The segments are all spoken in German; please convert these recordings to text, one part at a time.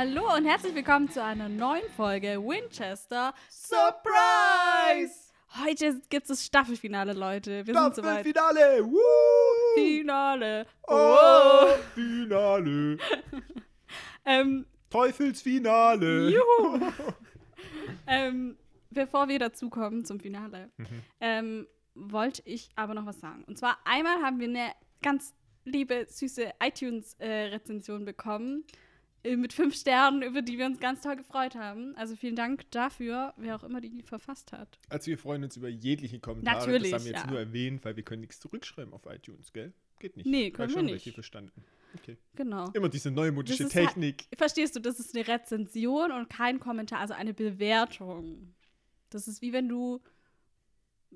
Hallo und herzlich willkommen zu einer neuen Folge Winchester Surprise! Heute gibt es das Staffelfinale, Leute. Wir. Staffelfinale! Woo! Finale. Oh, Finale! Ähm, Teufelsfinale! juhu. ähm, bevor wir dazu kommen zum Finale, Mhm. ähm, wollte ich aber noch was sagen. Und zwar einmal haben wir eine ganz liebe, süße iTunes-Rezension bekommen äh, mit fünf Sternen, über die wir uns ganz toll gefreut haben. Also vielen Dank dafür, wer auch immer die verfasst hat. Also wir freuen uns über jegliche Kommentare. Natürlich, Das haben wir jetzt ja. nur erwähnt, weil wir können nichts zurückschreiben auf iTunes, gell? Geht nicht. Nee, können ich wir schon nicht. verstanden. Okay. Genau. Immer diese neumodische ist halt- Technik. Verstehst du, das ist eine Rezension und kein Kommentar, also eine Bewertung. Das ist wie wenn du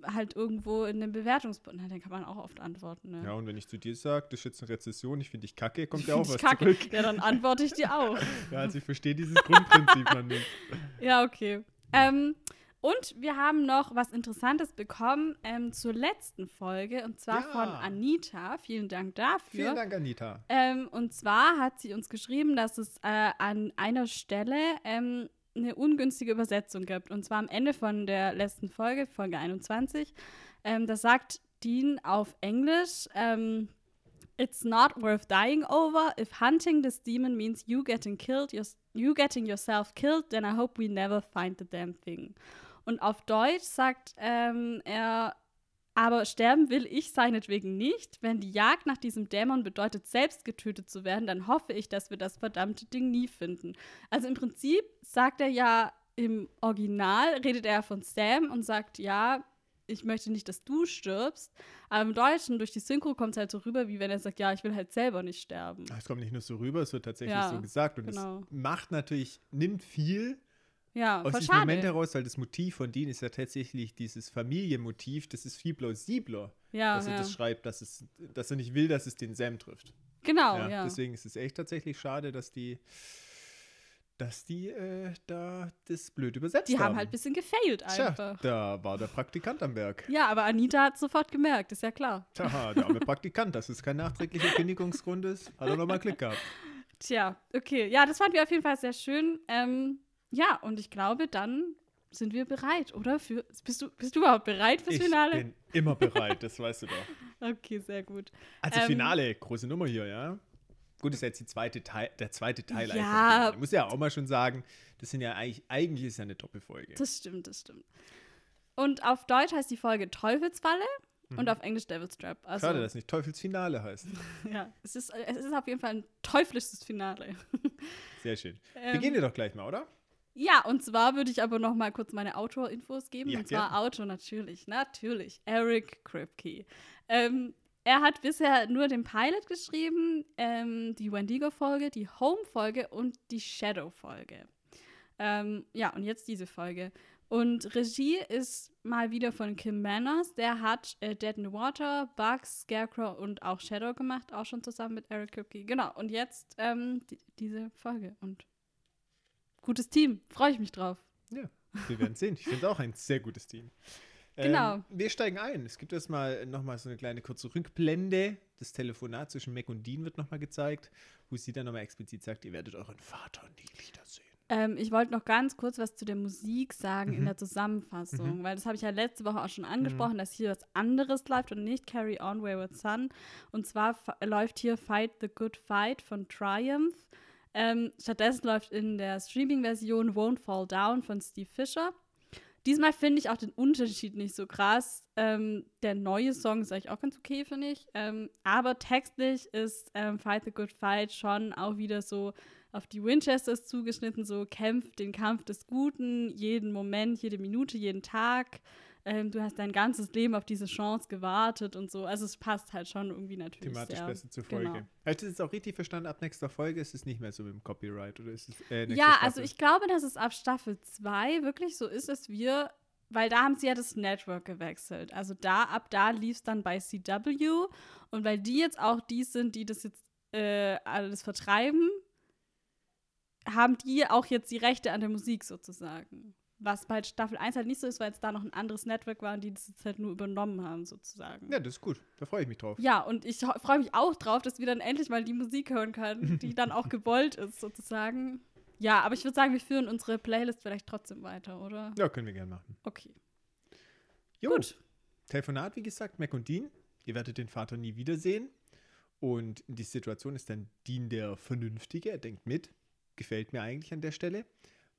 halt irgendwo in einem Bewertungspunkt, na, dann kann man auch oft antworten. Ne? Ja, und wenn ich zu dir sage, das ist jetzt eine Rezession, ich finde dich kacke, kommt ja auch was kacke. zurück. Ja, dann antworte ich dir auch. Ja, also ich verstehe dieses Grundprinzip noch nicht. Ja, okay. Ähm, und wir haben noch was Interessantes bekommen ähm, zur letzten Folge und zwar Ja. von Anita. Vielen Dank dafür. Vielen Dank, Anita. Ähm, und zwar hat sie uns geschrieben, dass es äh, an einer Stelle ähm, eine ungünstige Übersetzung gibt. Und zwar am Ende von der letzten Folge, Folge 21. Ähm, da sagt Dean auf Englisch, ähm, It's not worth dying over. If hunting this demon means you getting killed, you getting yourself killed, then I hope we never find the damn thing. Und auf Deutsch sagt ähm, er, aber sterben will ich seinetwegen nicht. Wenn die Jagd nach diesem Dämon bedeutet, selbst getötet zu werden, dann hoffe ich, dass wir das verdammte Ding nie finden. Also im Prinzip sagt er ja im Original, redet er von Sam und sagt, ja, ich möchte nicht, dass du stirbst. Aber im Deutschen, durch die Synchro, kommt es halt so rüber, wie wenn er sagt, ja, ich will halt selber nicht sterben. Es kommt nicht nur so rüber, es wird tatsächlich Ja, so gesagt. Und genau. es macht natürlich, nimmt viel Ja, aus voll diesem Moment schade. heraus, weil das Motiv von Dean ist ja tatsächlich dieses Familienmotiv, das ist viel plausibler, Ja, dass er ja. das schreibt, dass, es, dass er nicht will, dass es den Sam trifft. Genau, ja, ja. Deswegen ist es echt tatsächlich schade, dass die, dass die äh, da das blöd übersetzt Die haben. haben halt ein bisschen gefailt Tja, einfach. da war der Praktikant am Werk. Ja, aber Anita hat sofort gemerkt, ist ja klar. Tja, der arme Praktikant, dass es kein nachträglicher Kündigungsgrund ist, hat er nochmal Glück gehabt. Tja, okay. Ja, das fanden wir auf jeden Fall sehr schön. Ähm, ja, und ich glaube, dann sind wir bereit, oder? Für, bist, du, bist du überhaupt bereit fürs Ich Finale? bin immer bereit, das weißt du doch. Okay, sehr gut. Also Ähm, Finale, große Nummer hier, ja. Gut, ist jetzt die zweite Teil, der zweite Teil Ja. Finale. Muss ja auch mal schon sagen, das sind ja eigentlich, eigentlich ist ja eine Doppelfolge. Das stimmt, das stimmt. Und auf Deutsch heißt die Folge Teufelsfalle und auf Englisch Devil's Trap. Also, Mhm. Schade, dass nicht Teufelsfinale heißt. ja, es ist, es ist auf jeden Fall ein teuflisches Finale. Sehr schön. Ähm, Beginnen wir doch gleich mal, oder? Ja, und zwar würde ich aber noch mal kurz meine Autor-Infos geben. Ja, und zwar gerne. Autor natürlich, natürlich, Eric Kripke. Ähm, er hat bisher nur den Pilot geschrieben, ähm, die Wendigo-Folge, die Home-Folge und die Shadow-Folge. Ähm, ja, und jetzt diese Folge. Und Regie ist mal wieder von Kim Manners. Der hat äh, Dead in the Water, Bugs, Scarecrow und auch Shadow gemacht, auch schon zusammen mit Eric Kripke. Genau, und jetzt ähm, die, diese Folge. Und gutes Team, freue ich mich drauf. Ja, wir werden sehen. Ich finde auch ein sehr gutes Team. Genau. Ähm, wir steigen ein. Es gibt erstmal nochmal so eine kleine kurze Rückblende. Das Telefonat zwischen Mac und Dean wird nochmal gezeigt, wo sie dann nochmal explizit sagt, ihr werdet euren Vater nie wiedersehen. Ähm, ich wollte noch ganz kurz was zu der Musik sagen in Mhm. der Zusammenfassung, Mhm. weil das habe ich ja letzte Woche auch schon angesprochen, dass hier was anderes läuft und nicht Carry On Wayward Son. Und zwar läuft hier Fight the Good Fight von Triumph. Ähm, stattdessen läuft in der Streaming-Version Won't Fall Down von Steve Fisher. Diesmal finde ich auch den Unterschied nicht so krass. Ähm, der neue Song ist eigentlich auch ganz okay, finde ich. Ähm, aber textlich ist ähm, Fight the Good Fight schon auch wieder so auf die Winchesters zugeschnitten, so kämpft den Kampf des Guten, jeden Moment, jede Minute, jeden Tag. Ähm, du hast dein ganzes Leben auf diese Chance gewartet und so. Also es passt halt schon irgendwie natürlich Thematisch sehr. besser zur Folge. Genau. Ich das jetzt auch richtig verstanden? Ab nächster Folge ist es nicht mehr so mit dem Copyright oder ist es äh, Ja, Staffel? also ich glaube, dass es ab Staffel 2 wirklich so ist, dass wir, weil da haben sie ja das Network gewechselt. Also da, ab da lief es dann bei CW und weil die jetzt auch die sind, die das jetzt äh, alles vertreiben, haben die auch jetzt die Rechte an der Musik sozusagen. Was bei Staffel 1 halt nicht so ist, weil es da noch ein anderes Network war und die das jetzt halt nur übernommen haben, sozusagen. Ja, das ist gut. Da freue ich mich drauf. Ja, und ich freue mich auch drauf, dass wir dann endlich mal die Musik hören können, die dann auch gewollt ist, sozusagen. Ja, aber ich würde sagen, wir führen unsere Playlist vielleicht trotzdem weiter, oder? Ja, können wir gerne machen. Okay. Jo, Gut. Telefonat, wie gesagt, Mac und Dean. Ihr werdet den Vater nie wiedersehen. Und in die Situation ist dann Dean der Vernünftige. Er denkt mit. Gefällt mir eigentlich an der Stelle.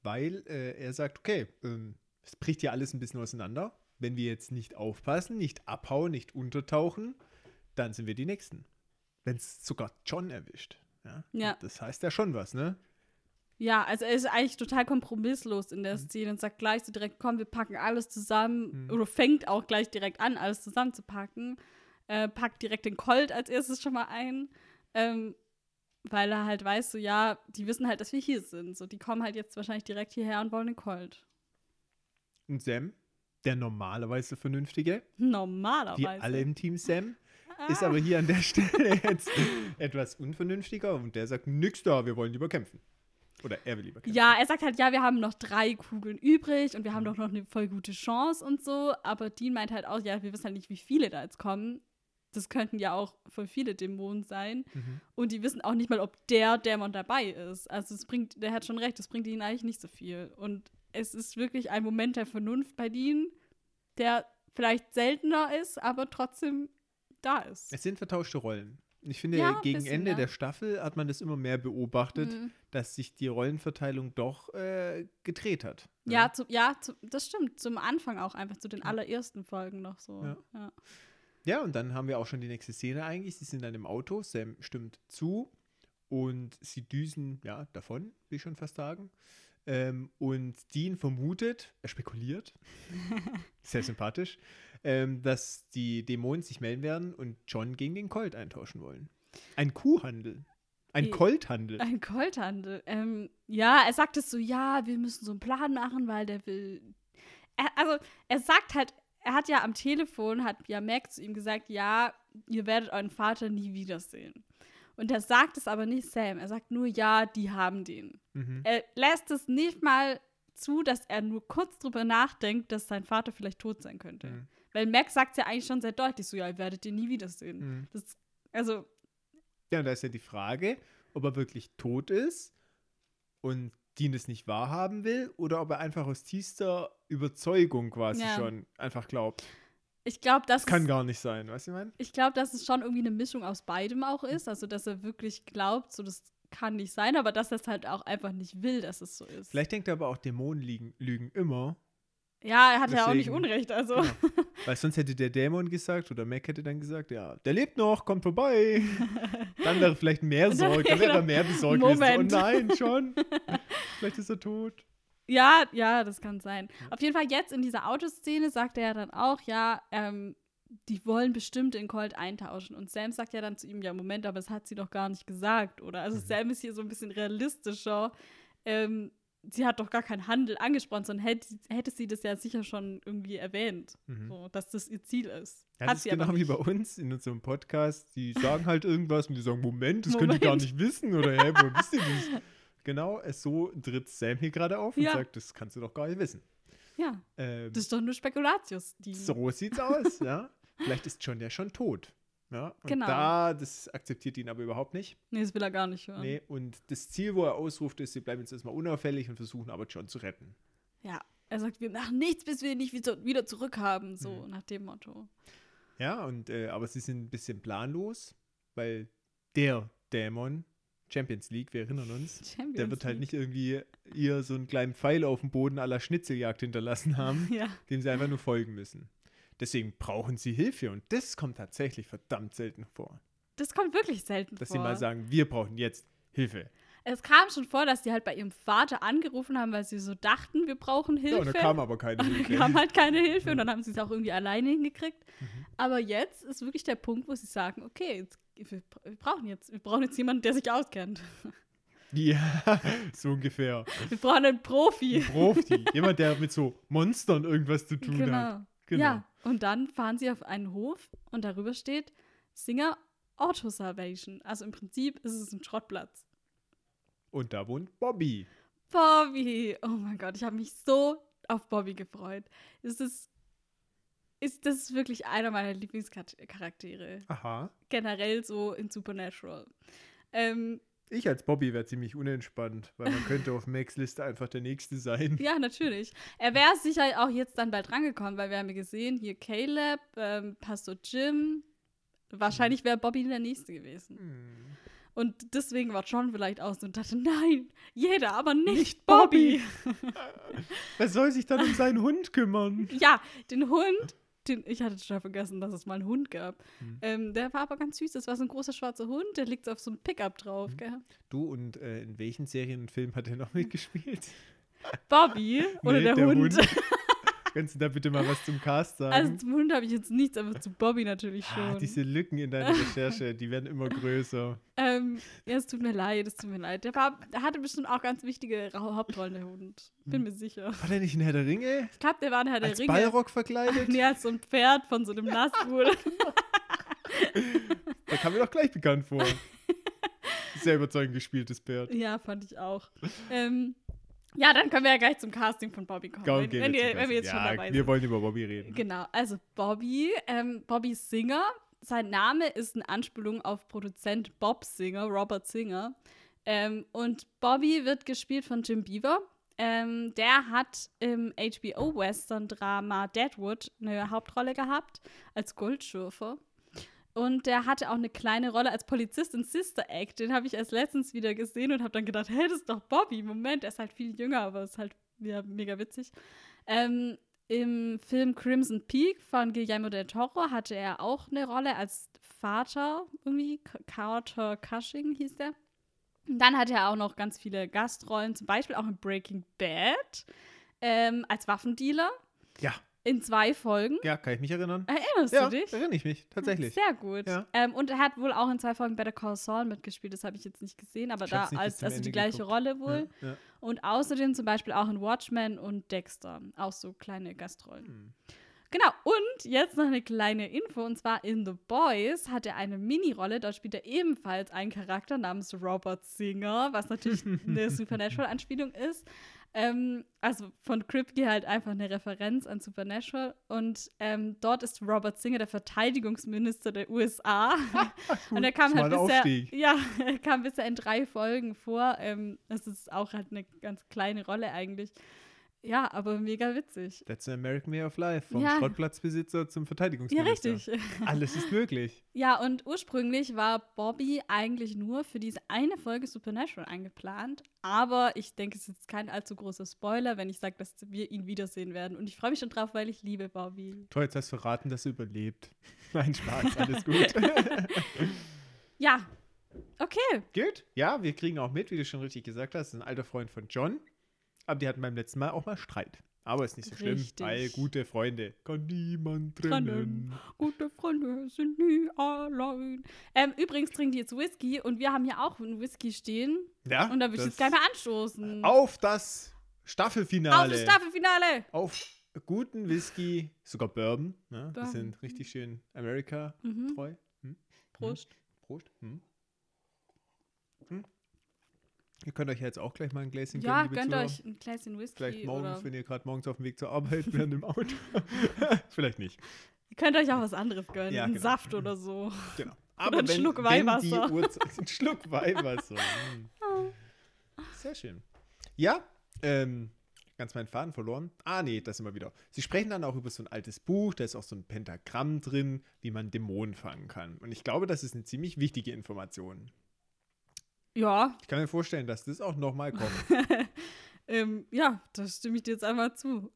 Weil äh, er sagt, okay, ähm, es bricht ja alles ein bisschen auseinander. Wenn wir jetzt nicht aufpassen, nicht abhauen, nicht untertauchen, dann sind wir die Nächsten. Wenn es sogar John erwischt. Ja? Ja. Das heißt ja schon was, ne? Ja, also er ist eigentlich total kompromisslos in der Szene und sagt gleich so direkt, komm, wir packen alles zusammen. Mhm. Oder fängt auch gleich direkt an, alles zusammenzupacken. Äh, packt direkt den Colt als erstes schon mal ein. Ähm, weil er halt weiß, so ja, die wissen halt, dass wir hier sind. So, die kommen halt jetzt wahrscheinlich direkt hierher und wollen den Colt. Und Sam, der normalerweise Vernünftige, Normalerweise. wie alle im Team Sam, Ah. ist aber hier an der Stelle jetzt etwas unvernünftiger und der sagt, nix da, wir wollen lieber kämpfen. Oder er will lieber kämpfen. Ja, er sagt halt, ja, wir haben noch drei Kugeln übrig und wir Mhm. haben doch noch eine voll gute Chance und so. Aber Dean meint halt auch, ja, wir wissen halt nicht, wie viele da jetzt kommen. Das könnten ja auch voll viele Dämonen sein. Mhm. Und die wissen auch nicht mal, ob der Dämon dabei ist. Also es bringt, der hat schon recht, es bringt ihnen eigentlich nicht so viel. Und es ist wirklich ein Moment der Vernunft bei Dean, der vielleicht seltener ist, aber trotzdem da ist. Es sind vertauschte Rollen. Ich finde, Ja, gegen bisschen, Ende ja. der Staffel hat man das immer mehr beobachtet, Mhm. dass sich die Rollenverteilung doch äh, gedreht hat. ne? Ja, zu, ja zu, das stimmt. Zum Anfang auch einfach, zu den allerersten Folgen noch so. Ja. Ja. Ja, und dann haben wir auch schon die nächste Szene eigentlich. Sie sind dann im Auto, Sam stimmt zu und sie düsen, ja, davon, will ich schon fast sagen. Ähm, und Dean vermutet, er spekuliert, sehr sympathisch, ähm, dass die Dämonen sich melden werden und John gegen den Colt eintauschen wollen. Ein Kuhhandel. Ein Colthandel. Ein Colt-Handel. Ähm, ja, er sagt es so, ja, wir müssen so einen Plan machen, weil der will. Er, also, er sagt halt, er hat ja am Telefon, hat ja Mac zu ihm gesagt, ja, ihr werdet euren Vater nie wiedersehen. Und er sagt es aber nicht Sam. Er sagt nur, ja, die haben den. Mhm. Er lässt es nicht mal zu, dass er nur kurz drüber nachdenkt, dass sein Vater vielleicht tot sein könnte. Mhm. Weil Mac sagt es ja eigentlich schon sehr deutlich so, ja, ihr werdet ihn nie wiedersehen. Mhm. Das, also, Ja, und da ist ja die Frage, ob er wirklich tot ist und Dean es nicht wahrhaben will oder ob er einfach aus tiefster Überzeugung quasi Ja. schon einfach glaubt. ich glaube, das Das kann ist gar nicht sein, weißt du, ich meine? Ich glaube, dass es schon irgendwie eine Mischung aus beidem auch ist. Also, dass er wirklich glaubt, so das kann nicht sein, aber dass er es halt auch einfach nicht will, dass es so ist. Vielleicht denkt er aber auch, Dämonen liegen, lügen immer. ja, er hat ja auch nicht Deswegen- Unrecht. Also, Genau. Weil sonst hätte der Dämon gesagt oder Mac hätte dann gesagt, ja, der lebt noch, kommt vorbei. Dann wäre vielleicht mehr Sorge, dann wäre mehr besorgt gewesen. Moment. Oh nein, schon. vielleicht ist er tot. ja, ja, das kann sein. Auf jeden Fall jetzt in dieser Autoszene sagt er ja dann auch, ja, ähm, die wollen bestimmt den Colt eintauschen. Und Sam sagt ja dann zu ihm, ja, Moment, aber das hat sie doch gar nicht gesagt, oder? Also Mhm. Sam ist hier so ein bisschen realistischer. Ähm, sie hat doch gar keinen Handel angesprochen, sondern hätte, hätte sie das ja sicher schon irgendwie erwähnt, Mhm. so, dass das ihr Ziel ist. Ja, hat das sie ist genau wie bei uns in unserem Podcast. Die sagen halt irgendwas und die sagen, Moment, das könnt ihr gar Moment. nicht wissen. Oder hä, wo wisst ihr das? Genau, es so tritt Sam hier gerade auf und Ja. sagt, das kannst du doch gar nicht wissen. Ja, Ähm, das ist doch nur Spekulatius. Die so sieht's aus, ja. Vielleicht ist John ja schon tot. Ja, und Genau. da, das akzeptiert ihn aber überhaupt nicht. nee, das will er gar nicht hören. Nee, und das Ziel, wo er ausruft, ist, sie bleiben jetzt erstmal unauffällig und versuchen aber John zu retten. Ja, er sagt, wir machen nichts, bis wir ihn nicht wieder, wieder zurückhaben, so Mhm. nach dem Motto. Ja, und äh, aber sie sind ein bisschen planlos, weil der Dämon, Champions League, wir erinnern uns, Champions der wird halt League. nicht irgendwie ihr so einen kleinen Pfeil auf dem Boden aller Schnitzeljagd hinterlassen haben, Ja, dem sie einfach nur folgen müssen. Deswegen brauchen sie Hilfe und das kommt tatsächlich verdammt selten vor. das kommt wirklich selten Dass vor. sie mal sagen, wir brauchen jetzt Hilfe. es kam schon vor, dass die halt bei ihrem Vater angerufen haben, weil sie so dachten, wir brauchen Hilfe. Ja, und da kam aber keine Hilfe. kam halt keine Hilfe und dann haben sie es auch irgendwie alleine hingekriegt. Mhm. Aber jetzt ist wirklich der Punkt, wo sie sagen, okay, jetzt, wir, wir brauchen jetzt, wir brauchen jetzt jemanden, der sich auskennt. Ja, so ungefähr. Wir brauchen einen Ein Profi. Profi. Jemand, der mit so Monstern irgendwas zu tun hat. Genau. Genau. Ja, und dann fahren sie auf einen Hof und darüber steht Singer Auto Salvation. Also im Prinzip ist es ein Schrottplatz. Und da wohnt Bobby. Bobby! Oh mein Gott, ich habe mich so auf Bobby gefreut. Es ist, ist, das ist wirklich einer meiner Lieblingscharaktere. Aha. Generell so in Supernatural. Ähm, Ich als Bobby wäre ziemlich unentspannt, weil man könnte auf Max Liste einfach der Nächste sein. Ja, natürlich. Er wäre sicher auch jetzt dann bald rangekommen, weil wir haben ja gesehen, hier Caleb, ähm, Pastor Jim. Wahrscheinlich wäre Bobby der Nächste gewesen. Hm. Und deswegen war John vielleicht auch so und dachte, nein, jeder, aber nicht, nicht Bobby. Wer soll sich dann um seinen Hund kümmern? Ja, den Hund, den, ich hatte schon vergessen, dass es mal einen Hund gab. Hm. Ähm, der war aber ganz süß. Das war so ein großer schwarzer Hund, der liegt auf so einem Pickup drauf. Hm. Gell? Du, und äh, in welchen Serien und Filmen hat er noch mitgespielt? Bobby oder nee, der, der, Hund? Hund. Kannst du da bitte mal was zum Cast sagen? Also zum Hund habe ich jetzt nichts, aber zu Bobby natürlich ah, schon. Ah, diese Lücken in deiner Recherche, die werden immer größer. Ähm, ja, es tut mir leid, es tut mir leid. Der, war, der hatte bestimmt auch ganz wichtige Hauptrollen, der Hund. Bin hm. mir sicher. War der nicht ein Herr der Ringe? Ich glaube, der war ein Herr der als Ringe. Ballrock verkleidet? nee, als so ein Pferd von so einem Nassbuhl. da kam mir doch gleich bekannt vor. Sehr überzeugend gespieltes Pferd. Ja, fand ich auch. Ähm, ja, dann können wir ja gleich zum Casting von Bobby kommen. Komm, wenn, wenn, wir, wenn wir jetzt ja, schon dabei sind. Wir wollen über Bobby reden. Genau, also Bobby, ähm, Bobby Singer. Sein Name ist eine Anspielung auf Produzent Bob Singer, Robert Singer. Ähm, und Bobby wird gespielt von Jim Beaver. Ähm, der hat im HBO-Western-Drama Deadwood eine Hauptrolle gehabt als Goldschürfer. Und der hatte auch eine kleine Rolle als Polizist in Sister Act. Den habe ich erst letztens wieder gesehen und habe dann gedacht, hey, das ist doch Bobby. Moment, er ist halt viel jünger, aber ist halt ja, mega witzig. Ähm, Im Film Crimson Peak von Guillermo del Toro hatte er auch eine Rolle als Vater, irgendwie. Carter Cushing hieß der. Dann hatte er auch noch ganz viele Gastrollen, zum Beispiel auch in Breaking Bad ähm, als Waffendealer. Ja. In zwei Folgen. Ja, kann ich mich erinnern. Erinnerst ja, du dich? erinnere ich mich, tatsächlich. Sehr gut. Ja. Ähm, und er hat wohl auch in zwei Folgen Better Call Saul mitgespielt, das habe ich jetzt nicht gesehen, aber ich da als also die gleiche geguckt. Rolle wohl. Ja, ja. Und außerdem zum Beispiel auch in Watchmen und Dexter. Auch so kleine Gastrollen. Hm. Genau, und jetzt noch eine kleine Info, und zwar in The Boys hat er eine Mini-Rolle, dort spielt er ebenfalls einen Charakter namens Robert Singer, was natürlich eine Supernatural-Anspielung ist. Ähm, also von Kripke halt einfach eine Referenz an Supernatural. Und ähm, dort ist Robert Singer der Verteidigungsminister der USA. und er kam halt bisher, Aufstieg. ja, er kam bisher in drei Folgen vor. Ähm, das ist auch halt eine ganz kleine Rolle eigentlich. Ja, aber mega witzig. That's an American Way of Life. Vom ja. Schrottplatzbesitzer zum Verteidigungsminister. Ja, richtig. Alles ist möglich. Ja, und ursprünglich war Bobby eigentlich nur für diese eine Folge Supernatural eingeplant. Aber ich denke, es ist kein allzu großer Spoiler, wenn ich sage, dass wir ihn wiedersehen werden. Und ich freue mich schon drauf, weil ich liebe Bobby. Toll, jetzt hast du verraten, dass er überlebt. Nein, Spaß, alles gut. ja, okay. Gut. Ja, wir kriegen auch mit, wie du schon richtig gesagt hast, ein alter Freund von John. Aber die hatten beim letzten Mal auch mal Streit. Aber ist nicht so schlimm, Richtig. weil gute Freunde kann niemand trennen. Gute Freunde sind nie allein. Ähm, übrigens trinken die jetzt Whisky und wir haben hier auch einen Whisky stehen. Ja. Und da würde ich jetzt gerne mal anstoßen. Auf das Staffelfinale. Auf das Staffelfinale. Auf guten Whisky, sogar Bourbon. Ne? Bourbon. Die sind richtig schön Amerika-treu. Mhm. Hm? Prost. Hm? Prost. Hm? Ihr könnt euch ja jetzt auch gleich mal ein Gläschen ja, gönnen, Ja, gönnt euch ein Gläschen Whisky. Vielleicht morgens, oder? wenn ihr gerade morgens auf dem Weg zur Arbeit während im Auto. Vielleicht nicht. Ihr könnt euch auch was anderes gönnen. Ja, einen genau. Saft oder so. Genau. Aber oder einen wenn, Schluck Weihwasser. ein Schluck Weihwasser. Hm. Sehr schön. Ja, ähm, ganz meinen Faden verloren. Ah, nee, das immer wieder. Sie sprechen dann auch über so ein altes Buch, da ist auch so ein Pentagramm drin, wie man Dämonen fangen kann. Und ich glaube, das ist eine ziemlich wichtige Information. Ja. Ich kann mir vorstellen, dass das auch nochmal kommt. ähm, ja, da stimme ich dir jetzt einmal zu.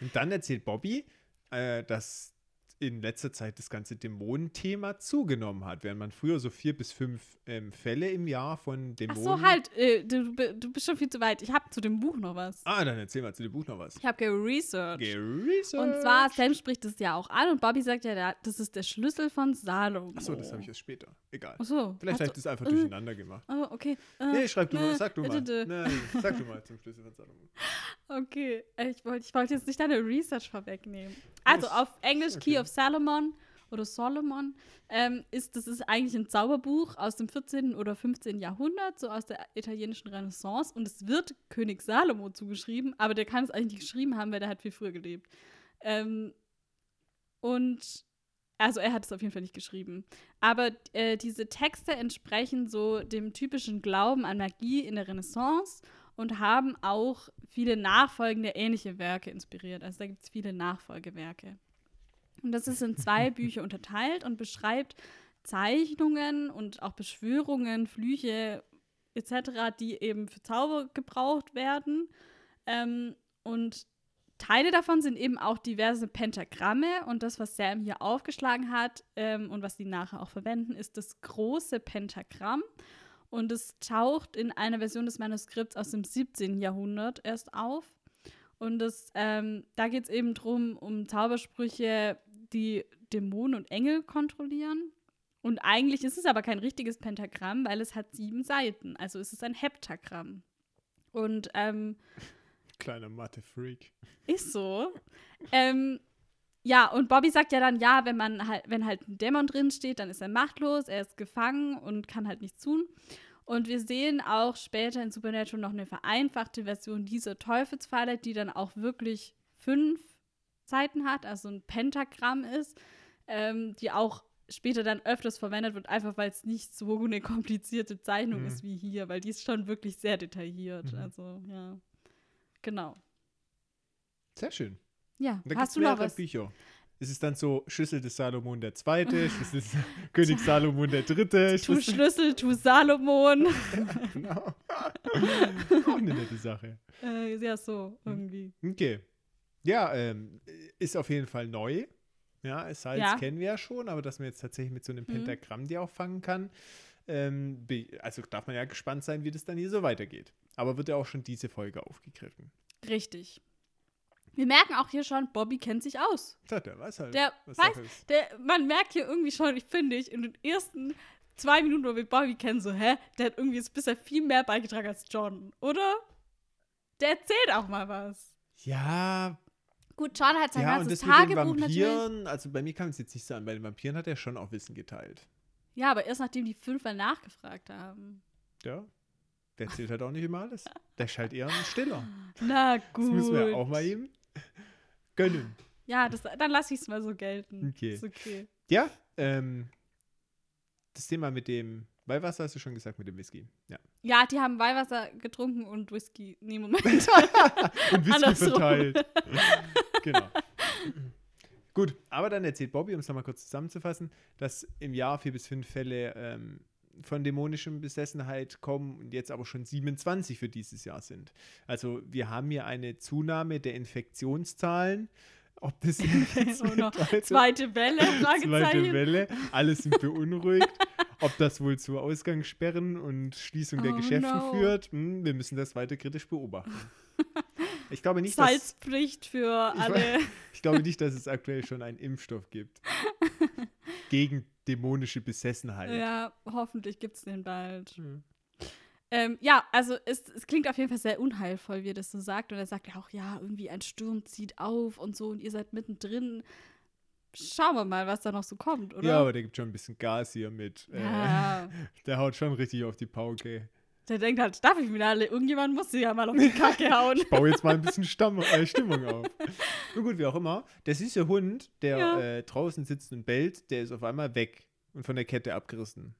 Und dann erzählt Bobby, äh, dass in letzter Zeit das ganze Dämonenthema zugenommen hat, während man früher so vier bis fünf ähm, Fälle im Jahr von Dämonen. Ach so, halt, äh, du, du, bist schon viel zu weit. Ich habe zu dem Buch noch was. Ah, dann erzähl mal zu dem Buch noch was. Ich habe geresearched. Geresearched. Und zwar, Sam spricht es ja auch an und Bobby sagt ja, das ist der Schlüssel von Salomo. Ach so, das habe ich erst später. Egal. Ach so. Vielleicht habe ich das einfach äh, durcheinander gemacht. Oh, okay. Äh, nee, schreib du äh, mal, sag du mal. Nein, sag du mal zum Schlüssel von Salomo. Okay, ich wollte ich wollt jetzt nicht deine Research vorwegnehmen. Also auf Englisch okay. Key of Salomon oder Solomon, ähm, ist, das ist eigentlich ein Zauberbuch aus dem 14. oder 15. Jahrhundert, so aus der italienischen Renaissance. Und es wird König Salomo zugeschrieben, aber der kann es eigentlich nicht geschrieben haben, weil der hat viel früher gelebt. Ähm, und Also er hat es auf jeden Fall nicht geschrieben. Aber äh, diese Texte entsprechen so dem typischen Glauben an Magie in der Renaissance und haben auch viele nachfolgende ähnliche Werke inspiriert. Also da gibt es viele Nachfolgewerke. Und das ist in zwei Bücher unterteilt und beschreibt Zeichnungen und auch Beschwörungen, Flüche etc., die eben für Zauber gebraucht werden. Ähm, und Teile davon sind eben auch diverse Pentagramme und das, was Sam hier aufgeschlagen hat ähm, und was sie nachher auch verwenden, ist das große Pentagramm. Und es taucht in einer Version des Manuskripts aus dem 17. Jahrhundert erst auf. Und das, ähm, da geht es eben darum, um Zaubersprüche, die Dämonen und Engel kontrollieren. Und eigentlich ist es aber kein richtiges Pentagramm, weil es hat sieben Seiten. Also ist es ein Heptagramm. Und ähm, Kleiner Mathe-Freak. ist so. ähm, ja, und Bobby sagt ja dann, ja, wenn man halt, wenn halt ein Dämon drin steht, dann ist er machtlos, er ist gefangen und kann halt nichts tun. Und wir sehen auch später in Supernatural noch eine vereinfachte Version dieser Teufelspfeile, die dann auch wirklich fünf Seiten hat, also ein Pentagramm ist, ähm, die auch später dann öfters verwendet wird, einfach weil es nicht so eine komplizierte Zeichnung Mhm. ist wie hier, weil die ist schon wirklich sehr detailliert. Mhm. Also, ja. Genau. Sehr schön. Ja, da hast du noch was? Bücher. Es ist dann so Schlüssel des Salomon der Zweite, Schlüssel des König Salomon der Dritte. Tu Schlüssel, Schlüssel, tu Salomon. genau. Auch eine nette Sache. äh, ja, so irgendwie. Okay. Ja, ähm, ist auf jeden Fall neu. Ja, Salz Ja. kennen wir ja schon, aber dass man jetzt tatsächlich mit so einem Mhm. Pentagramm die auch fangen kann, ähm, also darf man ja gespannt sein, wie das dann hier so weitergeht. Aber wird ja auch schon diese Folge aufgegriffen. Richtig. Wir merken auch hier schon, Bobby kennt sich aus. So, der weiß halt, Der weiß, der, man merkt hier irgendwie schon, ich finde ich, in den ersten zwei Minuten, wo wir Bobby kennen, so, hä, der hat irgendwie jetzt bisher viel mehr beigetragen als John, oder? Der erzählt auch mal was. Ja, Gut, John hat sein ja, und ganzes das mit den Tagebuch natürlich. Vampiren, also bei mir kam es jetzt nicht so an, bei den Vampiren hat er schon auch Wissen geteilt. Ja, aber erst nachdem die fünfmal nachgefragt haben. Ja, der erzählt halt auch nicht immer alles. Der ist halt eher ein Stiller. Na Das gut. müssen wir auch mal ihm gönnen. Ja, das, dann lasse ich es mal so gelten. Okay. Ist okay. Ja, ähm, das Thema mit dem Weihwasser hast du schon gesagt, mit dem Whisky. Ja. Ja, die haben Weihwasser getrunken und Whisky. Nee, Moment. Und Whisky verteilt. genau. Gut, aber dann erzählt Bobby, um es nochmal kurz zusammenzufassen, dass im Jahr vier bis fünf Fälle ähm, von dämonischem Besessenheit kommen und jetzt aber schon 27 für dieses Jahr sind. Also wir haben hier eine Zunahme der Infektionszahlen. Ob das jetzt Oh no. Zweite Welle, zweite Fragezeichen. Welle, alle sind beunruhigt. Ob das wohl zu Ausgangssperren und Schließung der Oh Geschäfte no. führt, hm, wir müssen das weiter kritisch beobachten. Ich glaube nicht, dass Salzpflicht für Ich alle. ich glaube nicht, dass es aktuell schon einen Impfstoff gibt gegen dämonische Besessenheit. Ja, hoffentlich gibt es den bald. Hm. Ähm, ja, also es, es klingt auf jeden Fall sehr unheilvoll, wie er das so sagt. Und er sagt ja auch, ja, irgendwie ein Sturm zieht auf und so und ihr seid mittendrin. Schauen wir mal, was da noch so kommt, oder? Ja, aber der gibt schon ein bisschen Gas hier mit. Äh, Ja. Der haut schon richtig auf die Pauke. Der denkt halt, darf ich wieder alle? Irgendjemand muss sie ja mal auf die Kacke hauen. Ich baue jetzt mal ein bisschen Stamm, äh, Stimmung auf. Nun gut, wie auch immer. Der süße Hund, der Ja. äh, draußen sitzt und bellt, der ist auf einmal weg und von der Kette abgerissen.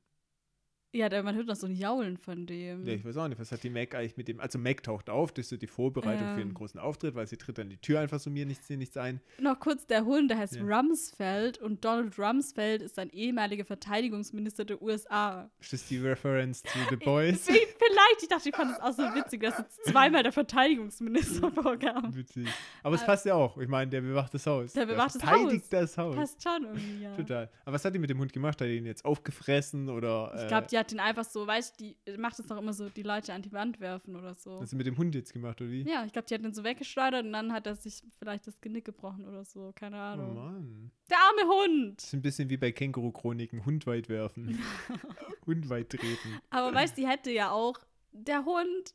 Ja, der, man hört noch so ein Jaulen von dem. Ja, ich weiß auch nicht, was hat die Mac eigentlich mit dem. Also Mac taucht auf, das ist so die Vorbereitung Ja. für einen großen Auftritt, weil sie tritt dann die Tür einfach so mir nichts, nichts ein. Noch kurz, der Hund, der heißt Ja. Rumsfeld und Donald Rumsfeld ist ein ehemaliger Verteidigungsminister der USA. Ist das die Reference to The Boys? Wie- Vielleicht, ich dachte, ich fand es auch so witzig, dass jetzt zweimal der Verteidigungsminister vorkam. Witzig. Aber es passt ja auch. Ich meine, der bewacht das Haus. Der bewacht das verteidigt Haus. das Haus. Passt schon irgendwie, ja. Total. Aber was hat die mit dem Hund gemacht? Hat die ihn jetzt aufgefressen oder. Ich äh, glaube, die hat den einfach so, weißt du, die macht es doch immer so, die Leute an die Wand werfen oder so. Hat sie mit dem Hund jetzt gemacht, oder wie? Ja, ich glaube, die hat den so weggeschleudert und dann hat er sich vielleicht das Genick gebrochen oder so. Keine Oh Ahnung. Mann. Der arme Hund! Das ist ein bisschen wie bei Känguru-Chroniken. Hund weit werfen. Hund weit treten. Aber weißt du, die hätte ja auch, der Hund,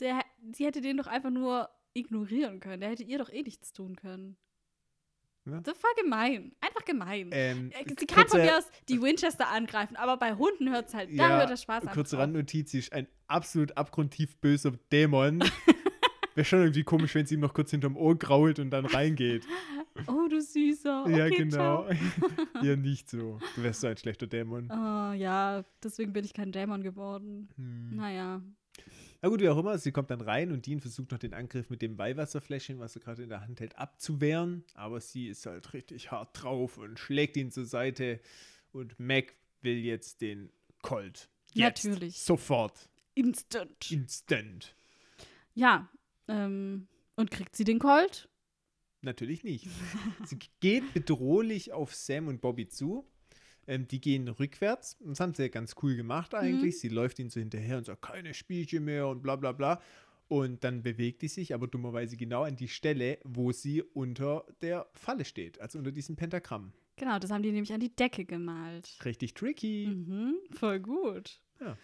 der, sie hätte den doch einfach nur ignorieren können. Der hätte ihr doch eh nichts tun können. Ja. Das war gemein. Einfach gemein. Ähm, Äh, sie kann von kurze- mir aus die Winchester angreifen, aber bei Hunden hört es halt, da Ja, hört der Spaß einfach Kurze. Randnotiz, sie ist ein absolut abgrundtief böser Dämon. Wäre schon irgendwie komisch, wenn sie ihm noch kurz hinterm Ohr grault und dann reingeht. Oh, du Süßer. Okay, ja, genau. Ja, nicht so. Du wärst so ein schlechter Dämon. Oh, ja, deswegen bin ich kein Dämon geworden. Hm. Naja. Na gut, wie auch immer, sie kommt dann rein und Dean versucht noch den Angriff mit dem Weihwasserfläschchen, was er gerade in der Hand hält, abzuwehren. Aber sie ist halt richtig hart drauf und schlägt ihn zur Seite. Und Mac will jetzt den Colt. Jetzt. Natürlich. Sofort. Instant. Instant. Ja. Ähm, und kriegt sie den Colt? Natürlich nicht. sie geht bedrohlich auf Sam und Bobby zu. Ähm, die gehen rückwärts. Das haben sie ja ganz cool gemacht eigentlich. Mhm. Sie läuft ihnen so hinterher und sagt, keine Spielchen mehr und bla bla bla. Und dann bewegt die sich aber dummerweise genau an die Stelle, wo sie unter der Falle steht, also unter diesem Pentagramm. Genau, das haben die nämlich an die Decke gemalt. Richtig tricky. Mhm, voll gut. Ja.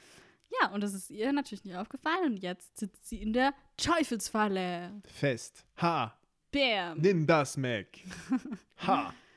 Ja, und das ist ihr natürlich nicht aufgefallen. Und jetzt sitzt sie in der Teufelsfalle. Fest. Ha, Bam. nimm das, Mac. Ha.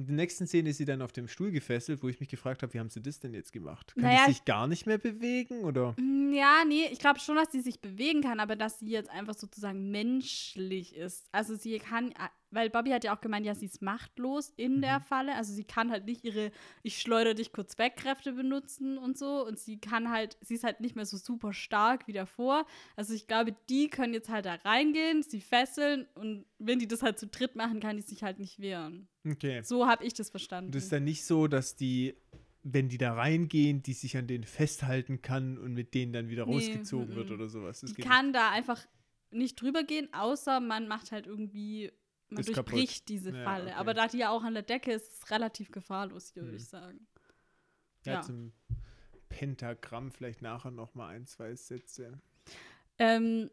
In der nächsten Szene ist sie dann auf dem Stuhl gefesselt, wo ich mich gefragt habe, wie haben sie das denn jetzt gemacht? Kann Naja, die sich gar nicht mehr bewegen oder? Mm, Ja, nee, ich glaube schon, dass sie sich bewegen kann, aber dass sie jetzt einfach sozusagen menschlich ist. Also sie kann, weil Bobby hat ja auch gemeint, ja, sie ist machtlos in der Mhm. Falle. Also sie kann halt nicht ihre Ich schleudere dich kurz weg Kräfte benutzen und so. Und sie kann halt, sie ist halt nicht mehr so super stark wie davor. Also ich glaube, die können jetzt halt da reingehen, sie fesseln und wenn die das halt zu dritt machen, kann die sich halt nicht wehren. Okay. So habe ich das verstanden. Und es ist dann nicht so, dass die, wenn die da reingehen, die sich an denen festhalten kann und mit denen dann wieder Nee, rausgezogen mhm. wird oder sowas. Das Die kann da einfach nicht drüber gehen, außer man macht halt irgendwie, man Ist durchbricht kaputt. diese Ja, Falle. okay. Aber da die ja auch an der Decke ist, ist es relativ gefahrlos, hier, würde Hm. ich sagen. Ja, ja. zum Pentagramm vielleicht nachher noch mal ein, zwei Sätze. Ähm,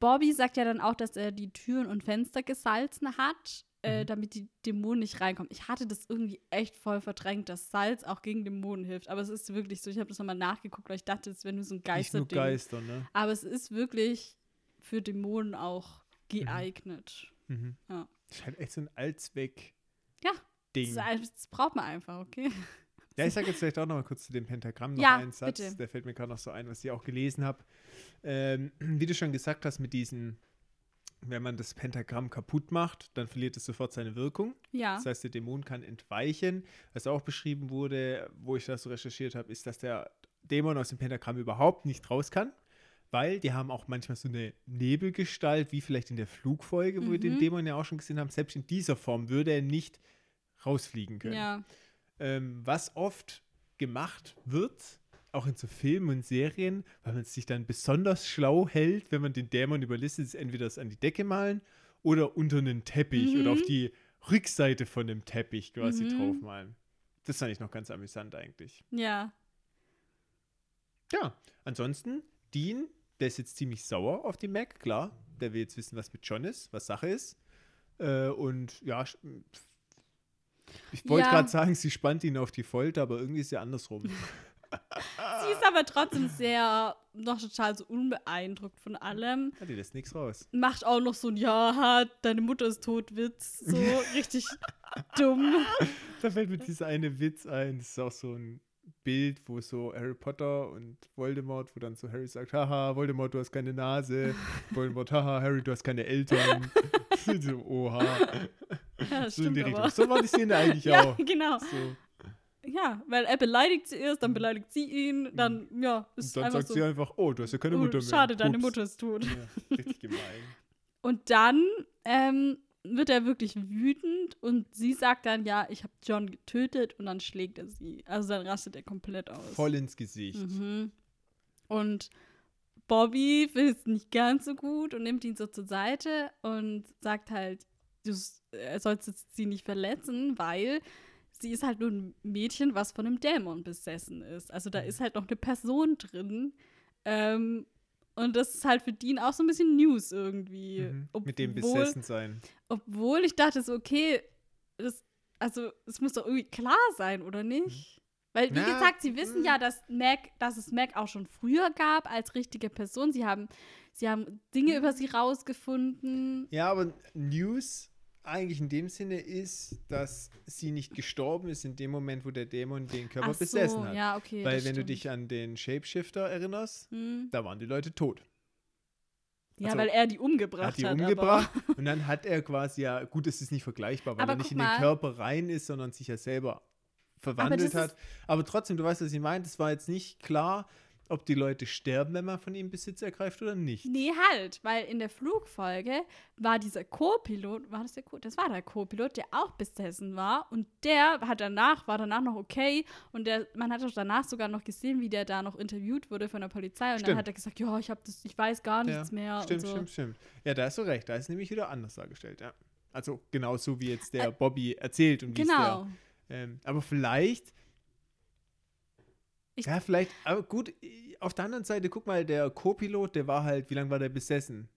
Bobby sagt ja dann auch, dass er die Türen und Fenster gesalzen hat, äh, Mhm. damit die Dämonen nicht reinkommen. Ich hatte das irgendwie echt voll verdrängt, dass Salz auch gegen Dämonen hilft. Aber es ist wirklich so, ich habe das nochmal nachgeguckt, weil ich dachte, es wäre nur so ein Nicht nur. Geister, ne? Aber es ist wirklich für Dämonen auch geeignet. Mhm. Ja. Das ist halt echt so ein Allzweck. Ja, Ding. Das, das braucht man einfach, okay? Ja, ich sage jetzt vielleicht auch noch mal kurz zu dem Pentagramm noch Ja, einen Satz. bitte. Der fällt mir gerade noch so ein, was ich auch gelesen habe. Ähm, wie du schon gesagt hast, mit diesen, wenn man das Pentagramm kaputt macht, dann verliert es sofort seine Wirkung. Ja. Das heißt, der Dämon kann entweichen. Was auch beschrieben wurde, wo ich das so recherchiert habe, ist, dass der Dämon aus dem Pentagramm überhaupt nicht raus kann. Weil die haben auch manchmal so eine Nebelgestalt, wie vielleicht in der Flugfolge, wo wir den Mhm. Dämon ja auch schon gesehen haben. Selbst in dieser Form würde er nicht rausfliegen können. ja. Ähm, was oft gemacht wird, auch in so Filmen und Serien, weil man es sich dann besonders schlau hält, wenn man den Dämon überlistet, ist entweder das an die Decke malen oder unter einen Teppich Mhm. oder auf die Rückseite von dem Teppich quasi Mhm. draufmalen. Das fand ich noch ganz amüsant eigentlich. Ja. Ja, ansonsten, Dean, der ist jetzt ziemlich sauer auf die Mac, klar. Der will jetzt wissen, was mit John ist, was Sache ist. Äh, und ja, ich wollte Ja. gerade sagen, sie spannt ihn auf die Folter, aber irgendwie ist ja andersrum. Sie ist aber trotzdem sehr, noch total so unbeeindruckt von allem. Ja, die lässt nichts raus. Macht auch noch so ein Ja, deine Mutter ist tot, Witz. So richtig dumm. Da fällt mir dieser eine Witz ein. Das ist auch so ein Bild, wo so Harry Potter und Voldemort, wo dann so Harry sagt, haha, Voldemort, du hast keine Nase. Voldemort, haha, Harry, du hast keine Eltern. so, oha. Ja, So in die Richtung. aber. So war die Szene eigentlich Ja, auch. genau. So. Ja, weil er beleidigt sie erst, dann beleidigt sie ihn, dann, ja, ist Mhm. Und dann sagt so. sie einfach, oh, du hast ja keine oh, Mutter mehr. schade, deine Ups. Mutter ist tot. Ja, richtig gemein. Und dann ähm, wird er wirklich wütend und sie sagt dann, ja, ich habe John getötet und dann schlägt er sie. Also dann rastet er komplett aus. Voll ins Gesicht. Mhm. Und Bobby findet es nicht ganz so gut und nimmt ihn so zur Seite und sagt halt, du sollst sie nicht verletzen, weil sie ist halt nur ein Mädchen, was von einem Dämon besessen ist. Also da Mhm. ist halt noch eine Person drin. Ähm, und das ist halt für Dean auch so ein bisschen News irgendwie. Mhm. Mit dem Obwohl- besessen sein. Obwohl ich dachte so, okay, das, also es muss doch irgendwie klar sein, oder nicht? Weil, wie Na, gesagt, sie wissen mm. ja, dass Mac, dass es Mac auch schon früher gab als richtige Person. Sie haben, sie haben Dinge über sie rausgefunden. Ja, aber News eigentlich in dem Sinne ist, dass sie nicht gestorben ist in dem Moment, wo der Dämon den Körper Ach so, besessen hat. ja, okay. Weil das wenn du stimmt. dich an den Shapeshifter erinnerst, Hm. da waren die Leute tot. Ja, Also, weil er die umgebracht hat die hat. umgebracht und dann hat er quasi ja, gut, es ist nicht vergleichbar, weil Aber er nicht in den mal. Körper rein ist, sondern sich ja selber verwandelt das hat. Aber trotzdem, du weißt, was ich meine, es war jetzt nicht klar, ob die Leute sterben, wenn man von ihnen Besitz ergreift oder nicht. Nee, halt, weil in der Flugfolge war dieser Co-Pilot, war das der Co? Das war der Co-Pilot, der auch besessen war und der hat danach, war danach noch okay und der, man hat auch danach sogar noch gesehen, wie der da noch interviewt wurde von der Polizei und dann Stimmt. hat er gesagt, ja, ich habe das, ich weiß gar nichts mehr Stimmt, so. stimmt, stimmt. Ja, da hast du recht. Da ist nämlich wieder anders dargestellt, ja. Also genauso wie jetzt der Bobby erzählt und wie es Genau. der. Ähm, aber vielleicht. Ich- ja, vielleicht, aber gut, auf der anderen Seite, guck mal, der Co-Pilot, der war halt, wie lange war der besessen?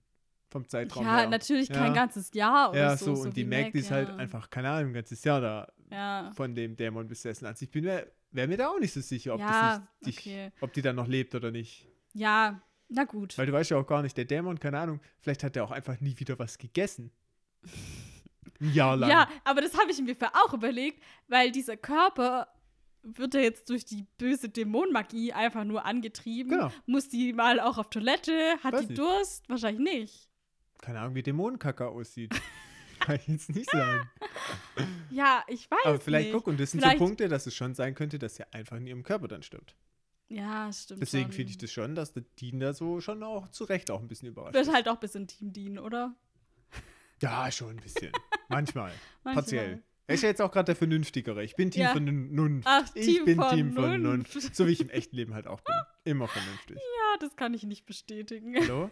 Vom Zeitraum Ja, her. natürlich Ja. kein ganzes Jahr oder Ja, so. so, und die wie Mac, Mac, die ist halt ja. einfach, keine Ahnung, ein ganzes Jahr da Ja. von dem Dämon besessen. Also ich bin mir, wäre mir da auch nicht so sicher, ob Ja, das nicht, dich, okay. ob die dann noch lebt oder nicht. ja, na gut. Weil du weißt ja auch gar nicht, der Dämon, keine Ahnung, vielleicht hat der auch einfach nie wieder was gegessen. Ein Jahr lang. Ja, aber das habe ich mir für auch überlegt, weil dieser Körper wird ja jetzt durch die böse Dämonenmagie einfach nur angetrieben. Genau. Muss die mal auch auf Toilette? Hat Weiß die nicht. Durst? Wahrscheinlich nicht. Keine Ahnung, wie Dämonenkacke aussieht. Kann ich jetzt nicht sagen. Ja, ich weiß Aber vielleicht, nicht. guck, und das sind Vielleicht- so Punkte, dass es schon sein könnte, dass er einfach in ihrem Körper dann stirbt. Ja, stimmt. Deswegen finde ich das schon, dass der Dean da so schon auch zu Recht auch ein bisschen überrascht Wird ist. halt auch bis in Team dienen, oder? Ja, schon ein bisschen. Manchmal. Manchmal. Partiell. Er ist ja jetzt auch gerade der Vernünftigere. Ich bin Team Ja. von Vernunft. Ach, ich Team bin von Team von Vernunft. Vernunft. So wie ich im echten Leben halt auch bin. Immer vernünftig. Ja, das kann ich nicht bestätigen. Hallo?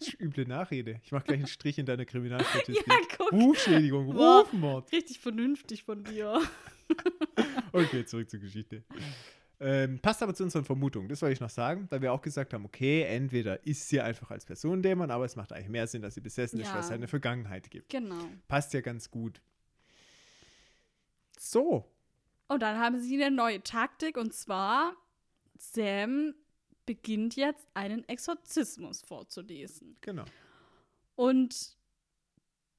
Ist üble Nachrede. Ich mache gleich einen Strich in deine Kriminalstatistik. Ja, guck. Rufschädigung. Rufmord. Richtig vernünftig von dir. Okay, zurück zur Geschichte. Ähm, passt aber zu unseren Vermutungen. Das wollte ich noch sagen, da wir auch gesagt haben, okay, entweder ist sie einfach als Personendämon, aber es macht eigentlich mehr Sinn, dass sie besessen ist, Ja. weil es halt eine Vergangenheit gibt. Genau. Passt ja ganz gut. So, Und dann haben sie eine neue Taktik und zwar Sam beginnt jetzt einen Exorzismus vorzulesen. genau. Und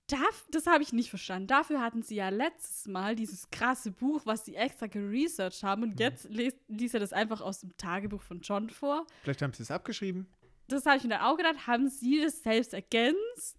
darf, das habe ich nicht verstanden. Dafür hatten sie ja letztes Mal dieses krasse Buch, was sie extra geresearched haben. Und jetzt liest, liest er das einfach aus dem Tagebuch von John vor. Vielleicht haben sie es abgeschrieben. Das habe ich mir dann auch gedacht. Haben sie das selbst ergänzt?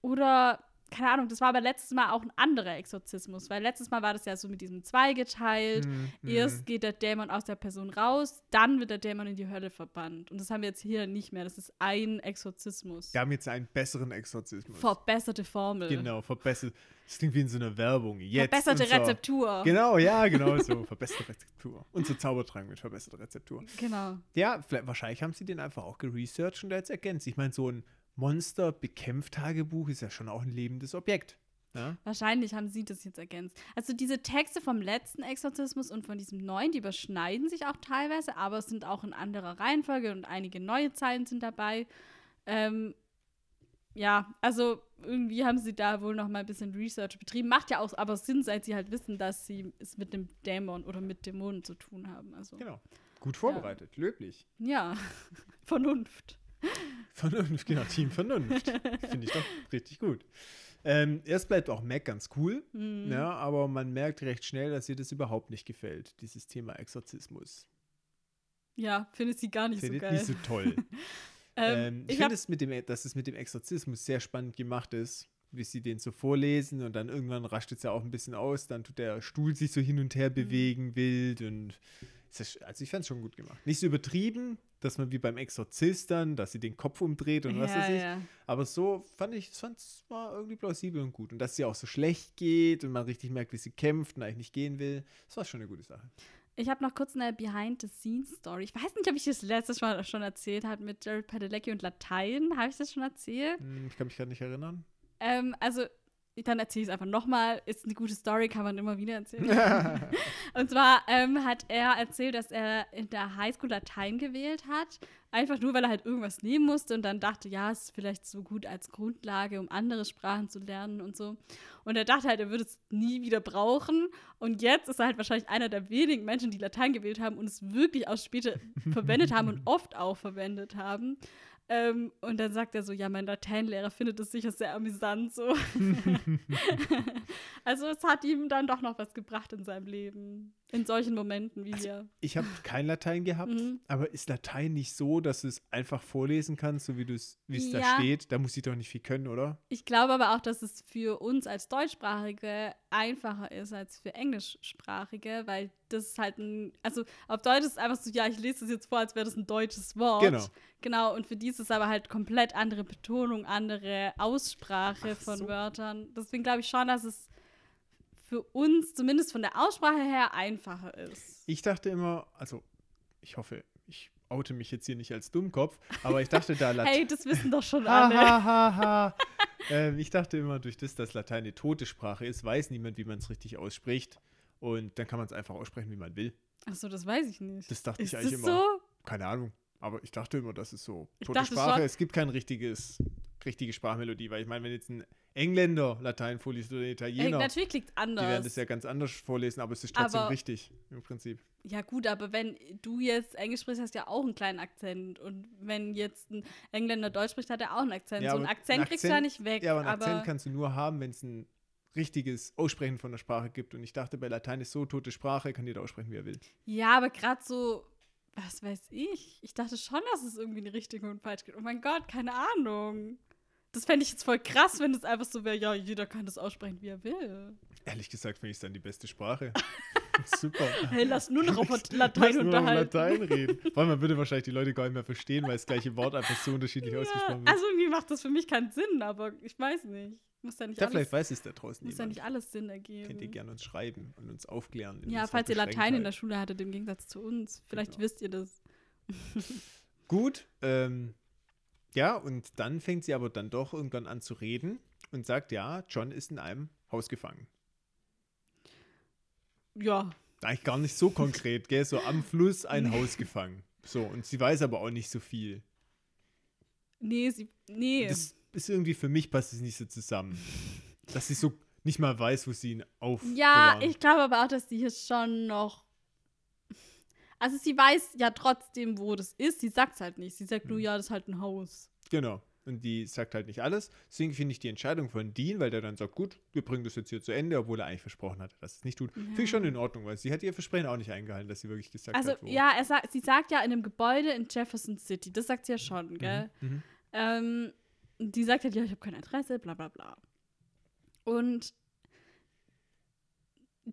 Oder, keine Ahnung, das war aber letztes Mal auch ein anderer Exorzismus. Weil letztes Mal war das ja so mit diesem zweigeteilt. Hm, Erst hm. geht der Dämon aus der Person raus, dann wird der Dämon in die Hölle verbannt. Und das haben wir jetzt hier nicht mehr. Das ist ein Exorzismus. Wir haben jetzt einen besseren Exorzismus. Verbesserte Formel. Genau, verbessert. Das klingt wie in so einer Werbung. Jetzt Verbesserte unser- Rezeptur. Genau, ja, genau so. Verbesserte Rezeptur. Unser Zaubertrank mit verbesserter Rezeptur. Genau. Ja, vielleicht, wahrscheinlich haben sie den einfach auch geresearched und jetzt ergänzt. Ich meine, so ein Monster-Bekämpft-Tagebuch ist ja schon auch ein lebendes Objekt. Ja? Wahrscheinlich haben sie das jetzt ergänzt. Also diese Texte vom letzten Exorzismus und von diesem neuen, die überschneiden sich auch teilweise, aber es sind auch in anderer Reihenfolge und einige neue Zeilen sind dabei. Ähm, ja, also irgendwie haben sie da wohl noch mal ein bisschen Research betrieben. Macht ja auch aber Sinn, seit sie halt wissen, dass sie es mit dem Dämon oder mit Dämonen zu tun haben. Also Genau. Gut vorbereitet, löblich. ja, Vernunft. Vernunft, genau, Team Vernunft. Finde ich doch richtig gut. Ähm, erst bleibt auch Mac ganz cool, Mhm. ja, aber man merkt recht schnell, dass ihr das überhaupt nicht gefällt, dieses Thema Exorzismus. Ja, findet sie gar nicht so Findet geil. nicht so toll. Ähm, ähm, ich ich finde es mit dem, dass es mit dem Exorzismus sehr spannend gemacht ist, wie sie den so vorlesen und dann irgendwann rascht es ja auch ein bisschen aus, dann tut der Stuhl sich so hin und Mhm. her bewegen, wild und also ich fand es schon gut gemacht. Nicht so übertrieben, dass man wie beim Exorzist dann, dass sie den Kopf umdreht und was ja, weiß ich. ja. Aber so fand ich, es war irgendwie plausibel und gut. Und dass sie auch so schlecht geht und man richtig merkt, wie sie kämpft und eigentlich nicht gehen will, das war schon eine gute Sache. Ich habe noch kurz eine Behind-the-Scenes-Story. Ich weiß nicht, ob ich das letztes Mal schon erzählt habe mit Jared Padalecki und Latein. Habe ich das schon erzählt? Hm, ich kann mich gerade nicht erinnern. Ähm, also, dann erzähle ich es einfach nochmal. Ist eine gute Story, kann man immer wieder erzählen. und zwar ähm, hat er erzählt, dass er in der Highschool Latein gewählt hat. Einfach nur, weil er halt irgendwas nehmen musste und dann dachte, ja, es ist vielleicht so gut als Grundlage, um andere Sprachen zu lernen und so. Und er dachte halt, er würde es nie wieder brauchen. Und jetzt ist er halt wahrscheinlich einer der wenigen Menschen, die Latein gewählt haben und es wirklich auch später verwendet haben und oft auch verwendet haben. Ähm, und dann sagt er so, ja, mein Lateinlehrer findet es sicher sehr amüsant so. also es hat ihm dann doch noch was gebracht in seinem Leben. In solchen Momenten wie hier. Ich habe kein Latein gehabt, Mhm. aber ist Latein nicht so, dass du es einfach vorlesen kannst, so wie du es, wie es da Ja. steht? Da muss ich doch nicht viel können, oder? Ich glaube aber auch, dass es für uns als Deutschsprachige einfacher ist als für Englischsprachige, weil das ist halt ein, also auf Deutsch ist es einfach so, ja, ich lese das jetzt vor, als wäre das ein deutsches Wort. Genau. Genau, und für die ist es aber halt komplett andere Betonung, andere Aussprache Ach von so. Wörtern. Deswegen glaube ich schon, dass es für uns, zumindest von der Aussprache her, einfacher ist. Ich dachte immer, also ich hoffe, ich oute mich jetzt hier nicht als Dummkopf, aber ich dachte da Latein. Hey, das wissen doch schon alle. ha, ha, ha. ähm, ich dachte immer, durch das, dass Latein eine tote Sprache ist, weiß niemand, wie man es richtig ausspricht. Und dann kann man es einfach aussprechen, wie man will. Achso, das weiß ich nicht. Das dachte ist ich eigentlich immer. so? Keine Ahnung. Aber ich dachte immer, das ist so tote Sprache. schon- Es gibt kein richtiges, richtige Sprachmelodie, weil ich meine, wenn jetzt ein Engländer Latein vorliest oder ein Italiener, natürlich klingt die werden anders. das ja ganz anders vorlesen, aber es ist trotzdem Aber- richtig im Prinzip. Ja, gut, aber wenn du jetzt Englisch sprichst, hast du ja auch einen kleinen Akzent. Und wenn jetzt ein Engländer Deutsch spricht, hat er auch einen Akzent. Ja, so einen Akzent ein kriegst du ja Akzent- nicht weg. Ja, aber einen aber Akzent kannst du nur haben, wenn es ein richtiges Aussprechen von der Sprache gibt. Und ich dachte, bei Latein ist so tote Sprache, kann jeder aussprechen, wie er will. ja, aber gerade so, was weiß ich. Ich dachte schon, dass es irgendwie eine richtige und falsch gibt. Oh mein Gott, keine Ahnung. Das fände ich jetzt voll krass, wenn es einfach so wäre, ja, jeder kann das aussprechen, wie er will. Ehrlich gesagt finde ich es dann die beste Sprache. Super. Hey, lass nur noch auf Lass Latein nur noch. Latein reden. Weil man würde wahrscheinlich die Leute gar nicht mehr verstehen, weil das gleiche Wort einfach so unterschiedlich Ja, ausgesprochen wird. also irgendwie macht das für mich keinen Sinn, aber ich weiß nicht. Muss ja nicht, ja, alles, vielleicht weiß es da draußen muss ja jemand. nicht alles Sinn ergeben. Könnt ihr gerne uns schreiben und uns aufklären. Ja, falls ihr Latein in der. Schule hattet, im Gegensatz zu uns. Vielleicht Genau. wisst ihr das. Gut, ähm, ja, und dann fängt sie aber dann doch irgendwann an zu reden und sagt, ja, John ist in einem Haus gefangen. Ja. Eigentlich gar nicht so konkret, gell? So am Fluss ein Haus gefangen. So, und sie weiß aber auch nicht so viel. Nee, sie. Nee. Das ist irgendwie für mich passt es nicht so zusammen. Dass sie so nicht mal weiß, wo sie ihn auf. ja, ich glaube aber auch, dass sie hier schon noch. Also sie weiß ja trotzdem, wo das ist. Sie sagt es halt nicht. Sie sagt nur, Hm. ja, das ist halt ein Haus. Genau. Und die sagt halt nicht alles. Deswegen finde ich die Entscheidung von Dean, weil der dann sagt, gut, wir bringen das jetzt hier zu Ende, obwohl er eigentlich versprochen hat, dass es nicht tut. Finde ich schon in Ordnung, weil sie hat ihr Versprechen auch nicht eingehalten, dass sie wirklich gesagt Also, hat, wo. ja, er sagt, sie sagt ja in einem Gebäude in Jefferson City. Das sagt sie ja schon, gell? Mhm. Ähm, die sagt halt, ja, ich habe kein Interesse, bla bla bla. Und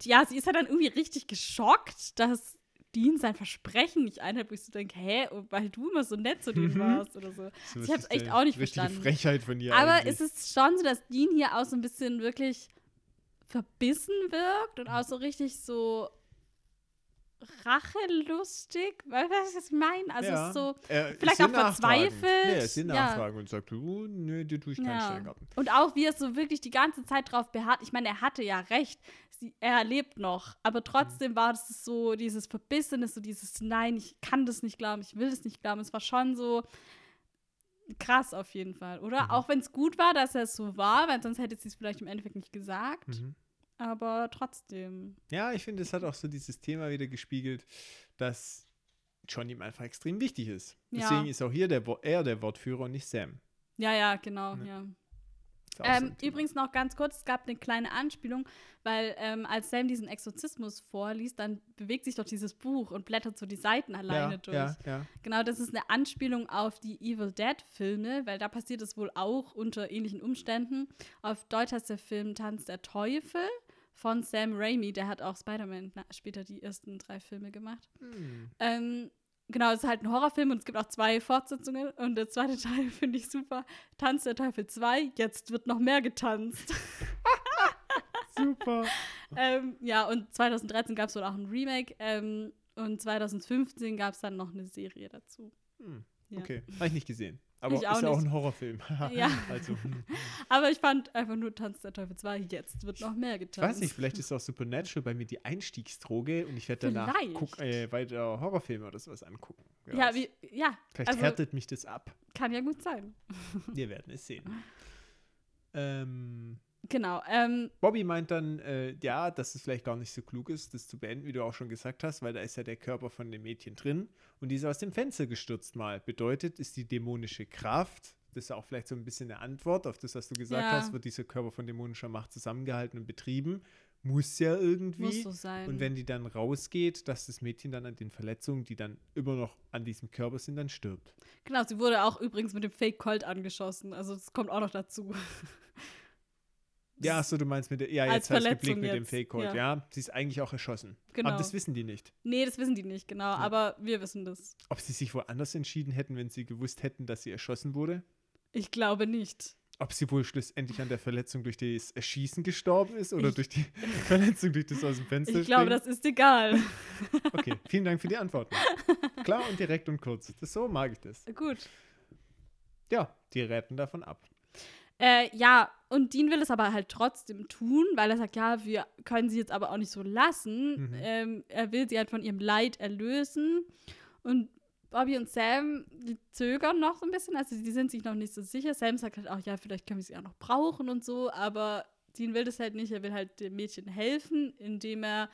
ja, sie ist ja dann irgendwie richtig geschockt, dass Dean sein Versprechen nicht einhält, wo ich so denke, hä, weil du immer so nett zu dem Mhm. warst oder so. So, ich hab's ist echt auch nicht verstanden. Frechheit von ihr. Aber eigentlich. es ist schon so, dass Dean hier auch so ein bisschen wirklich verbissen wirkt und auch so richtig so rachelustig. Weißt du, was ich meine? Also ja. so. Ist vielleicht auch verzweifelt. Nee, ist ihr Ja. nachfragen und sagt, du, nö, dir tue ich keinen Ja. Steingarten. Und auch wie er so wirklich die ganze Zeit drauf beharrt. Ich meine, er hatte ja recht. Sie, er lebt noch. Aber trotzdem war das so dieses Verbissene, so dieses Nein, ich kann das nicht glauben, ich will das nicht glauben. Es war schon so krass auf jeden Fall, oder? Mhm. Auch wenn es gut war, dass er es so war, weil sonst hätte sie es vielleicht im Endeffekt nicht gesagt. Mhm. Aber trotzdem. Ja, ich finde, es hat auch so dieses Thema wieder gespiegelt, dass John ihm einfach extrem wichtig ist. Ja. Deswegen ist auch hier der, er der Wortführer und nicht Sam. Ja, ja, genau, Ja. ja. So Ähm, Thema. übrigens noch ganz kurz, es gab eine kleine Anspielung, weil ähm, als Sam diesen Exorzismus vorliest, dann bewegt sich doch dieses Buch und blättert so die Seiten alleine ja, durch. Ja, ja. Genau, das ist eine Anspielung auf die Evil Dead-Filme, weil da passiert es wohl auch unter ähnlichen Umständen. Auf Deutsch heißt der Film Tanz der Teufel von Sam Raimi, der hat auch Spider-Man später die ersten drei Filme gemacht. Hm. Ähm, genau, es ist halt ein Horrorfilm und es gibt auch zwei Fortsetzungen. Und der zweite Teil finde ich super. Tanz der Teufel 2, jetzt wird noch mehr getanzt. Super. ähm, ja, und 2013 gab es wohl auch ein Remake. Ähm, und 2015 gab es dann noch eine Serie dazu. Hm. Ja. Okay, habe ich nicht gesehen. Aber Ich ist auch ja auch ein Horrorfilm. Ja. also, hm. Aber ich fand einfach nur Tanz der Teufel 2, jetzt wird noch mehr ich getanzt. weiß nicht, vielleicht ist auch Supernatural bei mir die Einstiegsdroge und ich werde danach guck, äh, weiter Horrorfilme oder sowas angucken. Wer Ja, wie, ja, Vielleicht also härtet mich das ab. kann ja gut sein. Wir werden es sehen. Ähm, Genau. Ähm, Bobby meint dann, äh, ja, dass es vielleicht gar nicht so klug ist, das zu beenden, wie du auch schon gesagt hast, weil da ist ja der Körper von dem Mädchen drin und die ist aus dem Fenster gestürzt mal. Bedeutet, ist die dämonische Kraft, das ist ja auch vielleicht so ein bisschen eine Antwort auf das, was du gesagt Ja. hast, wird dieser Körper von dämonischer Macht zusammengehalten und betrieben. muss ja irgendwie. Muss so sein. Und wenn die dann rausgeht, dass das Mädchen dann an den Verletzungen, die dann immer noch an diesem Körper sind, dann stirbt. Genau, sie wurde auch übrigens mit dem Fake Colt angeschossen. Also das kommt auch noch dazu. Ja, so du meinst mit der, ja, jetzt hast du geblickt mit dem jetzt, Fake Code, ja. ja. Sie ist eigentlich auch erschossen. Genau. Aber das wissen die nicht. Nee, das wissen die nicht, genau. Aber wir wissen das. Ob sie sich woanders entschieden hätten, wenn sie gewusst hätten, dass sie erschossen wurde? Ich glaube nicht. Ob sie wohl schlussendlich an der Verletzung durch das Erschießen gestorben ist oder Ich- durch die Verletzung durch das aus dem Fenster Ich glaube, springen? das ist egal. Okay, vielen Dank für die Antworten. Klar und direkt und kurz. Das, so mag ich das. Gut. Ja, die retten davon ab. Äh, ja, und Dean will es aber halt trotzdem tun, weil er sagt, ja, wir können sie jetzt aber auch nicht so lassen. Mhm. Ähm, er will sie halt von ihrem Leid erlösen. Und Bobby und Sam, die zögern noch so ein bisschen, also die sind sich noch nicht so sicher. Sam sagt halt auch, ja, vielleicht können wir sie auch noch brauchen und so, aber Dean will das halt nicht. Er will halt dem Mädchen helfen, indem er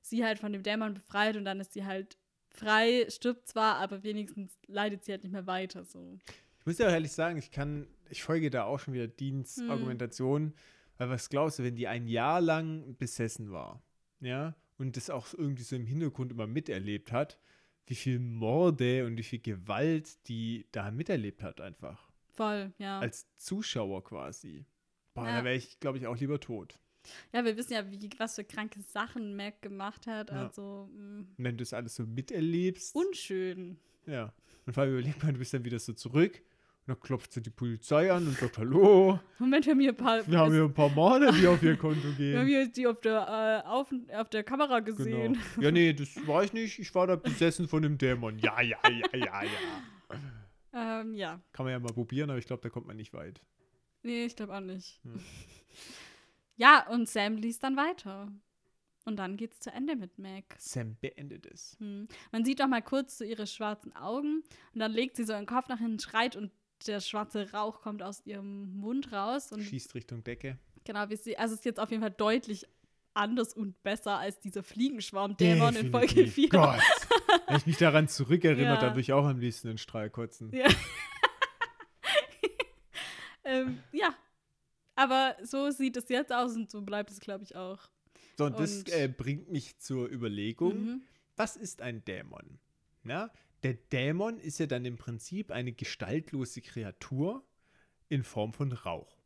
sie halt von dem Dämon befreit und dann ist sie halt frei, stirbt zwar, aber wenigstens leidet sie halt nicht mehr weiter so. Ich muss ja auch ehrlich sagen, ich kann, ich folge da auch schon wieder Deans Hm. Argumentation, weil was glaubst du, wenn die ein Jahr lang besessen war, ja, und das auch irgendwie so im Hintergrund immer miterlebt hat, wie viel Morde und wie viel Gewalt die da miterlebt hat einfach. Voll, ja. Als Zuschauer quasi. Boah, Ja. da wäre ich, glaube ich, auch lieber tot. Ja, wir wissen ja, wie, was für kranke Sachen Mac gemacht hat. Ja. Also mh, Und wenn du das alles so miterlebst, unschön. ja. Und vor allem überleg mal, du bist dann wieder so zurück und dann klopft so die Polizei an und sagt, hallo, Moment, wir haben hier ein paar. wir haben hier ein paar Morde, die auf ihr Konto gehen. wir haben hier die auf der, äh, auf, auf der Kamera gesehen. Genau. Ja, nee, das war ich nicht. Ich war da besessen von dem Dämon. Ja, ja, ja, ja, ja. Ähm, ja. Kann man ja mal probieren, aber ich glaube, da kommt man nicht weit. Nee, ich glaube auch nicht. Hm. Ja, und Sam liest dann weiter. Und dann geht's zu Ende mit Mac. Sam beendet es. Hm. Man sieht doch mal kurz so ihre schwarzen Augen und dann legt sie so ihren Kopf nach hinten, schreit und der schwarze Rauch kommt aus ihrem Mund raus. Und Schießt Richtung Decke. genau, wie sie, also es ist jetzt auf jeden Fall deutlich anders und besser als dieser Fliegenschwarm-Dämon in Folge Definitiv. 4. Gott. Wenn ich mich daran zurückerinnere, Ja. dann würde ich auch am liebsten einen Strahl kotzen. Ja. ähm, ja. Aber so sieht es jetzt aus und so bleibt es, glaube ich, auch. So, und das Und- äh, bringt mich zur Überlegung, Mhm. was ist ein Dämon? Na, der Dämon ist ja dann im Prinzip eine gestaltlose Kreatur in Form von Rauch.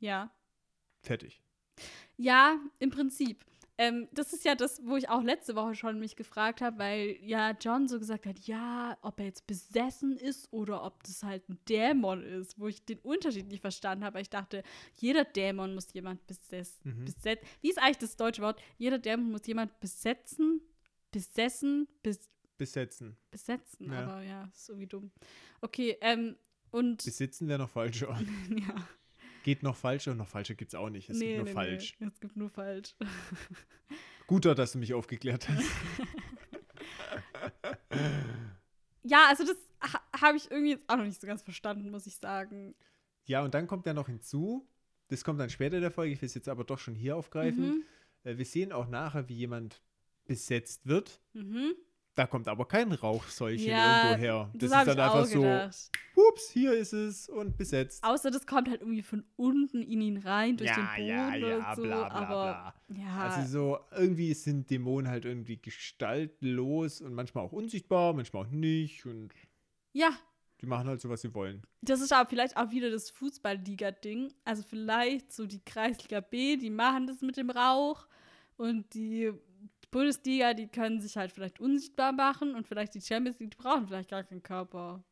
Ja. Fertig. Ja, im Prinzip. Ähm, das ist ja das, wo ich auch letzte Woche schon mich gefragt habe, weil ja John so gesagt hat, ja, ob er jetzt besessen ist oder ob das halt ein Dämon ist, wo ich den Unterschied nicht verstanden habe. weil Ich dachte, jeder Dämon muss jemand besessen. Mhm. Beset Wie ist eigentlich das deutsche Wort? Jeder Dämon muss jemand besetzen, besessen, bes Besetzen. besetzen. Ja. Aber ja, ist irgendwie dumm. Okay, ähm, und Besitzen wäre noch falscher. ja. Geht noch falscher und noch falscher gibt es auch nicht. Es gibt nur falsch. Nee. Es gibt nur falsch. Guter, dass du mich aufgeklärt hast. Ja, also das ha habe ich irgendwie jetzt auch noch nicht so ganz verstanden, muss ich sagen. Ja, und dann kommt ja noch hinzu, das kommt dann später in der Folge, ich will es jetzt aber doch schon hier aufgreifen. Mhm. Äh, wir sehen auch nachher, wie jemand besetzt wird. Mhm. Da kommt aber kein Rauchsäulchen Ja, irgendwo her. Das, Das, ist dann einfach so, ups, hier ist es und besetzt. Außer das kommt halt irgendwie von unten in ihn rein, durch ja, den Boden ja, ja, und so. bla, bla, aber bla. ja, Also so, irgendwie sind Dämonen halt irgendwie gestaltlos und manchmal auch unsichtbar, manchmal auch nicht und ja, die machen halt so, was sie wollen. das ist aber vielleicht auch wieder das Fußballliga-Ding. Also vielleicht so die Kreisliga B, die machen das mit dem Rauch und die Bundesliga, die können sich halt vielleicht unsichtbar machen und vielleicht die Champions League, die brauchen vielleicht gar keinen Körper.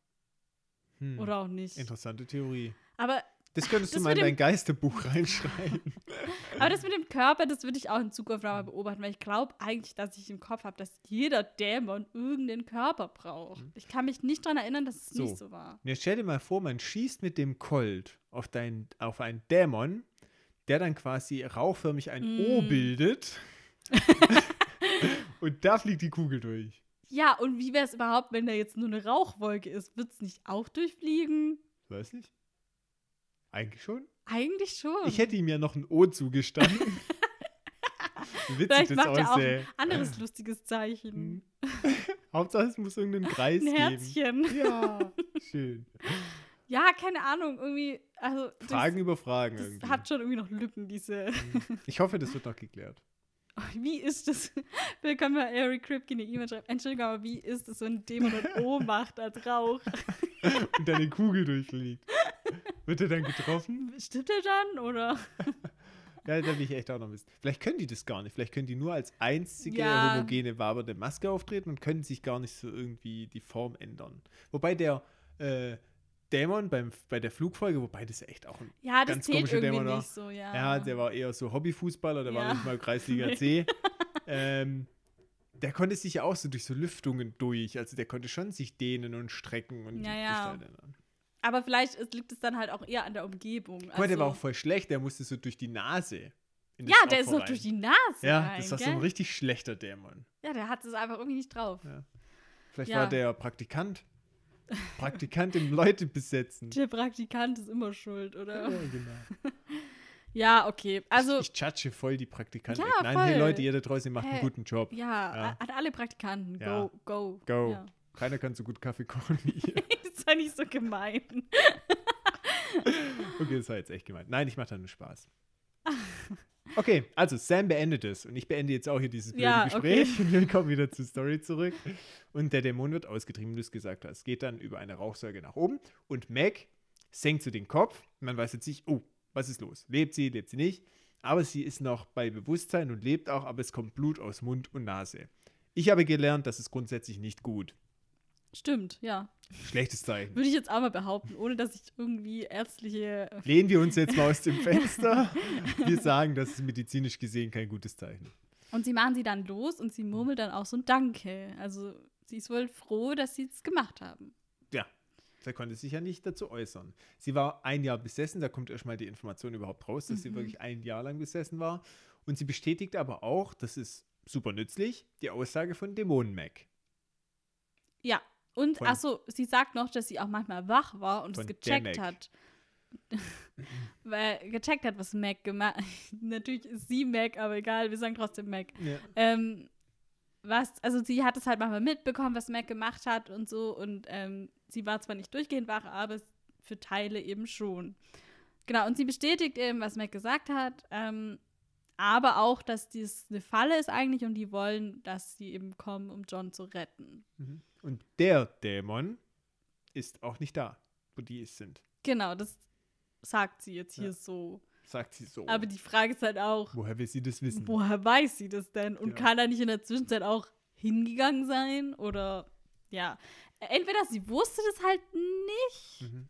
Hm. Oder auch nicht. Interessante Theorie. Aber Das könntest Das du mal in dein Geisterbuch reinschreiben. Aber das mit dem Körper, das würde ich auch in Zukunft nochmal beobachten, weil ich glaube eigentlich, dass ich im Kopf habe, dass jeder Dämon irgendeinen Körper braucht. Ich kann mich nicht daran erinnern, dass es. So. nicht so war. Jetzt stell dir mal vor, man schießt mit dem Colt auf, dein, auf einen Dämon, der dann quasi rauchförmig ein O Mm. bildet. Und da fliegt die Kugel durch. Ja, und wie wäre es überhaupt, wenn da jetzt nur eine Rauchwolke ist? Wird es nicht auch durchfliegen? Weiß nicht. Eigentlich schon. Eigentlich schon. Ich hätte ihm ja noch ein O zugestanden. Witzig Vielleicht das macht er auch ein anderes lustiges Zeichen. Hauptsache, es muss irgendeinen Kreis Ein geben. Herzchen. Ja, schön. Ja, keine Ahnung, irgendwie, also. das- Fragen über Fragen Das irgendwie. hat schon irgendwie noch Lücken, diese. Ich hoffe, das wird noch geklärt. Wie ist das? Willkommen bei Eric Kripke eine E-Mail schreibt. Entschuldigung, aber wie ist es, wenn ein Dämon ein O macht als Rauch? Und deine Kugel durchfliegt. Wird er dann getroffen? Stimmt der dann? Oder? Ja, da will ich echt auch noch wissen. Vielleicht können die das gar nicht. Vielleicht können die nur als einzige Ja. homogene wabernde Maske auftreten und können sich gar nicht so irgendwie die Form ändern. Wobei der äh, Dämon beim, bei der Flugfolge, wobei das echt auch ein. Ja, das Ganz komischer Dämon war. nicht so, ja. Ja, der war eher so Hobbyfußballer, der war Ja. nicht mal Kreisliga C. ähm, der konnte sich ja auch so durch so Lüftungen durch. Also der konnte schon sich dehnen und strecken und Ja. Aber vielleicht ist, liegt es dann halt auch eher an der Umgebung. Guck mal, der war Also- auch voll schlecht, der musste so durch die Nase. in Ja, der ist noch durch die Nase Ja, rein, das war so gell? ein richtig schlechter Dämon. Ja, der hat es einfach irgendwie nicht drauf. Vielleicht war der Praktikant. Praktikant im Leute besetzen. Der Praktikant ist immer schuld, Ja, oder? genau. Ja, okay. Also, ich judge voll die Praktikanten. Ja, Nein, hey voll. Leute, ihr da draußen macht einen Hey, guten Job. ja, Ja. an alle Praktikanten. Ja. Go, go. Go. Ja. Keiner kann so gut Kaffee kochen wie ihr. das war nicht so gemein. Okay, das war jetzt echt gemeint. Nein, ich mache da nur Spaß. Okay, also Sam beendet es und ich beende jetzt auch hier dieses blöde Ja, Gespräch und wir kommen wieder zur Story zurück. Und der Dämon wird ausgetrieben, wie du es gesagt hast. Geht dann über eine Rauchsäule nach oben und Meg senkt so den Kopf. Man weiß jetzt nicht, oh, was ist los? Lebt sie, lebt sie nicht? Aber sie ist noch bei Bewusstsein und lebt auch, aber es kommt Blut aus Mund und Nase. Ich habe gelernt, das ist grundsätzlich nicht gut. Stimmt, ja. Schlechtes Zeichen. Würde ich jetzt auch mal behaupten, ohne dass ich irgendwie ärztliche. Lehnen wir uns jetzt mal aus dem Fenster. Wir sagen, das ist medizinisch gesehen kein gutes Zeichen. Und sie machen sie dann los und sie murmelt dann auch so ein Danke. Also sie ist wohl froh, dass sie es gemacht haben. Ja, da konnte sich ja nicht dazu äußern. Sie war ein Jahr besessen, da kommt erstmal die Information überhaupt raus, dass sie wirklich ein Jahr lang besessen war. Und sie bestätigt aber auch, das ist super nützlich, die Aussage von Dämonen Mac. Ja. Und Von- achso, sie sagt noch, dass sie auch manchmal wach war und es gecheckt hat. Weil gecheckt hat, was Mac gemacht Natürlich ist sie Mac, aber egal, wir sagen trotzdem Mac. Ja. Ähm, was, also sie hat es halt manchmal mitbekommen, was Mac gemacht hat und so. Und ähm, sie war zwar nicht durchgehend wach, aber für Teile eben schon. Genau, und sie bestätigt eben, was Mac gesagt hat. Ähm, aber auch, dass dies eine Falle ist eigentlich und die wollen, dass sie eben kommen, um John zu retten. Mhm. Und der Dämon ist auch nicht da, wo die es sind, Genau, das sagt sie jetzt hier Ja. so. sagt sie so. Aber die Frage ist halt auch, Woher will sie das wissen? woher weiß sie das denn? Und Genau. kann er nicht in der Zwischenzeit auch hingegangen sein? Oder ja. Entweder sie wusste das halt nicht, Mhm.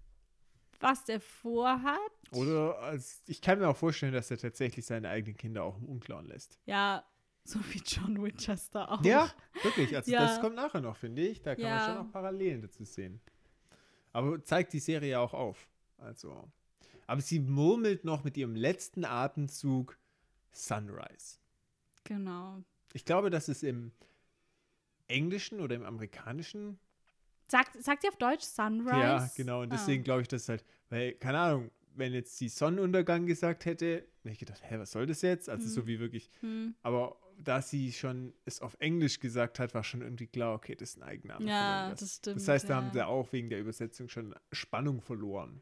was der vorhat. Oder als, ich kann mir auch vorstellen, dass er tatsächlich seine eigenen Kinder auch im Unklaren lässt. Ja, so wie John Winchester auch. Ja, wirklich. Also Ja. das kommt nachher noch, finde ich. Da kann man Ja. schon noch Parallelen dazu sehen. Aber zeigt die Serie ja auch auf. Also. Aber sie murmelt noch mit ihrem letzten Atemzug Sunrise. Genau. Ich glaube, dass es im Englischen oder im Amerikanischen. Sagt, sagt sie auf Deutsch Sunrise? Ja, genau. Und Ah. deswegen glaube ich, dass es halt, weil, keine Ahnung, wenn jetzt sie Sonnenuntergang gesagt hätte, hätte ich gedacht, hä, was soll das jetzt? Also so wie wirklich. Hm. Aber da sie schon es auf Englisch gesagt hat, war schon irgendwie klar, okay, das ist ein Eigenname. Ja, das stimmt, Das heißt, da ja. haben sie auch wegen der Übersetzung schon Spannung verloren.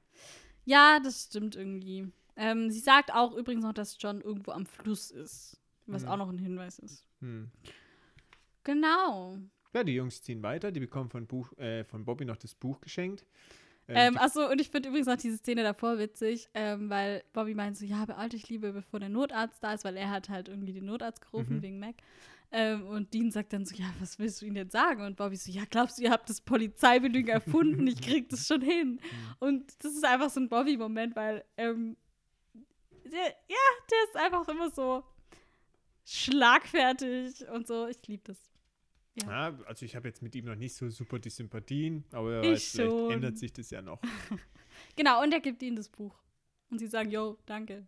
Ja, das stimmt irgendwie. Ähm, sie sagt auch übrigens noch, dass John irgendwo am Fluss ist. Was Mhm. auch noch ein Hinweis ist. Hm. Genau. Ja, die Jungs ziehen weiter, die bekommen von, Buch, äh, von Bobby noch das Buch geschenkt. Ähm, die- achso, und ich finde übrigens auch diese Szene davor witzig, ähm, weil Bobby meint so, ja, beeil dich lieber, bevor der Notarzt da ist, weil er hat halt irgendwie den Notarzt gerufen Mhm. wegen Mac. Ähm, und Dean sagt dann so, ja, was willst du ihnen jetzt sagen? Und Bobby so, ja, glaubst du, ihr habt das Polizeibelügen erfunden? Ich krieg das schon hin. Mhm. Und das ist einfach so ein Bobby-Moment, weil, ähm, der, ja, der ist einfach immer so schlagfertig und so. Ich liebe das. Ja, also ich habe jetzt mit ihm noch nicht so super die Sympathien, aber vielleicht schon. ändert sich das ja noch. Genau, und er gibt ihnen das Buch. Und sie sagen, yo, danke.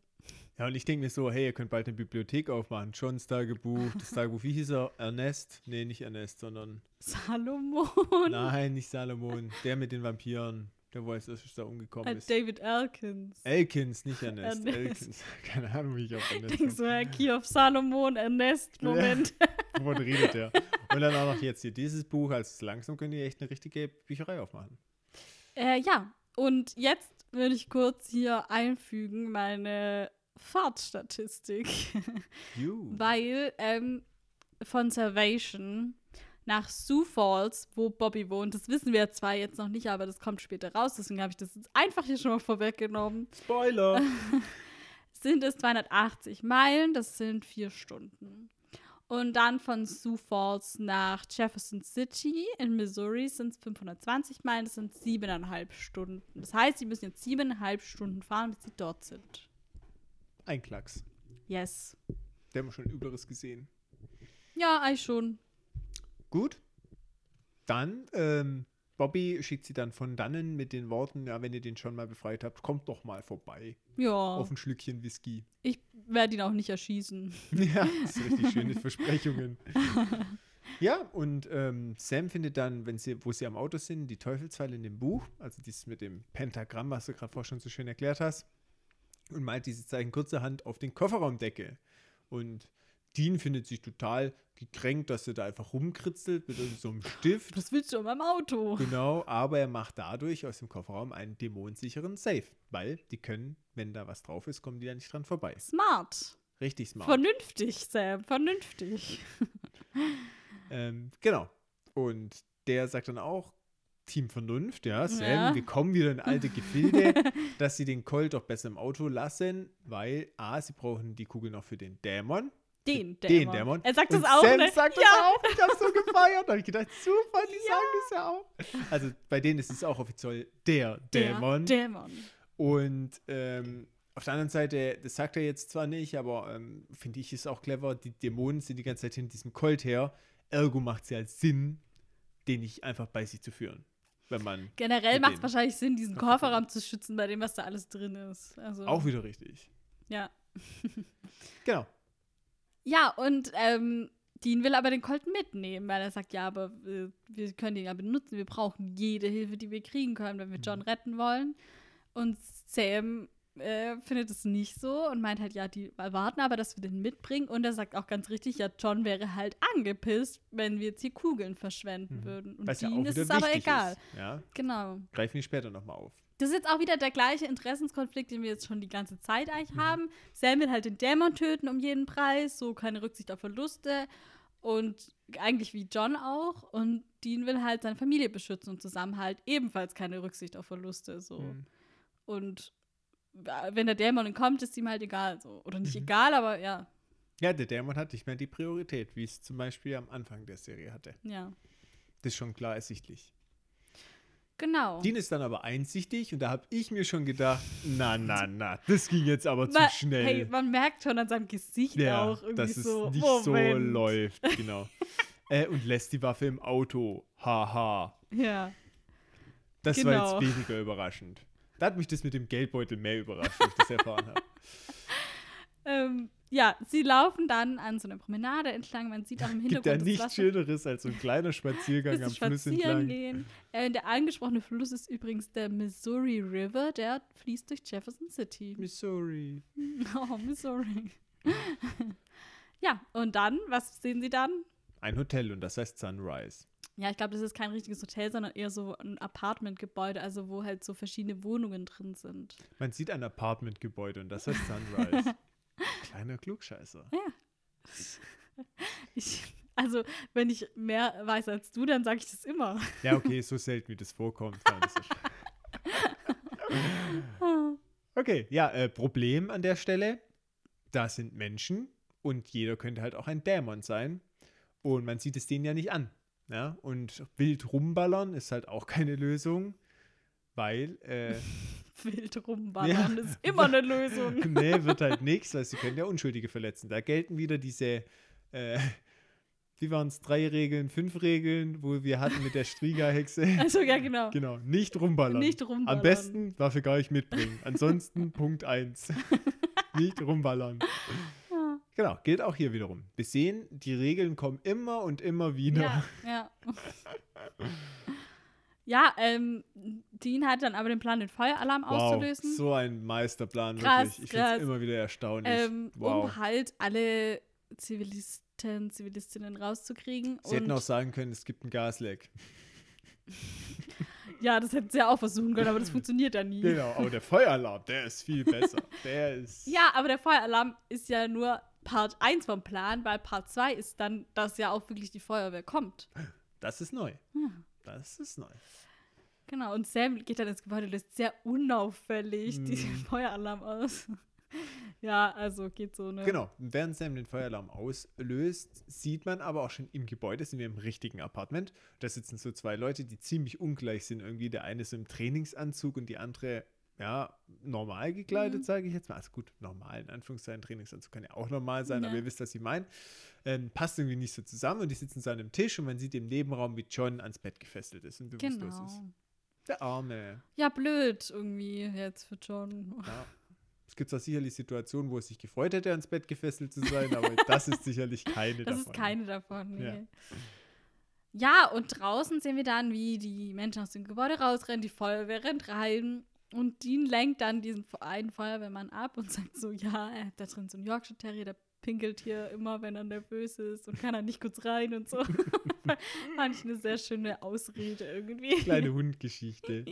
Ja, und ich denke mir so, hey, ihr könnt bald eine Bibliothek aufmachen. Johns Tagebuch, das Tagebuch, wie hieß er? Ernest? Nee, nicht Ernest, sondern Salomon. Nein, nicht Salomon. Der mit den Vampiren. Der weiß, dass er da umgekommen Äh, ist. David Elkins. Elkins, nicht Ernest. Ernest. Elkins. Keine Ahnung, wie ich auf Ernest Denkst du, Herr Key of Salomon, Ernest, Moment. Wovon redet der? Und dann auch noch jetzt hier dieses Buch. Also langsam könnt ihr echt eine richtige Bücherei aufmachen. äh, ja, und jetzt würde ich kurz hier einfügen meine Fahrtstatistik. Weil ähm, von Salvation nach Sioux Falls, wo Bobby wohnt, das wissen wir zwar jetzt noch nicht, aber das kommt später raus, deswegen habe ich das jetzt einfach hier schon mal vorweggenommen, Spoiler. sind es 280 Meilen, das sind vier Stunden. Und dann von Sioux Falls nach Jefferson City in Missouri sind es 520 Meilen, das sind siebeneinhalb Stunden. Das heißt, sie müssen jetzt siebeneinhalb Stunden fahren, bis sie dort sind. Ein Klacks. Yes. Der haben wir schon Übleres gesehen. Ja, eigentlich schon. Gut. Dann, ähm, Bobby schickt sie dann von dannen mit den Worten, ja, wenn ihr den schon mal befreit habt, kommt doch mal vorbei. Ja. Auf ein Schlückchen Whisky. Ich werde ihn auch nicht erschießen. Ja, das ist richtig schöne Versprechungen. Ja, und ähm, Sam findet dann, wenn sie, wo sie am Auto sind, die Teufelsfalle in dem Buch, also dieses mit dem Pentagramm, was du gerade vorher schon so schön erklärt hast, und malt diese Zeichen kurzerhand auf den Kofferraumdeckel. Und Dean findet sich total gekränkt, dass er da einfach rumkritzelt mit so einem Stift. Das willst du in meinem Auto. Genau, aber er macht dadurch aus dem Kofferraum einen dämonensicheren Safe, weil die können, wenn da was drauf ist, kommen die da nicht dran vorbei. Smart. Richtig smart. Vernünftig, Sam. Vernünftig. Ähm, genau. Und der sagt dann auch, Team Vernunft, ja, Sam, Ja. wir kommen wieder in alte Gefilde, dass sie den Colt doch besser im Auto lassen, weil A, sie brauchen die Kugel noch für den Dämon. Den Den Dämon. Dämon. Er sagt Und das auch, Sam ne? sagt ja. das auch. Ich habe so gefeiert. Da habe ich gedacht, super, die sagen das ja auch. Also bei denen ist es auch offiziell der, Der Dämon. Dämon. Und ähm, auf der anderen Seite, das sagt er jetzt zwar nicht, aber ähm, finde ich ist auch clever, die Dämonen sind die ganze Zeit hinter diesem Colt her. Ergo macht es ja Sinn, den nicht einfach bei sich zu führen. Wenn man. Generell macht es wahrscheinlich Sinn, diesen Kofferraum. Kofferraum zu schützen, bei dem, was da alles drin ist. Also, Auch wieder richtig. Ja. Genau. Ja, und ähm, Dean will aber den Colt mitnehmen, weil er sagt, ja, aber äh, wir können den ja benutzen. Wir brauchen jede Hilfe, die wir kriegen können, wenn wir Mhm. John retten wollen. Und Sam äh, findet es nicht so und meint halt, ja, die erwarten aber, dass wir den mitbringen. Und er sagt auch ganz richtig, ja, John wäre halt angepisst, wenn wir jetzt hier Kugeln verschwenden Mhm. würden. Und Was ja Dean auch ist es aber egal. Ist. Ja, Genau. greifen wir später nochmal auf. Das ist jetzt auch wieder der gleiche Interessenskonflikt, den wir jetzt schon die ganze Zeit eigentlich Mhm. haben. Sam will halt den Dämon töten um jeden Preis, so keine Rücksicht auf Verluste. Und eigentlich wie John auch. Und Dean will halt seine Familie beschützen und Zusammenhalt, ebenfalls keine Rücksicht auf Verluste. So. Mhm. Und äh, wenn der Dämon entkommt, ist ihm halt egal. So. Oder nicht Mhm. egal, aber ja. Ja, der Dämon hat nicht mehr die Priorität, wie es zum Beispiel am Anfang der Serie hatte. Ja. Das ist schon klar ersichtlich. Genau. Dean ist dann aber einsichtig und da habe ich mir schon gedacht, na, na, na, das ging jetzt aber zu schnell. Hey, man merkt schon an seinem Gesicht ja, auch irgendwie dass es so. nicht Moment. so läuft, genau. äh, und lässt die Waffe im Auto. Haha. Ja. Das Genau. war jetzt weniger überraschend. Da hat mich das mit dem Geldbeutel mehr überrascht, als ich das erfahren habe. Ähm, ja, sie laufen dann an so einer Promenade entlang. Man sieht auch im Gibt ja Hintergrund nichts Wasser. Schöneres als so ein kleiner Spaziergang am Fluss entlang. gehen. Äh, der angesprochene Fluss ist übrigens der Missouri River, der fließt durch Jefferson City. Missouri. Oh, Missouri. ja, und dann, was sehen sie dann? Ein Hotel und das heißt Sunrise. Ja, ich glaube, das ist kein richtiges Hotel, sondern eher so ein Apartmentgebäude, also wo halt so verschiedene Wohnungen drin sind. Man sieht ein Apartmentgebäude und das heißt Sunrise. Kleiner Klugscheißer. Ich, also, wenn ich mehr weiß als du, dann sage ich das immer. Ja, okay, so selten wie das vorkommt. okay, ja, äh, Problem an der Stelle. Da sind Menschen und jeder könnte halt auch ein Dämon sein. Und man sieht es denen ja nicht an. Ja? Und wild rumballern ist halt auch keine Lösung, weil, äh, Wild rumballern Ja. ist immer eine Lösung. nee, wird halt nichts, weil sie können ja Unschuldige verletzen. Da gelten wieder diese, äh, wie waren es, drei Regeln, fünf Regeln, wo wir hatten mit der Striga-Hexe. Also, ja, genau. Genau, nicht rumballern. Nicht rumballern. Am besten Waffe gar nicht mitbringen. Ansonsten Punkt 1. nicht rumballern. Ja. Genau, gilt auch hier wiederum. Wir sehen, die Regeln kommen immer und immer wieder. Ja, ja. Ja, ähm, Dean hat dann aber den Plan, den Feueralarm Wow, auszulösen. so ein Meisterplan, Krass, wirklich. Ich finde es immer wieder erstaunlich. ähm, wow. Um halt alle Zivilisten, Zivilistinnen rauszukriegen. Sie hätten auch sagen können, es gibt ein Gasleck. Ja, das hätten sie ja auch versuchen können, aber das funktioniert ja nie. Genau, aber der Feueralarm, der ist viel besser. Der ist. Ja, aber der Feueralarm ist ja nur Part 1 vom Plan, weil Part 2 ist dann, dass ja auch wirklich die Feuerwehr kommt. Das ist neu. Ja. Das ist neu. Genau, und Sam geht dann ins Gebäude, löst sehr unauffällig Mm. diesen Feueralarm aus. ja, also geht so, ne? Genau, während Sam den Feueralarm auslöst, sieht man aber auch schon im Gebäude, sind wir im richtigen Apartment. Da sitzen so zwei Leute, die ziemlich ungleich sind. Irgendwie der eine ist im Trainingsanzug und die andere, ja, normal gekleidet, Mhm. sage ich jetzt mal. Also gut, normal, in Anführungszeichen, Trainingsanzug kann ja auch normal sein, Ja. aber ihr wisst, was ich meine. Ähm, passt irgendwie nicht so zusammen und die sitzen so an einem Tisch und man sieht im Nebenraum, wie John ans Bett gefesselt ist und bewusstlos ist. Genau. Der Arme. Ja, blöd irgendwie jetzt für John. Ja. Es gibt zwar sicherlich Situationen, wo es sich gefreut hätte, ans Bett gefesselt zu sein, aber das ist sicherlich keine Das davon. ist keine davon, nee. Ja. Ja. und draußen sehen wir dann, wie die Menschen aus dem Gebäude rausrennen, die Feuerwehr rennt rein und Dean lenkt dann diesen einen Feuerwehrmann ab und sagt so, ja, er hat da drin so einen Yorkshire Terrier, der pinkelt hier immer, wenn er nervös ist und kann er nicht kurz rein und so. Fand ich eine sehr schöne Ausrede irgendwie. Kleine Hundgeschichte.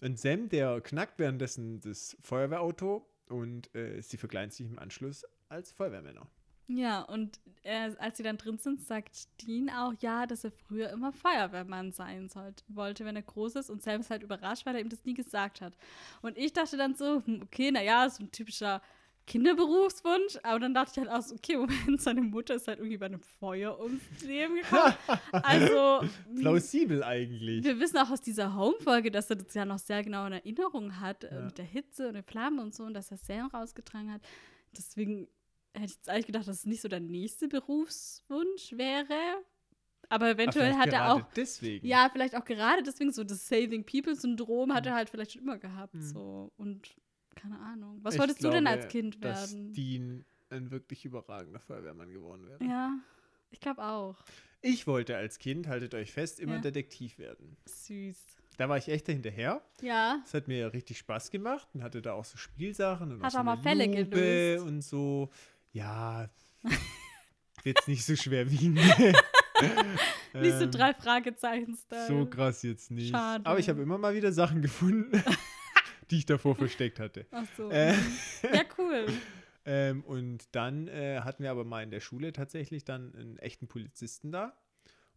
Und Sam, der knackt währenddessen das Feuerwehrauto und äh, sie verkleiden sich im Anschluss als Feuerwehrmänner. Ja, und äh, als sie dann drin sind, sagt Dean auch, ja, dass er früher immer Feuerwehrmann sein sollte, wollte, wenn er groß ist. Und Sam ist halt überrascht, weil er ihm das nie gesagt hat. Und ich dachte dann so, hm, okay, naja, so ein typischer Kinderberufswunsch. Aber dann dachte ich halt auch so, okay, Moment, seine Mutter ist halt irgendwie bei einem Feuer ums Leben gekommen. also, Plausibel eigentlich. wir wissen auch aus dieser Home-Folge, dass er das ja noch sehr genau in Erinnerung hat, äh, Ja. mit der Hitze und den Flammen und so, und dass er Sam rausgetragen hat. Deswegen hätte ich jetzt eigentlich gedacht, dass es nicht so der nächste Berufswunsch wäre. Aber eventuell hat er auch, Deswegen. ja, vielleicht auch gerade deswegen so das Saving People-Syndrom hat er halt vielleicht schon immer gehabt. Hm. So. Und keine Ahnung. Was Ich wolltest du denn glaube, als Kind Dass werden? Dean ein wirklich überragender Feuerwehrmann geworden wäre. Ja, ich glaube auch. Ich wollte als Kind, haltet euch fest, immer Ja. Detektiv werden. Süß. Da war ich echt dahinterher. Ja. Es hat mir ja richtig Spaß gemacht und hatte da auch so Spielsachen und Hat auch so auch mal eine Fälle gelöst. und so. Ja, jetzt nicht so schwerwiegend. Nicht so Ähm, drei Fragezeichen-Style. So krass jetzt nicht. Schade. Aber ich habe immer mal wieder Sachen gefunden, die ich davor versteckt hatte. Ach so. Äh, Ja, cool. ähm, und dann äh, hatten wir aber mal in der Schule tatsächlich dann einen echten Polizisten da.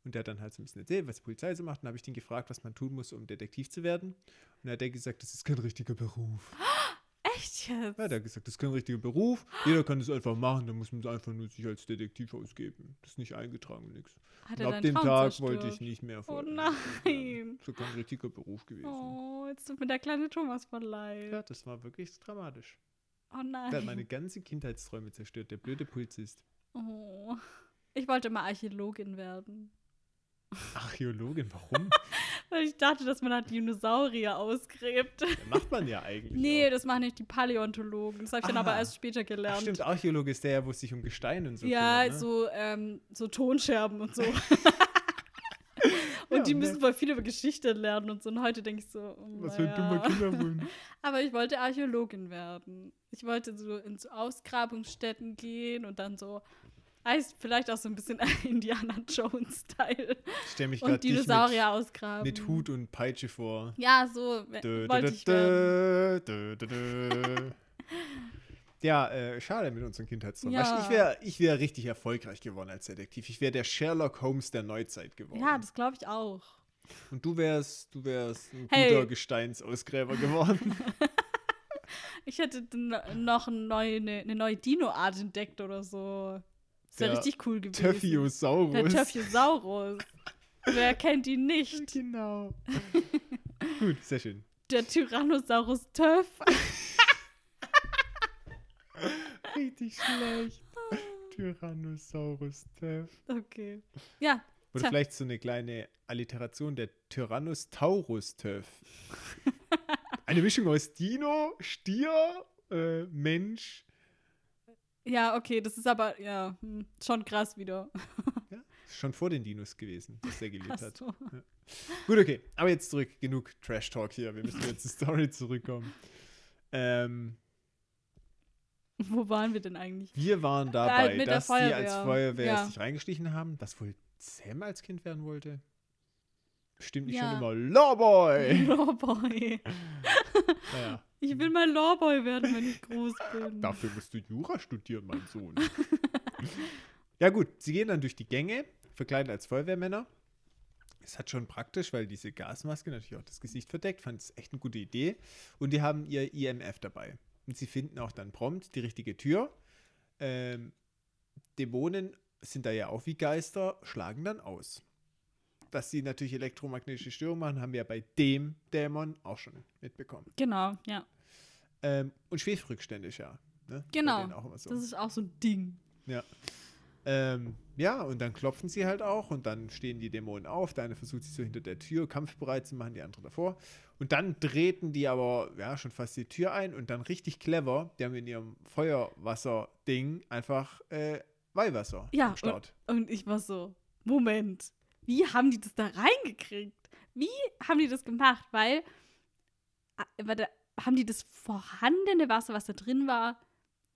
Und der hat dann halt so ein bisschen erzählt, was die Polizei so macht. Und dann habe ich den gefragt, was man tun muss, um Detektiv zu werden. Und dann hat er gesagt, das ist kein richtiger Beruf. Echt jetzt? Ja, der hat gesagt, das ist kein richtiger Beruf. Jeder kann das einfach machen, dann muss man einfach nur sich als Detektiv ausgeben. Das ist nicht eingetragen, nichts. Hat Und ab dem Traum Tag zerstört? wollte ich nicht mehr Oh Feuerwehrmann nein. werden. So kein richtiger Beruf gewesen. Oh, jetzt tut mir der kleine Thomas voll leid. Ja, das war wirklich dramatisch. Oh nein. Der hat meine ganze Kindheitsträume zerstört, der blöde Polizist. Oh. Ich wollte mal Archäologin werden. Archäologin, warum? Weil ich dachte, dass man halt Dinosaurier ausgräbt. Das macht man ja eigentlich. Nee, auch. das machen nicht die Paläontologen. Das habe ich dann aber Ah. erst später Ach, gelernt. stimmt, Archäologe ist der, ja, wo es sich um Gestein und so ja, kümmert, ne? so, ähm, so Tonscherben und so. und Ja, die ne? müssen voll viel über Geschichte lernen und so. Und heute denke ich so, oh, Was für ein dummer Kinderwunsch. Aber ich wollte Archäologin werden. Ich wollte so in so Ausgrabungsstätten gehen und dann so, heißt vielleicht auch so ein bisschen Indiana Jones-Style. Ich stelle mich gerade Dinosaurier mit, ausgraben. mit Hut und Peitsche vor. Ja, so we- Dö, wollte ich werden. Ja, äh, schade mit unseren Kindheitsträumen. Ja. Ich wäre ich wär richtig erfolgreich geworden als Detektiv. Ich wäre der Sherlock Holmes der Neuzeit geworden. Ja, das glaube ich auch. Und du wärst, du wärst ein Hey. guter Gesteinsausgräber geworden. Ich hätte noch eine neue, eine, eine neue Dino-Art entdeckt oder so. Das wäre richtig cool gewesen. Töphiosaurus. Der Töphiosaurus. Wer kennt ihn nicht? Genau. Gut, sehr schön. Der Tyrannosaurus Töff. Richtig schlecht. Tyrannosaurus Töff. Okay. Ja, Oder Tja. vielleicht so eine kleine Alliteration der Tyrannus Taurus Töff. Eine Mischung aus Dino, Stier, äh, Mensch. Ja, okay, das ist aber, ja, hm, schon krass wieder. Ja, ist schon vor den Dinos gewesen, dass der gelebt hat. so. Gut, okay. Aber jetzt zurück. Genug Trash Talk hier. Wir müssen jetzt zur Story zurückkommen. Ähm, Wo waren wir denn eigentlich? wir waren dabei, mit der dass sie als Feuerwehr. Ja. sich reingestichen haben, dass wohl Sam als Kind werden wollte. Bestimmt nicht Ja. schon immer Lawboy. Lawboy. naja, Ich will mal Lawboy werden, wenn ich groß bin. dafür musst du Jura studieren, mein Sohn. ja gut, sie gehen dann durch die Gänge, verkleidet als Feuerwehrmänner. Es hat schon praktisch, weil diese Gasmaske natürlich auch das Gesicht verdeckt. Fand es echt eine gute Idee. Und die haben ihr IMF dabei. Und sie finden auch dann prompt die richtige Tür. Ähm, Dämonen sind da ja auch wie Geister, schlagen dann aus. Dass sie natürlich elektromagnetische Störungen machen, haben wir ja bei dem Dämon auch schon mitbekommen. Genau, ja. Ähm, und Schwefelrückstände ist ja. Ne? Genau. so. Das ist auch so ein Ding. Ja. Ähm, ja, und dann klopfen sie halt auch und dann stehen die Dämonen auf. Der eine versucht sich so hinter der Tür kampfbereit zu machen, die andere davor. Und dann treten die aber ja schon fast die Tür ein und dann richtig clever, die haben in ihrem Feuerwasser-Ding einfach äh, Weihwasser Ja, Start. Und ich war so, Moment, wie haben die das da reingekriegt? Wie haben die das gemacht? Weil, warte, haben die das vorhandene Wasser, was da drin war,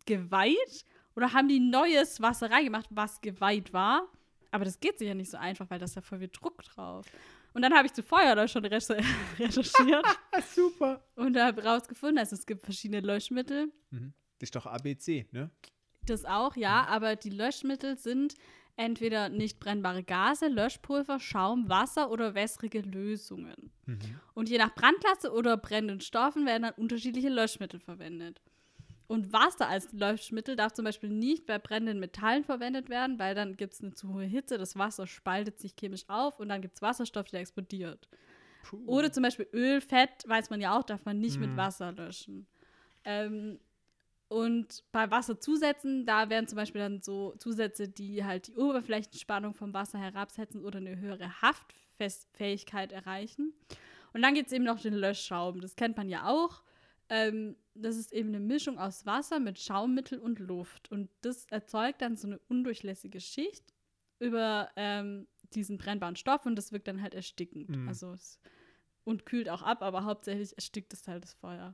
geweiht? Oder haben die neues Wasser reingemacht, was geweiht war? Aber das geht sicher nicht so einfach, weil da ist ja voll viel Druck drauf. Und dann habe ich zuvor da schon recher- recherchiert super. und habe rausgefunden, also es gibt verschiedene Löschmittel. Mhm. Das ist doch ABC, ne? Das auch, ja, aber die Löschmittel sind entweder nicht brennbare Gase, Löschpulver, Schaum, Wasser oder wässrige Lösungen. Mhm. Und je nach Brandklasse oder brennenden Stoffen werden dann unterschiedliche Löschmittel verwendet. Und Wasser als Löschmittel darf zum Beispiel nicht bei brennenden Metallen verwendet werden, weil dann gibt es eine zu hohe Hitze, das Wasser spaltet sich chemisch auf und dann gibt es Wasserstoff, der explodiert. Puh. Oder zum Beispiel Öl, Fett, weiß man ja auch, darf man nicht mit Mhm. Wasser löschen. Ähm, und bei Wasserzusätzen, da wären zum Beispiel dann so Zusätze, die halt die Oberflächenspannung vom Wasser herabsetzen oder eine höhere Haftfähigkeit erreichen. Und dann gibt es eben noch den Löschschaum. Das kennt man ja auch. Ähm, das ist eben eine Mischung aus Wasser mit Schaummittel und Luft. Und das erzeugt dann so eine undurchlässige Schicht über ähm, diesen brennbaren Stoff und das wirkt dann halt erstickend. Mhm. Also es, und kühlt auch ab, aber hauptsächlich erstickt es halt das Feuer.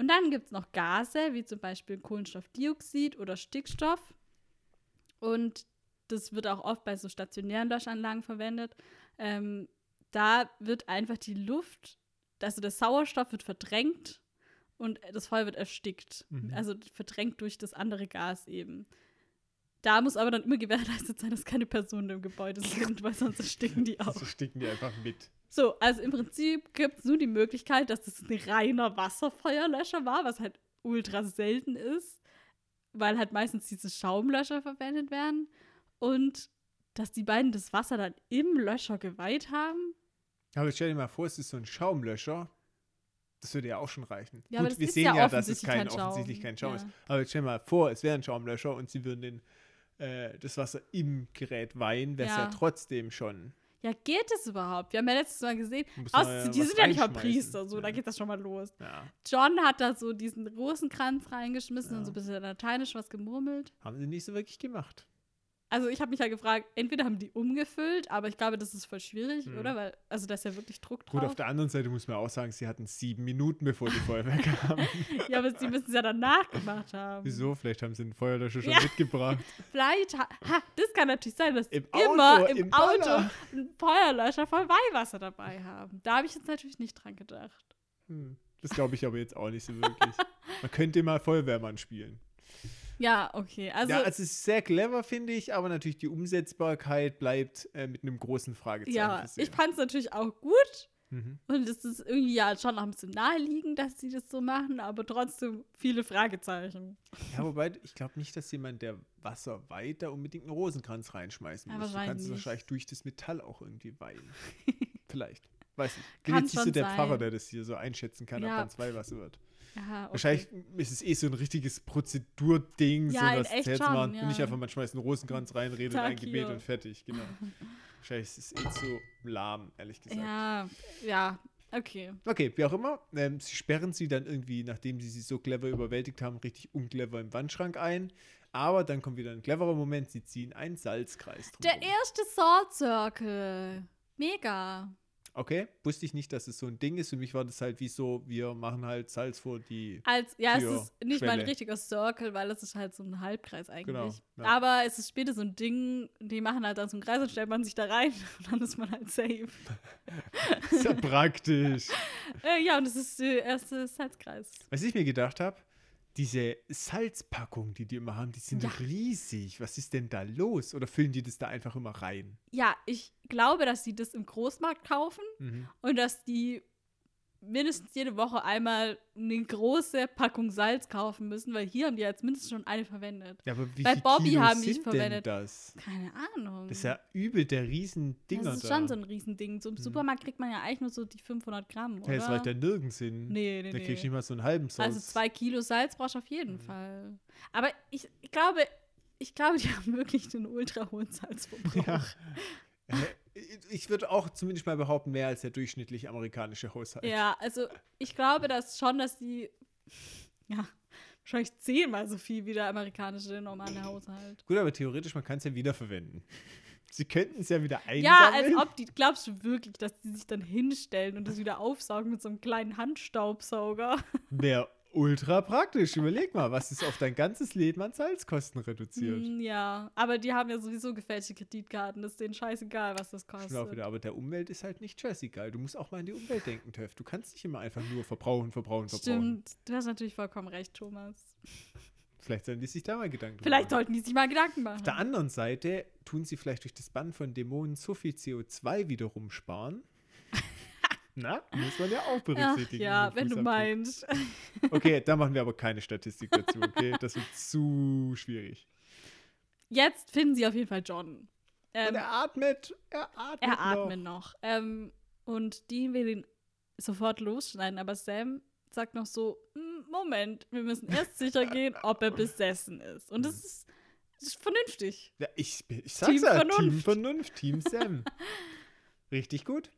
Und dann gibt es noch Gase, wie zum Beispiel Kohlenstoffdioxid oder Stickstoff. Und das wird auch oft bei so stationären Löschanlagen verwendet. Ähm, da wird einfach die Luft, also der Sauerstoff wird verdrängt und das Feuer wird erstickt. Mhm. Also verdrängt durch das andere Gas eben. Da muss aber dann immer gewährleistet sein, dass keine Personen im Gebäude sind, weil sonst ersticken die auch. So sticken die einfach mit. So, also im Prinzip gibt es nur die Möglichkeit, dass das ein reiner Wasserfeuerlöscher war, was halt ultra selten ist, weil halt meistens diese Schaumlöscher verwendet werden. Und dass die beiden das Wasser dann im Löscher geweiht haben. Aber jetzt stell dir mal vor, es ist so ein Schaumlöscher. Das würde ja auch schon reichen. Ja, Gut, wir sehen ja ja, dass es offensichtlich kein, kein Schaum. offensichtlich kein Schaum Ja. ist. Aber jetzt stell dir mal vor, es wäre ein Schaumlöscher und sie würden den, äh, das Wasser im Gerät weihen, wäre es ja. Ja. trotzdem schon. Ja, geht das überhaupt? Wir haben ja letztes Mal gesehen, aus, ja die was sind ja nicht mal. Priester, so, da Ja. geht das schon mal los. Ja. John hat da so diesen Rosenkranz reingeschmissen und so ein bisschen lateinisch was gemurmelt. Haben sie nicht so wirklich gemacht. Also ich habe mich ja gefragt, entweder haben die umgefüllt, aber ich glaube, das ist voll schwierig, Hm. oder? Weil, also da ist ja wirklich Druck Gut, drauf. auf der anderen Seite muss man auch sagen, sie hatten sieben Minuten, bevor die Feuerwehr kam. ja, aber sie müssen es ja danach gemacht haben. Wieso? Vielleicht haben sie den Feuerlöscher schon Ja. mitgebracht. Vielleicht, ha, ha, das kann natürlich sein, dass Im immer Auto, im, im Auto Baller. einen Feuerlöscher voll Weihwasser dabei haben. Da habe ich jetzt natürlich nicht dran gedacht. Hm. Das glaube ich aber jetzt auch nicht so wirklich. Man könnte mal Feuerwehrmann spielen. Ja, okay. Also, ja, also es ist sehr clever, finde ich, aber natürlich die Umsetzbarkeit bleibt äh, mit einem großen Fragezeichen ja, versehen. ich fand es natürlich auch gut. Mhm. Und es ist irgendwie ja schon noch ein bisschen naheliegend, dass sie das so machen, aber trotzdem viele Fragezeichen. Ja, wobei, ich glaube nicht, dass jemand, der Wasser weiht, da unbedingt einen Rosenkranz reinschmeißen Ja, muss. Du kannst es nicht. wahrscheinlich durch das Metall auch irgendwie weihen. Vielleicht. Weiß ich. Bin jetzt nicht so der sein. Pfarrer, der das hier so einschätzen kann, Ja. ob dann zwei was wird. Okay. Wahrscheinlich ist es eh so ein richtiges Prozedurding, Ja, so in das echt jetzt schon, machen. ja. Nicht einfach, man schmeißt einen Rosenkranz rein, redet Tag ein Gebet hier. und fertig. Genau. Wahrscheinlich ist es eh zu lahm, ehrlich gesagt. Ja, ja, okay. Okay, wie auch immer. Ähm, sie sperren sie dann irgendwie, nachdem sie sie so clever überwältigt haben, richtig unclever im Wandschrank ein. Aber dann kommt wieder ein cleverer Moment. Sie ziehen einen Salzkreis drum. Der erste Sword Circle. Mega. Okay, wusste ich nicht, dass es so ein Ding ist. Für mich war das halt wie so, wir machen halt Salz vor die. Als, ja, es ist nicht mal ein Schwelle. richtiger Circle, weil es ist halt so ein Halbkreis eigentlich. Genau, ja. Aber es ist später so ein Ding, die machen halt dann so einen Kreis und stellt man sich da rein und dann ist man halt safe. ist ja praktisch. Äh, ja, und das ist der erste Salzkreis. Was ich mir gedacht habe, diese Salzpackungen, die die immer haben, die sind Ja. riesig. Was ist denn da los? Oder füllen die das da einfach immer rein? Ja, ich glaube, dass sie das im Großmarkt kaufen Mhm. und dass die mindestens jede Woche einmal eine große Packung Salz kaufen müssen, weil hier haben die jetzt mindestens schon eine verwendet. Ja, aber wie Bei Bobby Kilo haben die sind verwendet. denn das? Keine Ahnung. Das ist ja übel der Riesendinger das ist da. schon so ein Riesending. So im Supermarkt kriegt man ja eigentlich nur so die 500 Gramm, oder? Ja, das reicht ja nirgends hin. Nee, nee, Da nee. krieg ich nicht mal so einen halben Sauce. Also zwei Kilo Salz brauchst du auf jeden Mhm. Fall. Aber ich, ich glaube, ich glaube, die haben wirklich einen ultra hohen Salzverbrauch. Ja. Ich würde auch zumindest mal behaupten, mehr als der durchschnittliche amerikanische Haushalt. Ja, also ich glaube das schon, dass die ja wahrscheinlich zehnmal so viel wie der amerikanische normale Haushalt. Gut, aber theoretisch, man kann es ja wiederverwenden. Sie könnten es ja wieder Ja, als einsammeln. ob die, glaubst du wirklich, dass die sich dann hinstellen und das wieder aufsaugen mit so einem kleinen Handstaubsauger? Wäre ultra praktisch. Überleg mal, was es auf dein ganzes Leben an Salzkosten reduziert. Hm, ja, aber die haben ja sowieso gefälschte Kreditkarten. Das ist denen scheißegal, was das kostet. wieder, aber der Umwelt ist halt nicht scheißegal. Du musst auch mal an die Umwelt denken, Töff. Du kannst nicht immer einfach nur verbrauchen, verbrauchen, verbrauchen. Stimmt, du hast natürlich vollkommen recht, Thomas. Vielleicht sollen die sich da mal Gedanken drüber Vielleicht machen. sollten die sich mal Gedanken machen. Auf der anderen Seite tun sie vielleicht durch das Bann von Dämonen so viel CO2 wiederum sparen. Na, muss man ja auch Ach, berücksichtigen. ja, den wenn du meinst. Okay, da machen wir aber keine Statistik dazu, okay? Das wird zu schwierig. Jetzt finden sie auf jeden Fall John. Und Ähm, er atmet, er atmet er noch. atmet noch. Ähm, und die will ihn sofort losschneiden, aber Sam sagt noch so: "Mm, Moment, wir müssen erst sicher gehen, ob er besessen ist. Und das ist, das ist vernünftig. Ja, ich, ich sag's Team ja, Team Vernunft. Vernunft, Team Sam. Richtig gut.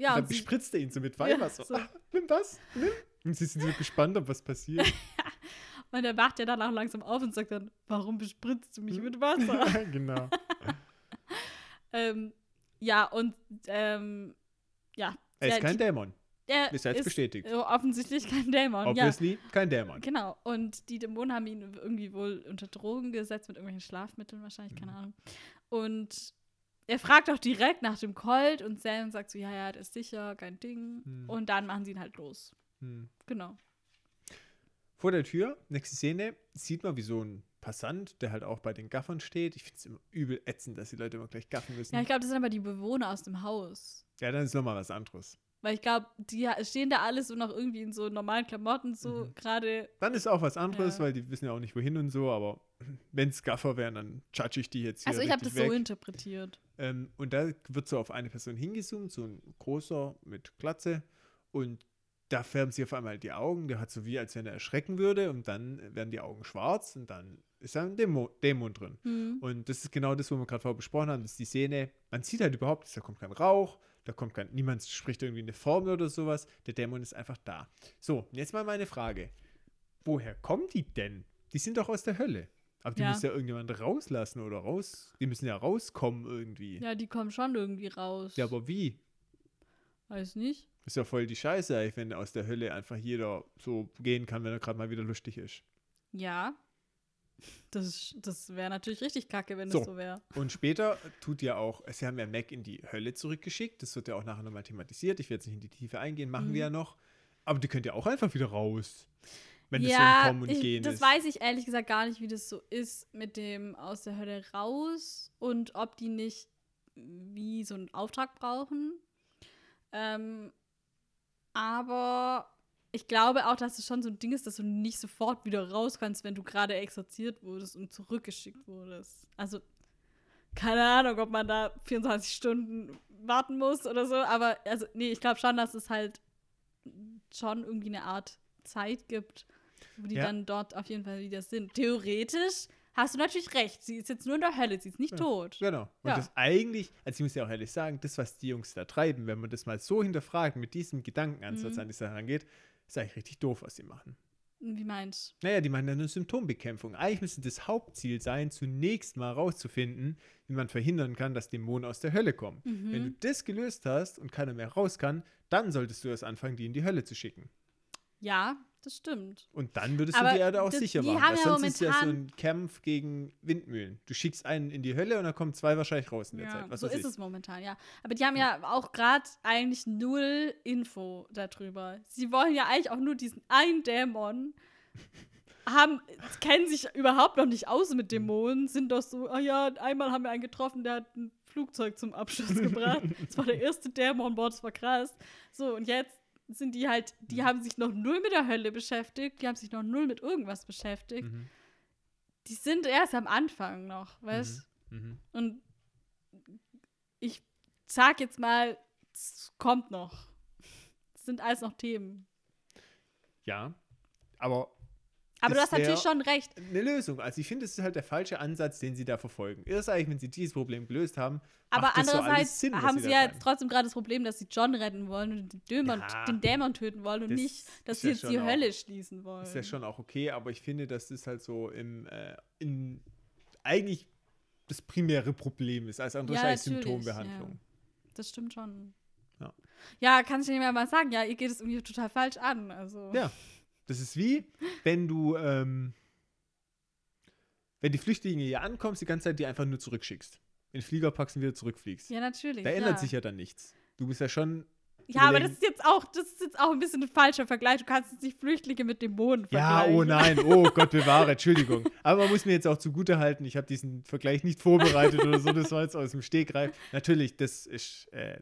Ja, dann und sie, bespritzt er ihn so mit Weihwasser. so. Ah, nimm das, nimm. Und sie sind so gespannt, ob was passiert. und er wacht ja dann auch langsam auf und sagt dann: Warum bespritzt du mich mit Wasser? genau. ähm, ja, und ähm, ja. Er ist ja, kein die- Dämon. er Ist jetzt bestätigt. äh, offensichtlich kein Dämon. Ja. Obviously kein Dämon. Genau. Und die Dämonen haben ihn irgendwie wohl unter Drogen gesetzt mit irgendwelchen Schlafmitteln wahrscheinlich, keine Mhm. Ahnung. Und er fragt auch direkt nach dem Colt und Sam sagt so, ja, ja, das ist sicher, kein Ding. Mhm. Und dann machen sie ihn halt los. Hm. Genau. Vor der Tür, nächste Szene, sieht man wie so ein Passant, der halt auch bei den Gaffern steht. Ich finde es immer übel ätzend, dass die Leute immer gleich gaffen müssen. Ja, ich glaube, das sind aber die Bewohner aus dem Haus. ja, dann ist nochmal was anderes. Weil ich glaube, die stehen da alles so noch irgendwie in so normalen Klamotten, so Mhm. gerade. Dann ist auch was anderes, Ja. weil die wissen ja auch nicht wohin und so, aber wenn es Gaffer wären, dann judge ich die jetzt hier Also ich habe das richtig so weg. interpretiert. Ähm, und da wird so auf eine Person hingezoomt, so ein großer mit Glatze. Und da färben sie auf einmal die Augen. Der hat so wie, als wenn er erschrecken würde. Und dann werden die Augen schwarz und dann ist da ein Dämon, Dämon drin. Hm. Und das ist genau das, wo wir gerade vorher besprochen haben. Das ist die Szene. Man sieht halt überhaupt, da kommt kein Rauch, da kommt kein, niemand spricht irgendwie eine Formel oder sowas. Der Dämon ist einfach da. So, jetzt mal meine Frage. Woher kommen die denn? Die sind doch aus der Hölle. Aber die Ja. muss ja irgendjemand rauslassen oder raus. Die müssen ja rauskommen irgendwie. Ja, die kommen schon irgendwie raus. Ja, aber wie? Weiß nicht. Ist ja voll die Scheiße, wenn aus der Hölle einfach jeder so gehen kann, wenn er gerade mal wieder lustig ist. Ja. Das, das wäre natürlich richtig kacke, wenn So. das so wäre. Und später tut ja auch, sie haben ja Mac in die Hölle zurückgeschickt. Das wird ja auch nachher nochmal thematisiert. Ich werde jetzt nicht in die Tiefe eingehen, machen Mhm. wir ja noch. Aber die könnt ja auch einfach wieder raus. Wenn das ja, so Kommen und ich, Gehen das ist. weiß ich ehrlich gesagt gar nicht, wie das so ist mit dem aus der Hölle raus und ob die nicht wie so einen Auftrag brauchen. Ähm, aber ich glaube auch, dass es schon so ein Ding ist, dass du nicht sofort wieder raus kannst, wenn du gerade exorziert wurdest und zurückgeschickt wurdest. Also, keine Ahnung, ob man da 24 Stunden warten muss oder so, aber also, nee, ich glaube schon, dass es halt schon irgendwie eine Art Zeit gibt, die Ja. dann dort auf jeden Fall wieder sind. Theoretisch hast du natürlich recht, sie ist jetzt nur in der Hölle, sie ist nicht Ja. tot. Genau. Und Ja. das eigentlich, also ich muss ja auch ehrlich sagen, das, was die Jungs da treiben, wenn man das mal so hinterfragt, mit diesem Gedankenansatz Mhm. an die Sache rangeht, ist eigentlich richtig doof, was sie machen. Wie meinst Naja, die meinen dann eine Symptombekämpfung. Eigentlich müsste das Hauptziel sein, zunächst mal rauszufinden, wie man verhindern kann, dass Dämonen aus der Hölle kommen. Mhm. Wenn du das gelöst hast und keiner mehr raus kann, dann solltest du erst anfangen, die in die Hölle zu schicken. Ja, das stimmt. Und dann würdest Aber du die Erde auch das- sicher die machen. haben Weil ja sonst ist ja so ein Kampf gegen Windmühlen. Du schickst einen in die Hölle und dann kommen zwei wahrscheinlich raus in der Ja, Zeit. Was so ist ich. es momentan, ja. Aber die haben ja auch gerade eigentlich null Info darüber. Sie wollen ja eigentlich auch nur diesen einen Dämon haben, kennen sich überhaupt noch nicht aus mit Dämonen, sind doch so, ah ja, einmal haben wir einen getroffen, der hat ein Flugzeug zum Abschuss gebracht. Das war der erste Dämon, boah, das war krass. So, und jetzt sind die halt, die haben sich noch null mit der Hölle beschäftigt, die haben sich noch null mit irgendwas beschäftigt. Mhm. Die sind erst am Anfang noch, weißt Mhm. Und ich sag jetzt mal, es kommt noch. Es sind alles noch Themen. Ja, aber Aber du hast natürlich schon recht. eine Lösung. Also ich finde, es ist halt der falsche Ansatz, den sie da verfolgen. Erst eigentlich, wenn sie dieses Problem gelöst haben, Aber das so andererseits Sinn, haben sie ja jetzt trotzdem gerade das Problem, dass sie John retten wollen und den Dämon, Ja, den Dämon töten wollen und das nicht, dass ist sie ja jetzt die auch- Hölle schließen wollen. Ist ja schon auch okay, aber ich finde, dass das halt so im, äh, in, eigentlich das primäre Problem ist, als andere Ja, Symptombehandlung. Das stimmt schon. Ja. Ja, kann ich nicht mehr mal sagen. Ja, ihr geht es irgendwie total falsch an. Also. Ja. Das ist wie, wenn du, ähm, wenn die Flüchtlinge hier ankommst, die ganze Zeit die einfach nur zurückschickst. In den Flieger packst und wieder zurückfliegst. Ja, natürlich. da ja. ändert sich ja dann nichts. Du bist ja schon. Ja, aber das ist jetzt auch, das ist jetzt auch ein bisschen ein falscher Vergleich. Du kannst jetzt nicht Flüchtlinge mit Dämonen Ja, vergleichen. oh nein, oh Gott bewahre, Entschuldigung. Aber man muss mir jetzt auch zugute halten, ich habe diesen Vergleich nicht vorbereitet oder so, das war jetzt aus dem Stegreif. Natürlich, das ist äh,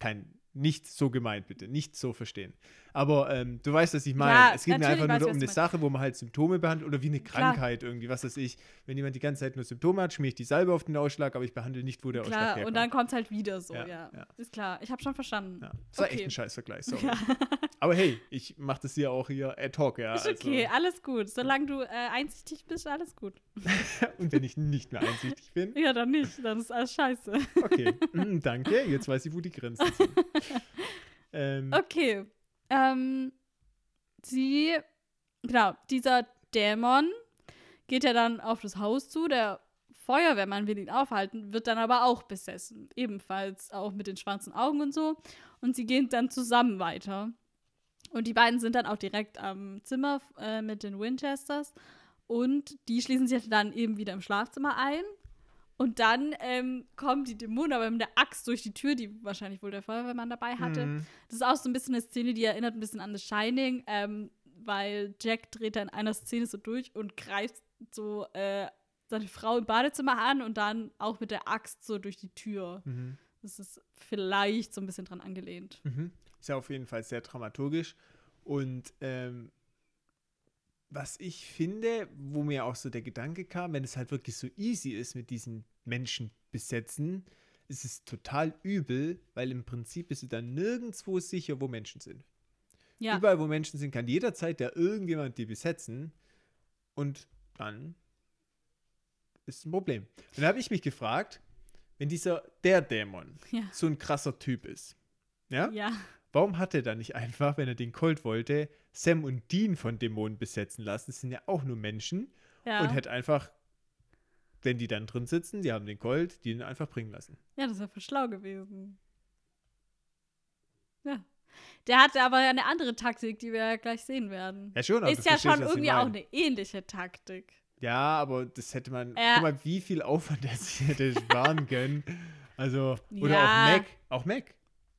kein, nicht so gemeint, bitte, nicht so verstehen. Aber ähm, du weißt, was ich meine. Ja, es geht mir einfach nur um eine Sache, wo man halt Symptome behandelt oder wie eine Klar. Krankheit irgendwie, was weiß ich. Wenn jemand die ganze Zeit nur Symptome hat, schmier ich die Salbe auf den Ausschlag, aber ich behandle nicht, wo der Ausschlag Klar, herkommt. und dann kommt es halt wieder so, ja. Ja, ja. Ist klar. Ich habe schon verstanden. ja, das war echt Okay. ein Scheißvergleich, sorry. Aber hey, ich mache das hier auch hier ad hoc, ja. Ist also- okay, alles gut. Solange du äh, einsichtig bist, alles gut. Und wenn ich nicht mehr einsichtig bin, Ja, dann nicht. Dann ist alles scheiße. Okay, mm, danke. Jetzt weiß ich, wo die Grenzen sind. ähm, Okay. Ähm, sie, genau, dieser Dämon geht ja dann auf das Haus zu. Der Feuerwehrmann will ihn aufhalten, wird dann aber auch besessen. Ebenfalls auch mit den schwarzen Augen und so. Und sie gehen dann zusammen weiter. Und die beiden sind dann auch direkt am Zimmer äh, mit den Winchesters. Und die schließen sich dann eben wieder im Schlafzimmer ein. Und dann ähm, kommen die Dämonen aber mit der Axt durch die Tür, die wahrscheinlich wohl der Feuerwehrmann dabei hatte. mhm. Das ist auch so ein bisschen eine Szene, die erinnert ein bisschen an The Shining, ähm, weil Jack dreht da in einer Szene so durch und greift so äh, seine Frau im Badezimmer an und dann auch mit der Axt so durch die Tür. Mhm. Das ist vielleicht so ein bisschen dran angelehnt. Mhm. Ist ja auf jeden Fall sehr dramaturgisch. Und ähm, was ich finde, wo mir auch so der Gedanke kam, wenn es halt wirklich so easy ist mit diesen Menschen besetzen, ist es total übel, weil im Prinzip bist du dann nirgendwo sicher, wo Menschen sind. Ja, Überall, wo Menschen sind, kann jederzeit der irgendjemand die besetzen und dann ist ein Problem. Und da habe ich mich gefragt, wenn dieser, der Dämon, Ja. so ein krasser Typ ist, ja, ja. Warum hat er dann nicht einfach, wenn er den Colt wollte, Sam und Dean von Dämonen besetzen lassen? Das sind ja auch nur Menschen Ja. und hätte einfach, wenn die dann drin sitzen, die haben den Colt, die ihn einfach bringen lassen. ja, das wäre voll schlau gewesen. Ja. Der hatte aber eine andere Taktik, die wir ja gleich sehen werden. Ja, schon, aber ist ja schon irgendwie auch eine ähnliche Taktik. Ja, aber das hätte man. Ja. Guck mal, wie viel Aufwand er sich hätte sparen können. Also, oder Ja. auch Mac. Auch Mac.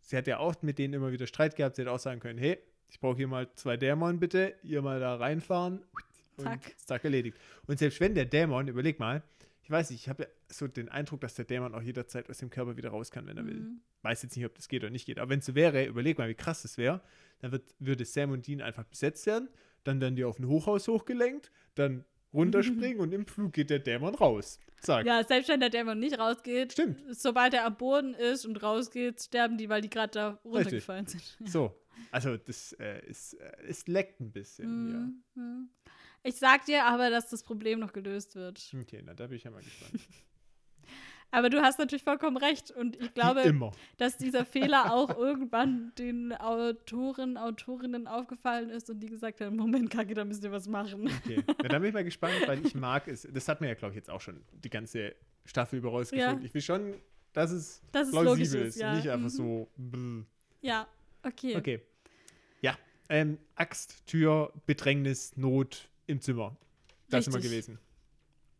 Sie hat ja auch mit denen immer wieder Streit gehabt. Sie hätte auch sagen können: hey, ich brauche hier mal zwei Dämonen, bitte. Ihr mal da reinfahren. Und Zack. zack, erledigt. Und selbst wenn der Dämon, überleg mal, ich weiß nicht, ich habe ja so den Eindruck, dass der Dämon auch jederzeit aus dem Körper wieder raus kann, wenn er will. Mhm. Weiß jetzt nicht, ob das geht oder nicht geht. Aber wenn es so wäre, überleg mal, wie krass das wäre. Dann wird, würde Sam und Dean einfach besetzt werden. Dann werden die auf ein Hochhaus hochgelenkt. Dann runterspringen und im Flug geht der Dämon raus. Zack. Ja, selbst wenn der Dämon nicht rausgeht, Stimmt. sobald er am Boden ist und rausgeht, sterben die, weil die gerade da runtergefallen sind. So. Also, das äh, ist, äh, es leckt ein bisschen. Mhm. Mhm. Ich sag dir aber, dass das Problem noch gelöst wird. Ja. Okay, na, da bin ich ja mal gespannt. Aber du hast natürlich vollkommen recht. Und ich glaube, dass dieser Fehler auch irgendwann den Autoren, Autorinnen aufgefallen ist und die gesagt haben, Moment, Kacke, da müsst ihr was machen. Okay. Ja, da bin ich mal gespannt, weil ich mag es. Das hat mir ja, glaube ich, jetzt auch schon die ganze Staffel über rausgefunden. Ja. Ich will schon, dass es Dass es plausibel logisch ist, ist. ja. Nicht einfach Mhm. so. bläh. Ja, okay. Okay. Ja. Ähm, Axt, Tür, Bedrängnis, Not im Zimmer. Das sind wir Richtig. gewesen.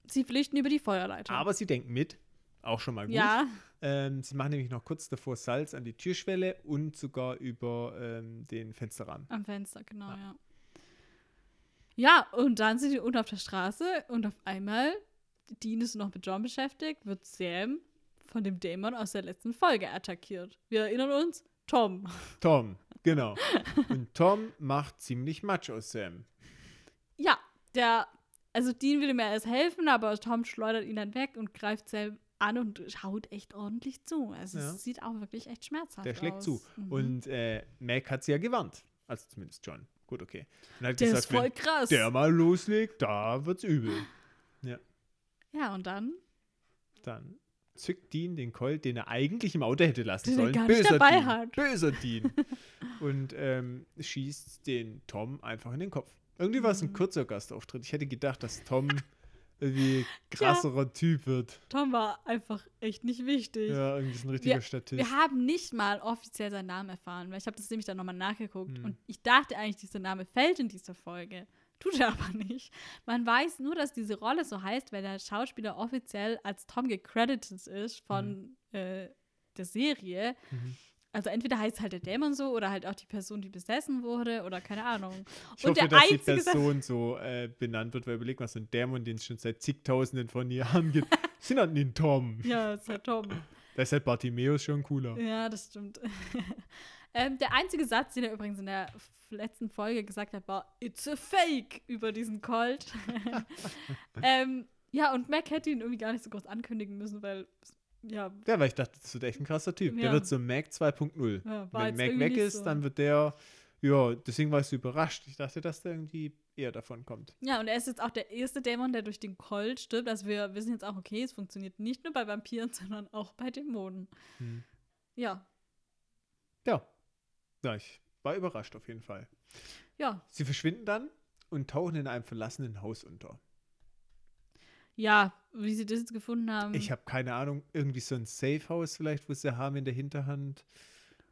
Sie flüchten über die Feuerleiter. Aber sie denken mit. Auch schon mal gut. ja, Ähm, sie machen nämlich noch kurz davor Salz an die Türschwelle und sogar über ähm, den Fensterrahmen. am Fenster, genau, Ja. ja. Ja, und dann sind die unten auf der Straße und auf einmal, Dean ist noch mit John beschäftigt, wird Sam von dem Dämon aus der letzten Folge attackiert. Wir erinnern uns, Tom. Tom, genau. und Tom macht ziemlich Matsch aus Sam. Ja, der, also Dean will ihm erst helfen, aber Tom schleudert ihn dann weg und greift Sam an und schaut echt ordentlich zu. Also Ja. es sieht auch wirklich echt schmerzhaft Der schlägt aus. zu. Mhm. Und äh, Mac hat sie ja gewarnt. Also zumindest John. Gut, okay. Und hat der gesagt, ist voll wenn krass. der mal loslegt, da wird's übel. ja, und dann Dann zückt Dean den Colt, den er eigentlich im Auto hätte lassen Den sollen. gar nicht Böser dabei Dean. hat. Böser Dean. und ähm, schießt den Tom einfach in den Kopf. Irgendwie war es ein Mhm. kurzer Gastauftritt. Ich hätte gedacht, dass Tom irgendwie krasserer Typ wird. Tom war einfach echt nicht wichtig. Ja, irgendwie so ein richtiger Statist. Wir haben nicht mal offiziell seinen Namen erfahren, weil ich habe das nämlich dann nochmal nachgeguckt Hm. und ich dachte eigentlich, dieser Name fällt in dieser Folge. Tut er aber nicht. Man weiß nur, dass diese Rolle so heißt, weil der Schauspieler offiziell als Tom gecredited ist von äh, der Serie. Mhm. Also entweder heißt halt der Dämon so oder halt auch die Person, die besessen wurde oder keine Ahnung. Ich und hoffe, der dass die Person so äh, benannt wird, weil überleg mal, so ein Dämon, den es schon seit zigtausenden von Jahren gibt. Sie nannten ihn Tom. Ja, ist halt Tom. Da ist halt Bartimeus schon cooler. Ja, das stimmt. ähm, der einzige Satz, den er übrigens in der letzten Folge gesagt hat, war It's a fake über diesen Colt. ähm, ja, und Mac hätte ihn irgendwie gar nicht so groß ankündigen müssen, weil, ja, Ja, weil ich dachte, das wird echt ein krasser Typ. Der Ja. wird so Mac 2.0. ja Wenn Mac weg ist, so. dann wird der, ja, deswegen war ich so überrascht. Ich dachte, dass der irgendwie eher davon kommt. Ja, und er ist jetzt auch der erste Dämon, der durch den Colt stirbt. Also wir wissen jetzt auch, okay, es funktioniert nicht nur bei Vampiren, sondern auch bei Dämonen. Hm. Ja, Ja. Ja, ich war überrascht auf jeden Fall. ja, Sie verschwinden dann und tauchen in einem verlassenen Haus unter. Ja, wie sie das jetzt gefunden haben. Ich habe keine Ahnung, irgendwie so ein Safe-House vielleicht, wo sie haben in der Hinterhand.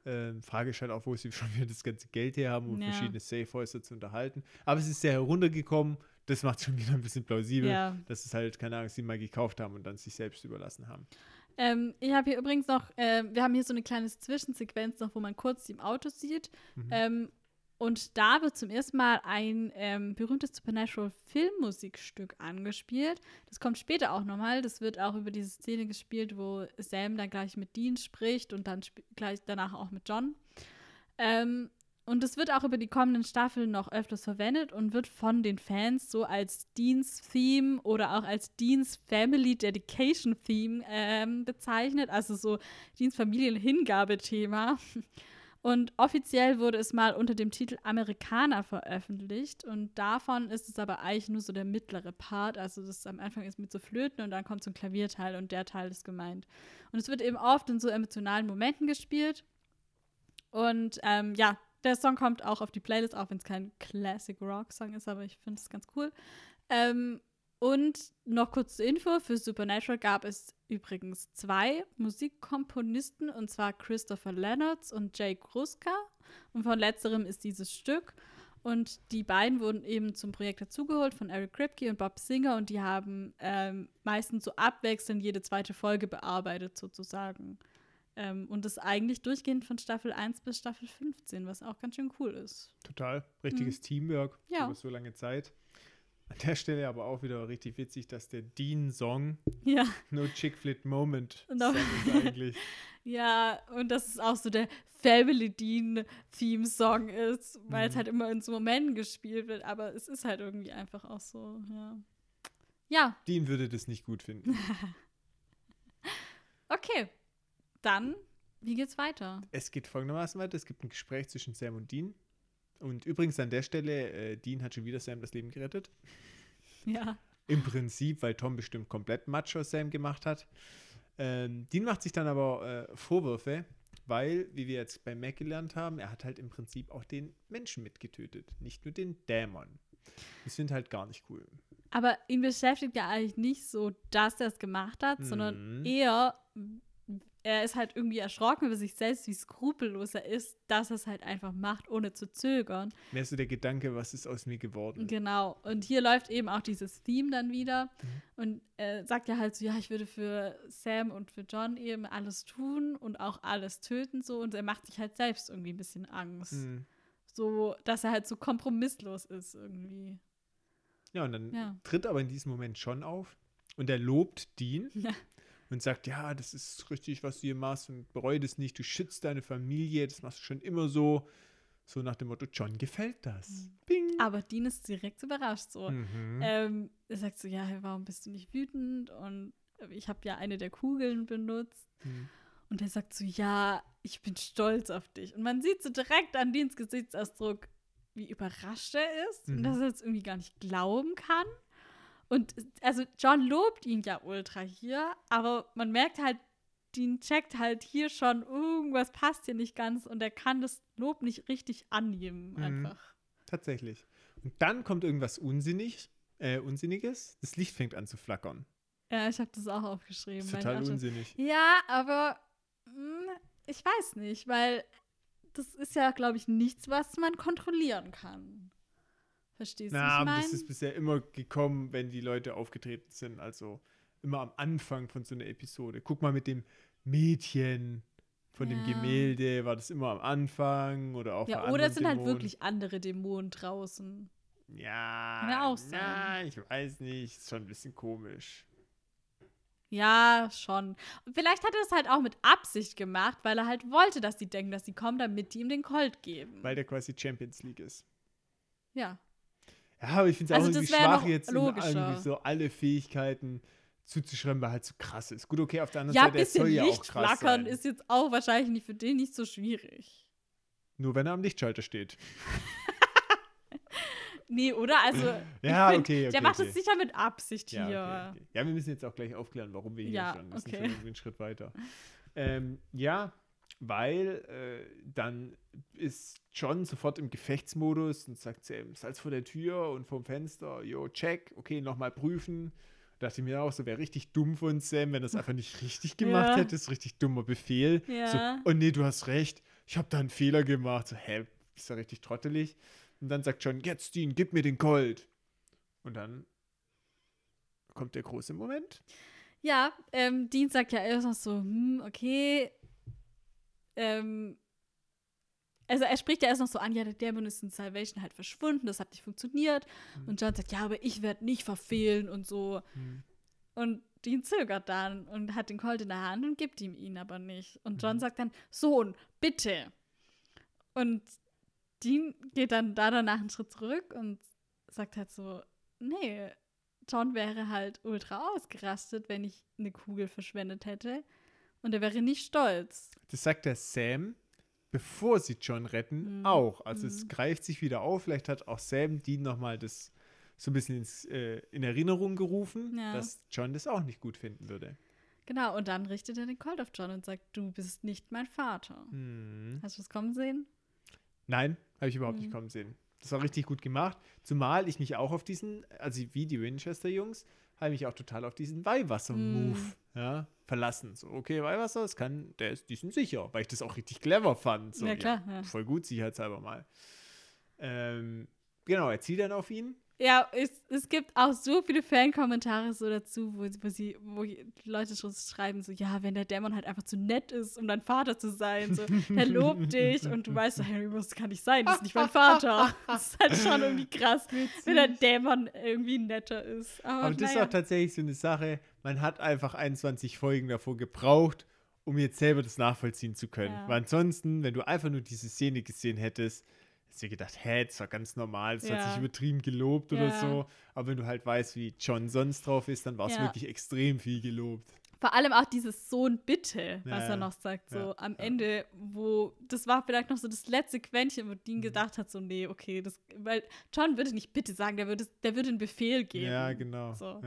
Ähm, Frage ist halt auch, wo sie schon wieder das ganze Geld her haben, um Ja. verschiedene Safe-Häuser zu unterhalten. Aber es ist sehr heruntergekommen. Das macht schon wieder ein bisschen plausibel, ja. dass es halt, keine Ahnung, sie mal gekauft haben und dann sich selbst überlassen haben. Ähm, ich habe hier übrigens noch, ähm, wir haben hier so eine kleine Zwischensequenz noch, wo man kurz im Auto sieht. Mhm. Ähm, und da wird zum ersten Mal ein ähm, berühmtes Supernatural Filmmusikstück angespielt. Das kommt später auch nochmal. Das wird auch über diese Szene gespielt, wo Sam dann gleich mit Dean spricht und dann gleich danach auch mit John. Ähm, und es wird auch über die kommenden Staffeln noch öfters verwendet und wird von den Fans so als Deans Theme oder auch als Deans Family Dedication Theme ähm, bezeichnet. Also so Deans Familienhingabethema. Und offiziell wurde es mal unter dem Titel Amerikaner veröffentlicht. Und davon ist es aber eigentlich nur so der mittlere Part. Also das am Anfang ist mit so Flöten und dann kommt so ein Klavierteil und der Teil ist gemeint. Und es wird eben oft in so emotionalen Momenten gespielt. Und ähm, ja, der Song kommt auch auf die Playlist, auch wenn es kein Classic Rock Song ist, aber ich finde es ganz cool. Ähm, und noch kurz zur Info: Für Supernatural gab es übrigens zwei Musikkomponisten, und zwar Christopher Leonards und Jay Kruska. Und von letzterem ist dieses Stück. Und die beiden wurden eben zum Projekt dazugeholt von Eric Kripke und Bob Singer und die haben ähm, meistens so abwechselnd jede zweite Folge bearbeitet, sozusagen. Ähm, und das eigentlich durchgehend von Staffel 1 bis Staffel 15, was auch ganz schön cool ist. Total. Richtiges Teamwork Mhm. Ja. über so lange Zeit. An der Stelle aber auch wieder richtig witzig, dass der Dean-Song Ja. No Chick Flit Moment No. Ist eigentlich. Ja, und das ist auch so der Family Dean Theme Song ist, weil es Mhm. halt immer in so Momenten gespielt wird, aber es ist halt irgendwie einfach auch so, ja. Ja, Dean würde das nicht gut finden. okay. Dann, wie geht's weiter? Es geht folgendermaßen weiter. Es gibt ein Gespräch zwischen Sam und Dean. Und übrigens an der Stelle, äh, Dean hat schon wieder Sam das Leben gerettet. Ja. Im Prinzip, weil Tom bestimmt komplett aus Sam gemacht hat. Ähm, Dean macht sich dann aber äh, Vorwürfe, weil, wie wir jetzt bei Mac gelernt haben, er hat halt im Prinzip auch den Menschen mitgetötet, nicht nur den Dämon. Das sind halt gar nicht cool. Aber ihn beschäftigt ja eigentlich nicht so, dass er es gemacht hat, sondern Mhm. eher, er ist halt irgendwie erschrocken über sich selbst, wie skrupellos er ist, dass er es halt einfach macht, ohne zu zögern. Mehr so der Gedanke, was ist aus mir geworden? Genau. Und hier läuft eben auch dieses Theme dann wieder. Mhm. Und er sagt ja halt so, ja, ich würde für Sam und für John eben alles tun und auch alles töten so. Und er macht sich halt selbst irgendwie ein bisschen Angst. Hm. So, dass er halt so kompromisslos ist irgendwie. Ja, und dann Ja. tritt aber in diesem Moment schon auf und er lobt Dean Ja. und sagt, ja, das ist richtig, was du hier machst und bereue das nicht, du schützt deine Familie, das machst du schon immer so. So nach dem Motto, John gefällt das. Bing. Aber Dean ist direkt überrascht so. Mhm. Ähm, er sagt so, ja, warum bist du nicht wütend? Und ich habe ja eine der Kugeln benutzt. Mhm. Und er sagt so, ja, ich bin stolz auf dich. Und man sieht so direkt an Deans Gesichtsausdruck, wie überrascht er ist und Mhm. dass er es irgendwie gar nicht glauben kann. Und also John lobt ihn ja ultra hier, aber man merkt halt, Dean checkt halt hier schon, irgendwas passt hier nicht ganz und er kann das Lob nicht richtig annehmen Mhm. einfach. Tatsächlich. Und dann kommt irgendwas Unsinnig, äh, Unsinniges. Das Licht fängt an zu flackern. Ja, ich habe das auch aufgeschrieben. Das ist total unsinnig. Ja, aber mh, ich weiß nicht, weil das ist ja, glaube ich, nichts, was man kontrollieren kann. Verstehst du, Na, das ist bisher immer gekommen, wenn die Leute aufgetreten sind. Also immer am Anfang von so einer Episode. Guck mal mit dem Mädchen von dem Ja. Gemälde, war das immer am Anfang oder auch Ja, oder es sind halt Dämonen? wirklich andere Dämonen draußen. Ja, Kann ja auch sein. Na, ich weiß nicht. Ist schon ein bisschen komisch. Ja, schon. Und vielleicht hat er es halt auch mit Absicht gemacht, weil er halt wollte, dass die denken, dass sie kommen, damit die ihm den Colt geben. Weil der quasi Champions League ist. ja. Ja, aber ich finde es Also auch das irgendwie schwach, jetzt irgendwie so alle Fähigkeiten zuzuschreiben, weil halt so krass ist. Gut, okay, auf der anderen Ja, Seite, er bisschen soll ja auch krass flackern sein. ist jetzt auch wahrscheinlich nicht für den nicht so schwierig. Nur wenn er am Lichtschalter steht. Nee, oder? Also, Ja, find, okay, okay, der macht okay. es sicher mit Absicht Ja, hier. okay, ja, wir müssen jetzt auch gleich aufklären, warum wir hier Ja, schon. Wir sind okay. schon irgendwie einen Schritt weiter. Ähm, ja, weil äh, dann ist John sofort im Gefechtsmodus und sagt Sam, Salz vor der Tür und vom Fenster, jo, check, okay, nochmal prüfen. Dachte ich mir auch, so wäre richtig dumm von Sam, wenn er es einfach nicht richtig gemacht Ja. hätte. Das ist richtig dummer Befehl. Ja. So, oh nee, du hast recht, ich habe da einen Fehler gemacht. So, hä, bist du richtig trottelig? Und dann sagt John, jetzt Dean, gib mir den Colt. Und dann kommt der große Moment. Ja, ähm, Dean sagt ja erst noch so, hm, okay. Ähm, also er spricht ja erst noch so an, ja, der Dämon ist in Salvation halt verschwunden, das hat nicht funktioniert. Mhm. Und John sagt, ja, aber ich werde nicht verfehlen und so. Mhm. Und Dean zögert dann und hat den Colt in der Hand und gibt ihm ihn aber nicht. Und John Mhm. sagt dann, Sohn, bitte. Und Dean geht dann da danach einen Schritt zurück und sagt halt so, nee, John wäre halt ultra ausgerastet, wenn ich eine Kugel verschwendet hätte. Und er wäre nicht stolz. Das sagt der Sam, bevor sie John retten, Mhm. auch. Also Mhm. es greift sich wieder auf. Vielleicht hat auch Sam Dean nochmal das so ein bisschen ins, äh, in Erinnerung gerufen, Ja. dass John das auch nicht gut finden würde. Genau, und dann richtet er den Colt auf John und sagt, du bist nicht mein Vater. Mhm. Hast du es kommen sehen? Nein, habe ich überhaupt nicht Mhm. kommen sehen. Das war richtig gut gemacht. Zumal ich mich auch auf diesen, also wie die Winchester-Jungs, habe ich mich auch total auf diesen Weihwasser-Move Mhm. ja, verlassen. So, okay, Weihwasser, das kann, der ist, die sind sicher, weil ich das auch richtig clever fand. So, Ja, klar, ja. Voll gut, sicherheitshalber mal. Ähm, genau, er zielt dann auf ihn. Ja, es, es gibt auch so viele Fan-Kommentare so dazu, wo, wo sie, wo Leute schon schreiben, so, ja, wenn der Dämon halt einfach zu nett ist, um dein Vater zu sein, so, er lobt dich und du weißt, Harry, das kann nicht sein, das ist nicht mein Vater. Das ist halt schon irgendwie krass, wenn der Dämon irgendwie netter ist. Aber, Aber das ist naja. auch tatsächlich so eine Sache, man hat einfach 21 Folgen davor gebraucht, um jetzt selber das nachvollziehen zu können. Ja. Weil ansonsten, wenn du einfach nur diese Szene gesehen hättest, hättest du dir gedacht, hä, das war ganz normal, das hat Ja. sich übertrieben gelobt oder Ja. so. Aber wenn du halt weißt, wie John sonst drauf ist, dann war es Ja. wirklich extrem viel gelobt. Vor allem auch dieses Sohn bitte, was er noch sagt, so am. Ende, wo das war vielleicht noch so das letzte Quäntchen, wo Mhm. Dean gedacht hat, so nee, okay, das, weil John würde nicht bitte sagen, der würde, der würde einen Befehl geben. Ja, genau. So.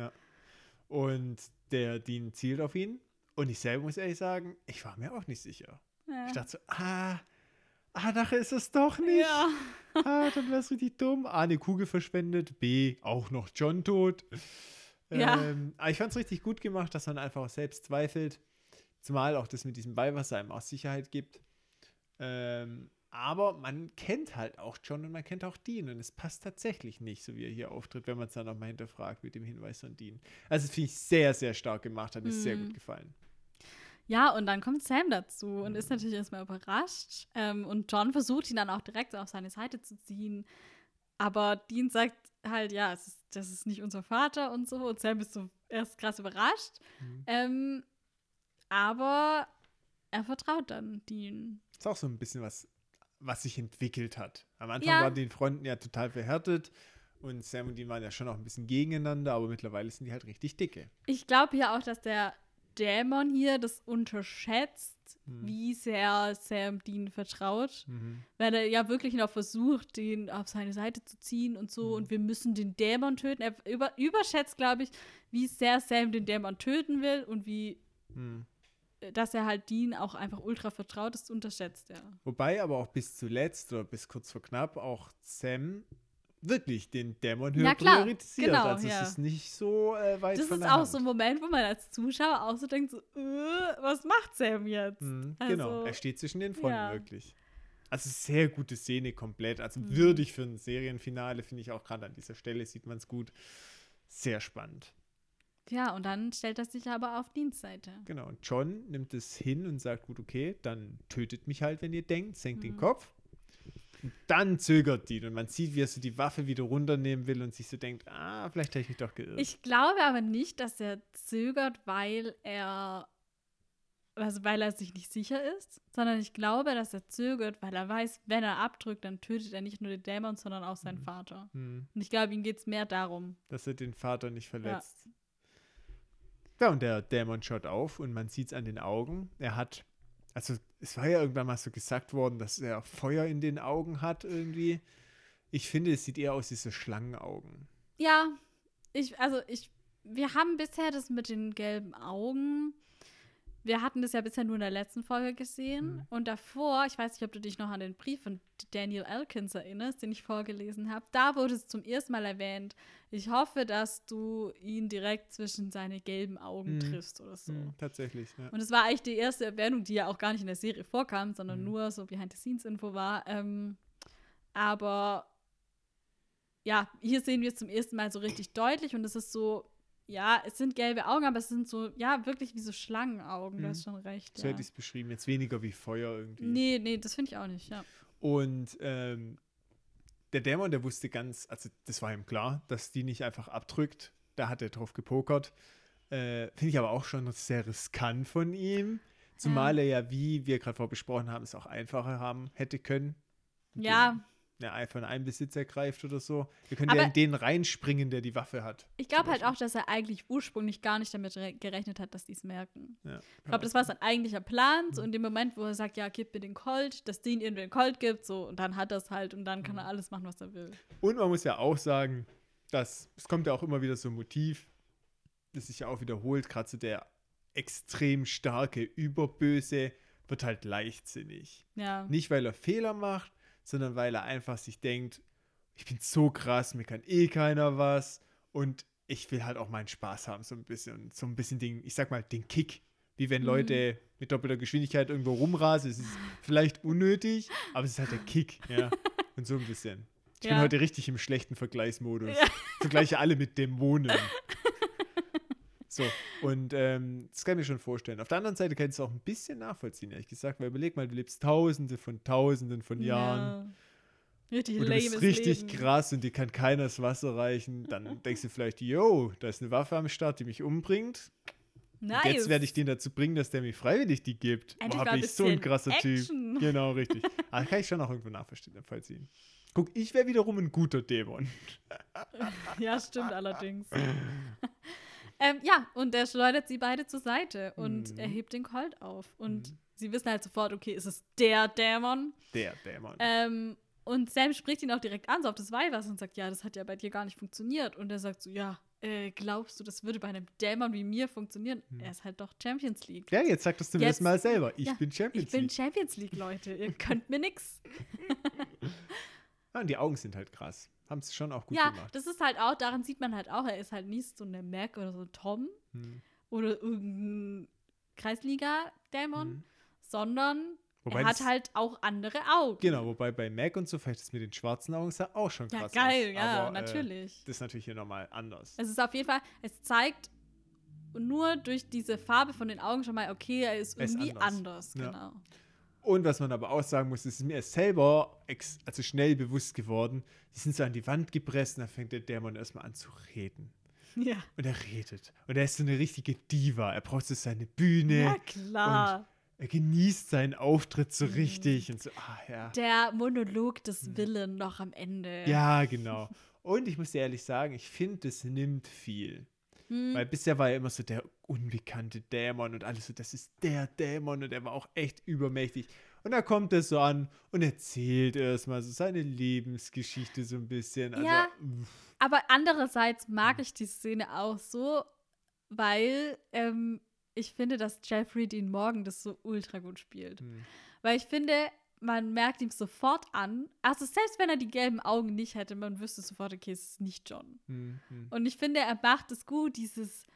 Und der Dean zielt auf ihn Und ich selber muss ehrlich sagen, ich war mir auch nicht sicher. Ich dachte so, ah, ah, nachher ist es doch nicht. ja. Ah, dann wäre es richtig dumm. A, eine Kugel verschwendet. B, auch noch John tot. Ja. Ähm, aber ich fand es richtig gut gemacht, dass man einfach auch selbst zweifelt. Zumal auch das mit diesem Beiwasser einem auch Sicherheit gibt. Ähm, aber man kennt halt auch John und man kennt auch Dean. Und es passt tatsächlich nicht, so wie er hier auftritt, wenn man es dann nochmal hinterfragt mit dem Hinweis von Dean. Also, das finde ich sehr, sehr stark gemacht. Hat mir sehr Mhm. gut gefallen. Ja, und dann kommt Sam dazu und ist natürlich erstmal überrascht. Ähm, und John versucht ihn dann auch direkt auf seine Seite zu ziehen. Aber Dean sagt halt, ja, ist, das ist nicht unser Vater und so. Und Sam ist so erst krass überrascht. Mhm. Ähm, aber er vertraut dann Dean. Ist auch so ein bisschen was, was sich entwickelt hat. Am Anfang Ja. waren die Fronten ja total verhärtet und Sam und Dean waren ja schon auch ein bisschen gegeneinander, aber mittlerweile sind die halt richtig dicke. Ich glaube ja auch, dass der Dämon hier das unterschätzt, Mhm. wie sehr Sam Dean vertraut. Mhm. Weil er ja wirklich noch versucht, den auf seine Seite zu ziehen und so. Mhm. Und wir müssen den Dämon töten. Er über, überschätzt, glaube ich, wie sehr Sam den Dämon töten will und wie, Mhm. äh, dass er halt Dean auch einfach ultra vertraut ist, unterschätzt er. Wobei aber auch bis zuletzt oder bis kurz vor knapp auch Sam wirklich den Dämon höher priorisiert. genau, also ja. es ist nicht so äh, weit Das von ist auch Hand. so ein Moment, wo man als Zuschauer auch so denkt, so, äh, was macht Sam jetzt? Mhm, Also, genau, er steht zwischen den Fronten ja. wirklich. Also sehr gute Szene komplett. Also Mhm. würdig für ein Serienfinale, finde ich auch gerade an dieser Stelle sieht man es gut. Sehr spannend. Ja, und dann stellt er sich aber auf Dienstseite. Genau. Und John nimmt es hin und sagt, gut, okay, dann tötet mich halt, wenn ihr denkt, senkt den Mhm. Kopf. Und dann zögert die und man sieht, wie er so die Waffe wieder runternehmen will und sich so denkt, ah, vielleicht habe ich mich doch geirrt. Ich glaube aber nicht, dass er zögert, weil er also weil er sich nicht sicher ist, sondern ich glaube, dass er zögert, weil er weiß, wenn er abdrückt, dann tötet er nicht nur den Dämon, sondern auch seinen Mhm. Vater. Hm, Und ich glaube, ihm geht es mehr darum. dass er den Vater nicht verletzt. Ja. und der Dämon schaut auf und man sieht es an den Augen. Er hat, also es war ja irgendwann mal so gesagt worden, dass er Feuer in den Augen hat irgendwie. Ich finde, es sieht eher aus wie so Schlangenaugen. Ja, ich, also ich, wir haben bisher das mit den gelben Augen. Wir hatten das ja bisher nur in der letzten Folge gesehen. Mhm. Und davor, ich weiß nicht, ob du dich noch an den Brief von Daniel Elkins erinnerst, den ich vorgelesen habe. Da wurde es zum ersten Mal erwähnt. Ich hoffe, dass du ihn direkt zwischen seine gelben Augen Mhm. triffst oder so. Hm, tatsächlich, ja. Und es war eigentlich die erste Erwähnung, die ja auch gar nicht in der Serie vorkam, sondern Mhm. nur so Behind-the-Scenes-Info war. Ähm, aber ja, hier sehen wir es zum ersten Mal so richtig deutlich und es ist so, ja, es sind gelbe Augen, aber es sind so, ja, wirklich wie so Schlangenaugen, du Mhm. hast schon recht. So Ja. hätte ich es beschrieben. Jetzt weniger wie Feuer irgendwie. Nee, nee, das finde ich auch nicht, ja. Und ähm, der Dämon, der wusste ganz, also das war ihm klar, dass die nicht einfach abdrückt. Da hat er drauf gepokert. Äh, Finde ich aber auch schon sehr riskant von ihm. Zumal er ja, wie wir gerade vorher besprochen haben, es auch einfacher haben hätte können. Ja, Ja, einfach in einen Besitzer greift oder so. Wir können Aber- ja in den reinspringen, der die Waffe hat. ich glaube halt auch, dass er eigentlich ursprünglich gar nicht damit re- gerechnet hat, dass die es merken. Ja. Ich glaube, das war sein eigentlicher Plan. So in dem Moment, wo er sagt, ja, gib mir den Colt, dass Dean ihm den Colt gibt, so, und dann hat er es halt und dann kann er Mhm. alles machen, was er will. Und man muss ja auch sagen, dass es kommt ja auch immer wieder so ein Motiv, das sich ja auch wiederholt, gerade so der extrem starke Überböse wird halt leichtsinnig. Ja. Nicht, weil er Fehler macht, sondern weil er einfach sich denkt, ich bin so krass, mir kann eh keiner was und ich will halt auch meinen Spaß haben, so ein bisschen. So ein bisschen den, ich sag mal, den Kick. Wie wenn Mhm. Leute mit doppelter Geschwindigkeit irgendwo rumrasen. Es ist vielleicht unnötig, aber es ist halt der Kick, ja. Und so ein bisschen. Ich bin Ja. heute richtig im schlechten Vergleichsmodus. Ja. Vergleiche alle mit Dämonen. So, und ähm, das kann ich mir schon vorstellen. Auf der anderen Seite kann ich es auch ein bisschen nachvollziehen, ehrlich gesagt, weil überleg mal, du lebst tausende von tausenden von Jahren Ja. Richtig und du bist richtig Leben. krass und dir kann keiner das Wasser reichen. Dann denkst du vielleicht, yo, da ist eine Waffe am Start, die mich umbringt. Und Nice. Jetzt werde ich den dazu bringen, dass der mir freiwillig die gibt. Endlich Boah, bin ich so ein bisschen krasser Action. Typ. Genau, richtig. Aber kann ich schon auch irgendwo nachvollziehen. Guck, ich wäre wiederum ein guter Dämon. Ja, stimmt allerdings. Ähm, ja, und er schleudert sie beide zur Seite und Mhm. er hebt den Colt auf. Und Mhm. sie wissen halt sofort, okay, es ist der Dämon. Der Dämon. Ähm, und Sam spricht ihn auch direkt an, so auf das Weihwasser und sagt, ja, das hat ja bei dir gar nicht funktioniert. Und er sagt so, ja, äh, glaubst du, das würde bei einem Dämon wie mir funktionieren? Hm. Er ist halt doch Champions League. Ja, jetzt sagtest du mir Jetzt- das mal selber. Ich ja, bin Champions Ich bin League. Champions League, Leute. Ihr könnt mir nix. Ja, und die Augen sind halt krass. Haben es schon auch gut ja, gemacht. das ist halt auch, daran sieht man halt auch, er ist halt nicht so eine Mac oder so Tom Hm. oder irgendein Kreisliga-Dämon, Hm. sondern Wobei er hat halt auch andere Augen. Genau, wobei bei Mac und so vielleicht das mit den schwarzen Augen sah auch schon Ja, krass geil, aus. ja, Aber, Äh, natürlich. das ist natürlich hier nochmal anders. Es ist auf jeden Fall, es zeigt nur durch diese Farbe von den Augen schon mal, okay, er ist Er ist irgendwie anders. anders, Ja. Und was man aber auch sagen muss, ist mir selber ex also schnell bewusst geworden, die sind so an die Wand gepresst und da fängt der Dämon erstmal an zu reden. Ja, Und er redet. Und er ist so eine richtige Diva. Er braucht so seine Bühne. ja klar. Er genießt seinen Auftritt so Mhm. richtig. Und so, ah ja. Der Monolog des Willen noch am Ende. Mhm. Ja, genau. Und ich muss dir ehrlich sagen, ich finde, es nimmt viel. Hm. Weil bisher war er immer so der unbekannte Dämon und alles so, das ist der Dämon und er war auch echt übermächtig. Und da kommt er so an und erzählt erstmal so seine Lebensgeschichte so ein bisschen. Also, Ja. Aber andererseits mag Mhm. ich die Szene auch so, weil ähm, ich finde, dass Jeffrey Dean Morgan das so ultra gut spielt. hm. Weil ich finde, man merkt ihm sofort an, also selbst wenn er die gelben Augen nicht hätte, man wüsste sofort, okay, es ist nicht John. Hm, hm. Und ich finde, er macht es gut, dieses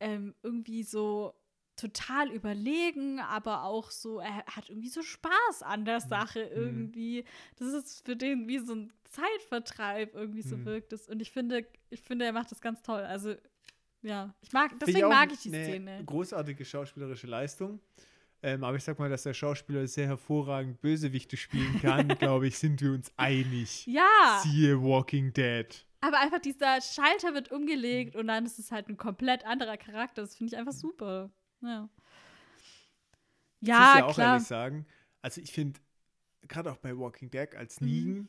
ähm, irgendwie so total überlegen, aber auch so, er hat irgendwie so Spaß an der Sache irgendwie. Das ist für den wie so ein Zeitvertreib, irgendwie so Mhm. wirkt es. Und ich finde, ich finde, er macht das ganz toll. Also, ja, ich mag, deswegen auch mag ich die eine Szene. Großartige schauspielerische Leistung. Ähm, aber ich sag mal, dass der Schauspieler sehr hervorragend Bösewichte spielen kann, glaube ich, sind wir uns einig. Ja, Siehe Walking Dead. aber einfach dieser Schalter wird umgelegt und dann ist es halt ein komplett anderer Charakter. Das finde ich einfach super. Ja. ich muss Ja, ja auch klar. ehrlich sagen, also ich finde, gerade auch bei Walking Dead als Mhm. Negan,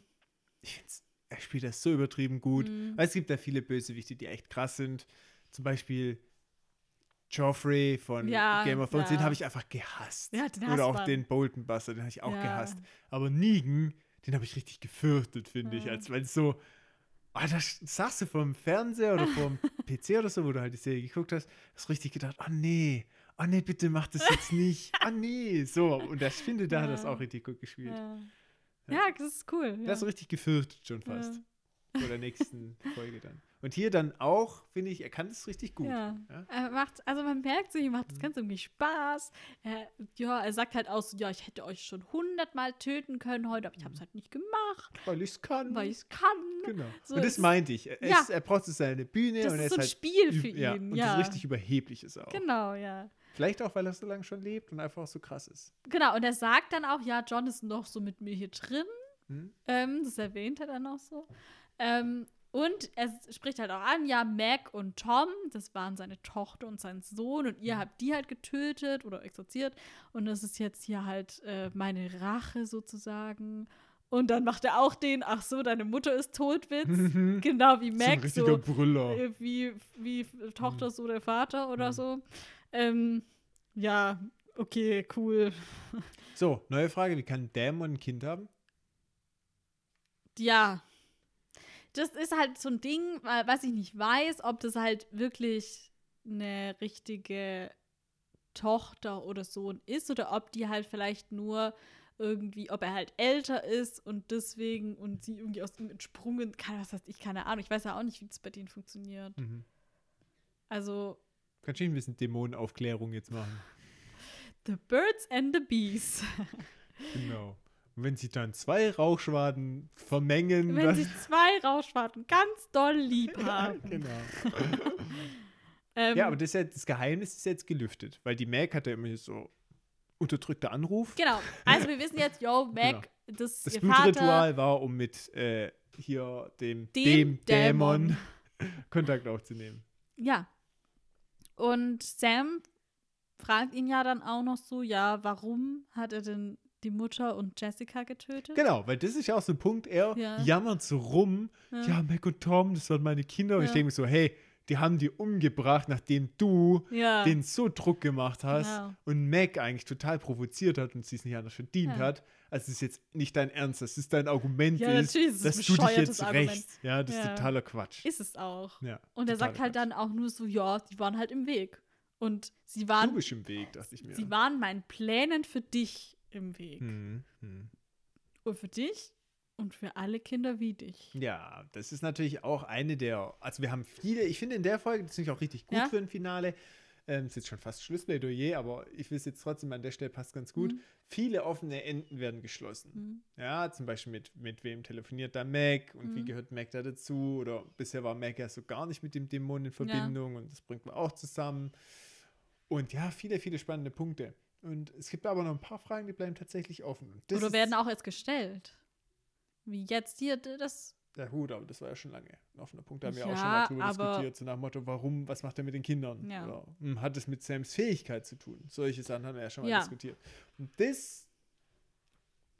ich finde, er spielt das so übertrieben gut. Mhm. Weil es gibt da viele Bösewichte, die echt krass sind. Zum Beispiel Joffrey von Ja, Game of Thrones, ja. den habe ich einfach gehasst. Ja, den Oder auch man. den Bolton Buster, den habe ich auch gehasst. Aber Negan, den habe ich richtig gefürchtet, finde ich. Als weil so, ah, da saß du vor dem Fernseher oder vor dem PC oder so, wo du halt die Serie geguckt hast, hast richtig gedacht, oh nee, oh nee, bitte mach das jetzt nicht. Ah nee, so. Und das finde, da hat das auch richtig gut gespielt. Ja. Das ist cool. Ja. ist richtig gefürchtet schon fast. Vor der nächsten Folge dann. Und hier dann auch, finde ich, er kann das richtig gut. Ja. Ja? Er macht, also man merkt ihm macht das Mhm. Ganze irgendwie Spaß. Er, ja, er sagt halt auch so, ja, ich hätte euch schon hundertmal töten können heute, aber ich habe es halt nicht gemacht, Weil ich es kann. weil ich es kann. genau. So und das ist- meinte ich. Er, Ja. ist, er braucht seine Bühne Das und er ist so ein halt Spiel für ja, ihn, Und ja. das richtig überheblich ist auch. Genau, ja. Vielleicht auch, weil er so lange schon lebt und einfach so krass ist. Genau, und er sagt dann auch, ja, John ist noch so mit mir hier drin. Hm? Ähm, das erwähnt er dann auch so. Ähm, und er spricht halt auch an, ja, Mac und Tom, das waren seine Tochter und sein Sohn und Mhm. ihr habt die halt getötet oder exorziert und das ist jetzt hier halt äh, meine Rache sozusagen. Und dann macht er auch den, ach so, deine Mutter ist Todwitz. Mhm. genau wie So ein Mac, richtiger so, Brüller. äh, wie, wie Tochter, so der Vater oder Mhm. so. Ähm, ja, okay, cool. So, neue Frage. Wie kann ein Dämon ein Kind haben? Ja. Das ist halt so ein Ding, weil- was ich nicht weiß, ob das halt wirklich eine richtige Tochter oder Sohn ist oder ob die halt vielleicht nur irgendwie, ob er halt älter ist und deswegen und sie irgendwie aus ihm entsprungen, kann, was heißt ich, keine Ahnung. Ich weiß ja auch nicht, wie das bei denen funktioniert. Mhm. Also, Kannst du ein bisschen Dämonenaufklärung jetzt machen? The Birds and the Bees. Genau. Und wenn sie dann zwei Rauchschwaden vermengen, Wenn sich zwei Rauschwarten ganz doll lieb ja, haben. genau. Ähm, Ja, aber das, ja, das Geheimnis ist jetzt gelüftet, weil die Mac hat ja immer so unterdrückter Anruf. Genau. Also wir wissen jetzt, yo, Mac, das, Genau. Das ihr Blutritual war, um mit äh, hier dem, Dem dem, Dämon, Dämon. Kontakt aufzunehmen. Ja. Und Sam fragt ihn ja dann auch noch so, ja, warum hat er denn die Mutter und Jessica getötet? Genau, weil das ist ja auch so ein Punkt, er Ja. jammert so rum, ja, Mac und Tom, das waren meine Kinder. Und ich Ja. denke mir so, hey, die haben die umgebracht, nachdem du Ja. den so Druck gemacht hast Ja. und Mac eigentlich total provoziert hat und sie es nicht anders verdient Ja. hat. Also es ist jetzt nicht dein Ernst, das ist dein Argument, Ja, ist, natürlich ist es dass du dich jetzt Argument. rächst. Ja, das ist Ja. totaler Quatsch. Ist es auch. ja, Und er sagt halt Quatsch. dann auch nur so, ja, die waren halt im Weg. Und sie Du waren, bist im Weg, dachte ich mir. sie waren meinen Plänen für dich im Weg. Hm, hm. Und für dich und für alle Kinder wie dich. Ja, das ist natürlich auch eine der, also wir haben viele, ich finde in der Folge, das finde ich auch richtig gut Ja. für ein Finale, ähm, ist jetzt schon fast Schlussplädoyer, aber ich will es jetzt trotzdem an der Stelle passt ganz gut. Mhm. Viele offene Enden werden geschlossen. Mhm. Ja, zum Beispiel mit, mit wem telefoniert da Mac und wie Mhm. gehört Mac da dazu? Oder bisher war Mac ja so gar nicht mit dem Dämon in Verbindung und das bringt man auch zusammen. Und ja, viele, viele spannende Punkte. Und es gibt aber noch ein paar Fragen, die bleiben tatsächlich offen. Und Oder werden auch jetzt gestellt. Wie jetzt hier, das. Ja gut, aber das war ja schon lange ein offener Punkt. Da haben wir auch Ja, schon mal drüber diskutiert, so nach dem Motto, warum, was macht er mit den Kindern? Ja. Oder hm, hat es mit Sams Fähigkeit zu tun? Solche Sachen haben wir ja schon mal Ja. diskutiert. Und das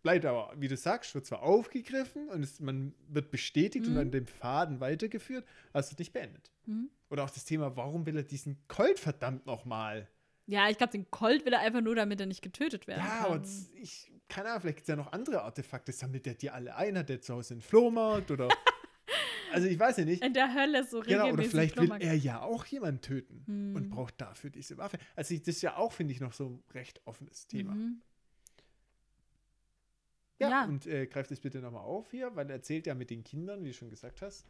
bleibt aber, wie du sagst, wird zwar aufgegriffen und es, man wird bestätigt und Mhm. an dem Faden weitergeführt, aber es wird nicht beendet. Mhm. Oder auch das Thema, warum will er diesen Colt verdammt nochmal? Ja, ich glaube, den Colt will er einfach nur, damit er nicht getötet werden Ja, kann. aber z- ich, keine Ahnung, vielleicht gibt es ja noch andere Artefakte. Sammelt der die alle ein? Hat der zu Hause einen Flohmarkt? Oder. also ich weiß ja nicht. In der Hölle so Genau, regelmäßig. oder vielleicht will er ja auch jemanden töten Hm. und braucht dafür diese Waffe. Also ich- das ist ja auch, finde ich, noch so ein recht offenes Thema. Mhm. Ja, Ja. und äh, greift das bitte nochmal auf hier, weil er erzählt ja mit den Kindern, wie du schon gesagt hast.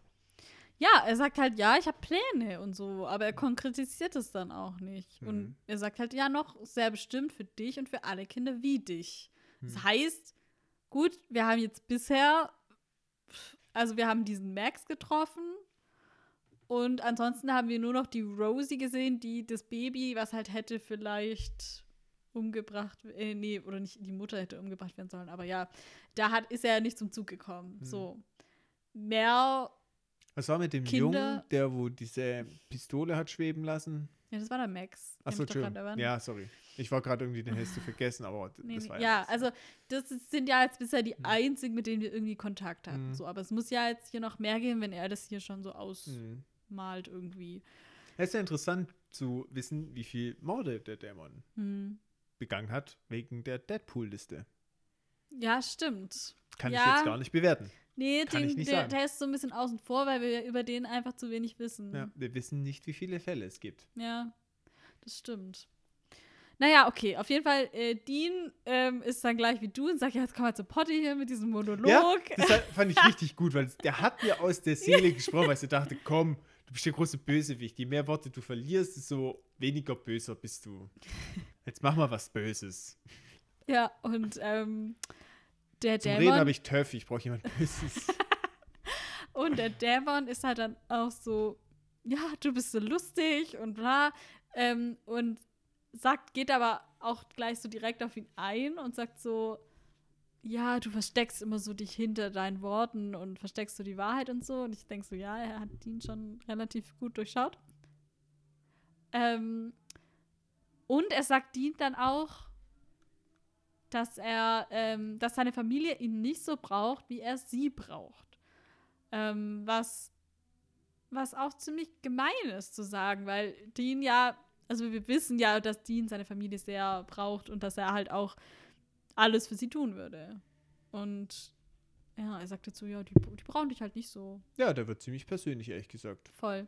Ja, er sagt halt, ja, ich habe Pläne und so, aber er konkretisiert es dann auch nicht. Mhm. Und er sagt halt, ja, noch sehr bestimmt für dich und für alle Kinder wie dich. Das Hm. heißt, gut, wir haben jetzt bisher, also wir haben diesen Max getroffen und ansonsten haben wir nur noch die Rosie gesehen, die das Baby, was halt hätte vielleicht umgebracht, äh, nee, oder nicht, die Mutter hätte umgebracht werden sollen, aber ja, da hat, ist er nicht zum Zug gekommen. Hm. So. Mehr, Was war mit dem Kinder- Jungen, der wo diese Pistole hat schweben lassen? ja, das war der Max. Achso, Ja, sorry. Ich war gerade irgendwie den Hälfte vergessen, aber Nee, das war ja, nichts. also das ist, sind ja jetzt bisher die einzigen, mit denen wir irgendwie Kontakt hatten. Mhm. So, aber es muss ja jetzt hier noch mehr geben, wenn er das hier schon so Mhm. ausmalt irgendwie. Es ist ja interessant zu wissen, wie viel Morde der Dämon Hm. begangen hat, wegen der Deadpool-Liste. Ja, stimmt. Kann Ja. ich jetzt gar nicht bewerten. Nee, den, der, sagen. der ist so ein bisschen außen vor, weil wir über den einfach zu wenig wissen. Ja, wir wissen nicht, wie viele Fälle es gibt. Ja, das stimmt. Naja, okay, auf jeden Fall, äh, Dean ähm, ist dann gleich wie du und sagt, ja, jetzt komm mal zu Potty hier mit diesem Monolog. Ja, das fand ich richtig gut, weil der hat mir aus der Seele gesprochen, weil ich dachte, komm, du bist der große Bösewicht. Je mehr Worte du verlierst, desto weniger böser bist du. Jetzt mach mal was Böses. Ja, und ähm, der Zum Reden Dämon habe ich Töff, ich brauche jemand Böses. Und der Dämon ist halt dann auch so, ja, du bist so lustig und bla. Ähm, und sagt, geht aber auch gleich so direkt auf ihn ein und sagt so, ja, du versteckst immer so dich hinter deinen Worten und versteckst so die Wahrheit und so. Und ich denke so, ja, er hat ihn schon relativ gut durchschaut. Ähm, und er sagt Dean dann auch, dass er, ähm, dass seine Familie ihn nicht so braucht, wie er sie braucht. Ähm, was, was auch ziemlich gemein ist zu sagen, weil Dean ja, also wir wissen ja, dass Dean seine Familie sehr braucht und dass er halt auch alles für sie tun würde. Und ja, er sagte so, ja, die, die brauchen dich halt nicht so Ja, der wird ziemlich persönlich, ehrlich gesagt. voll.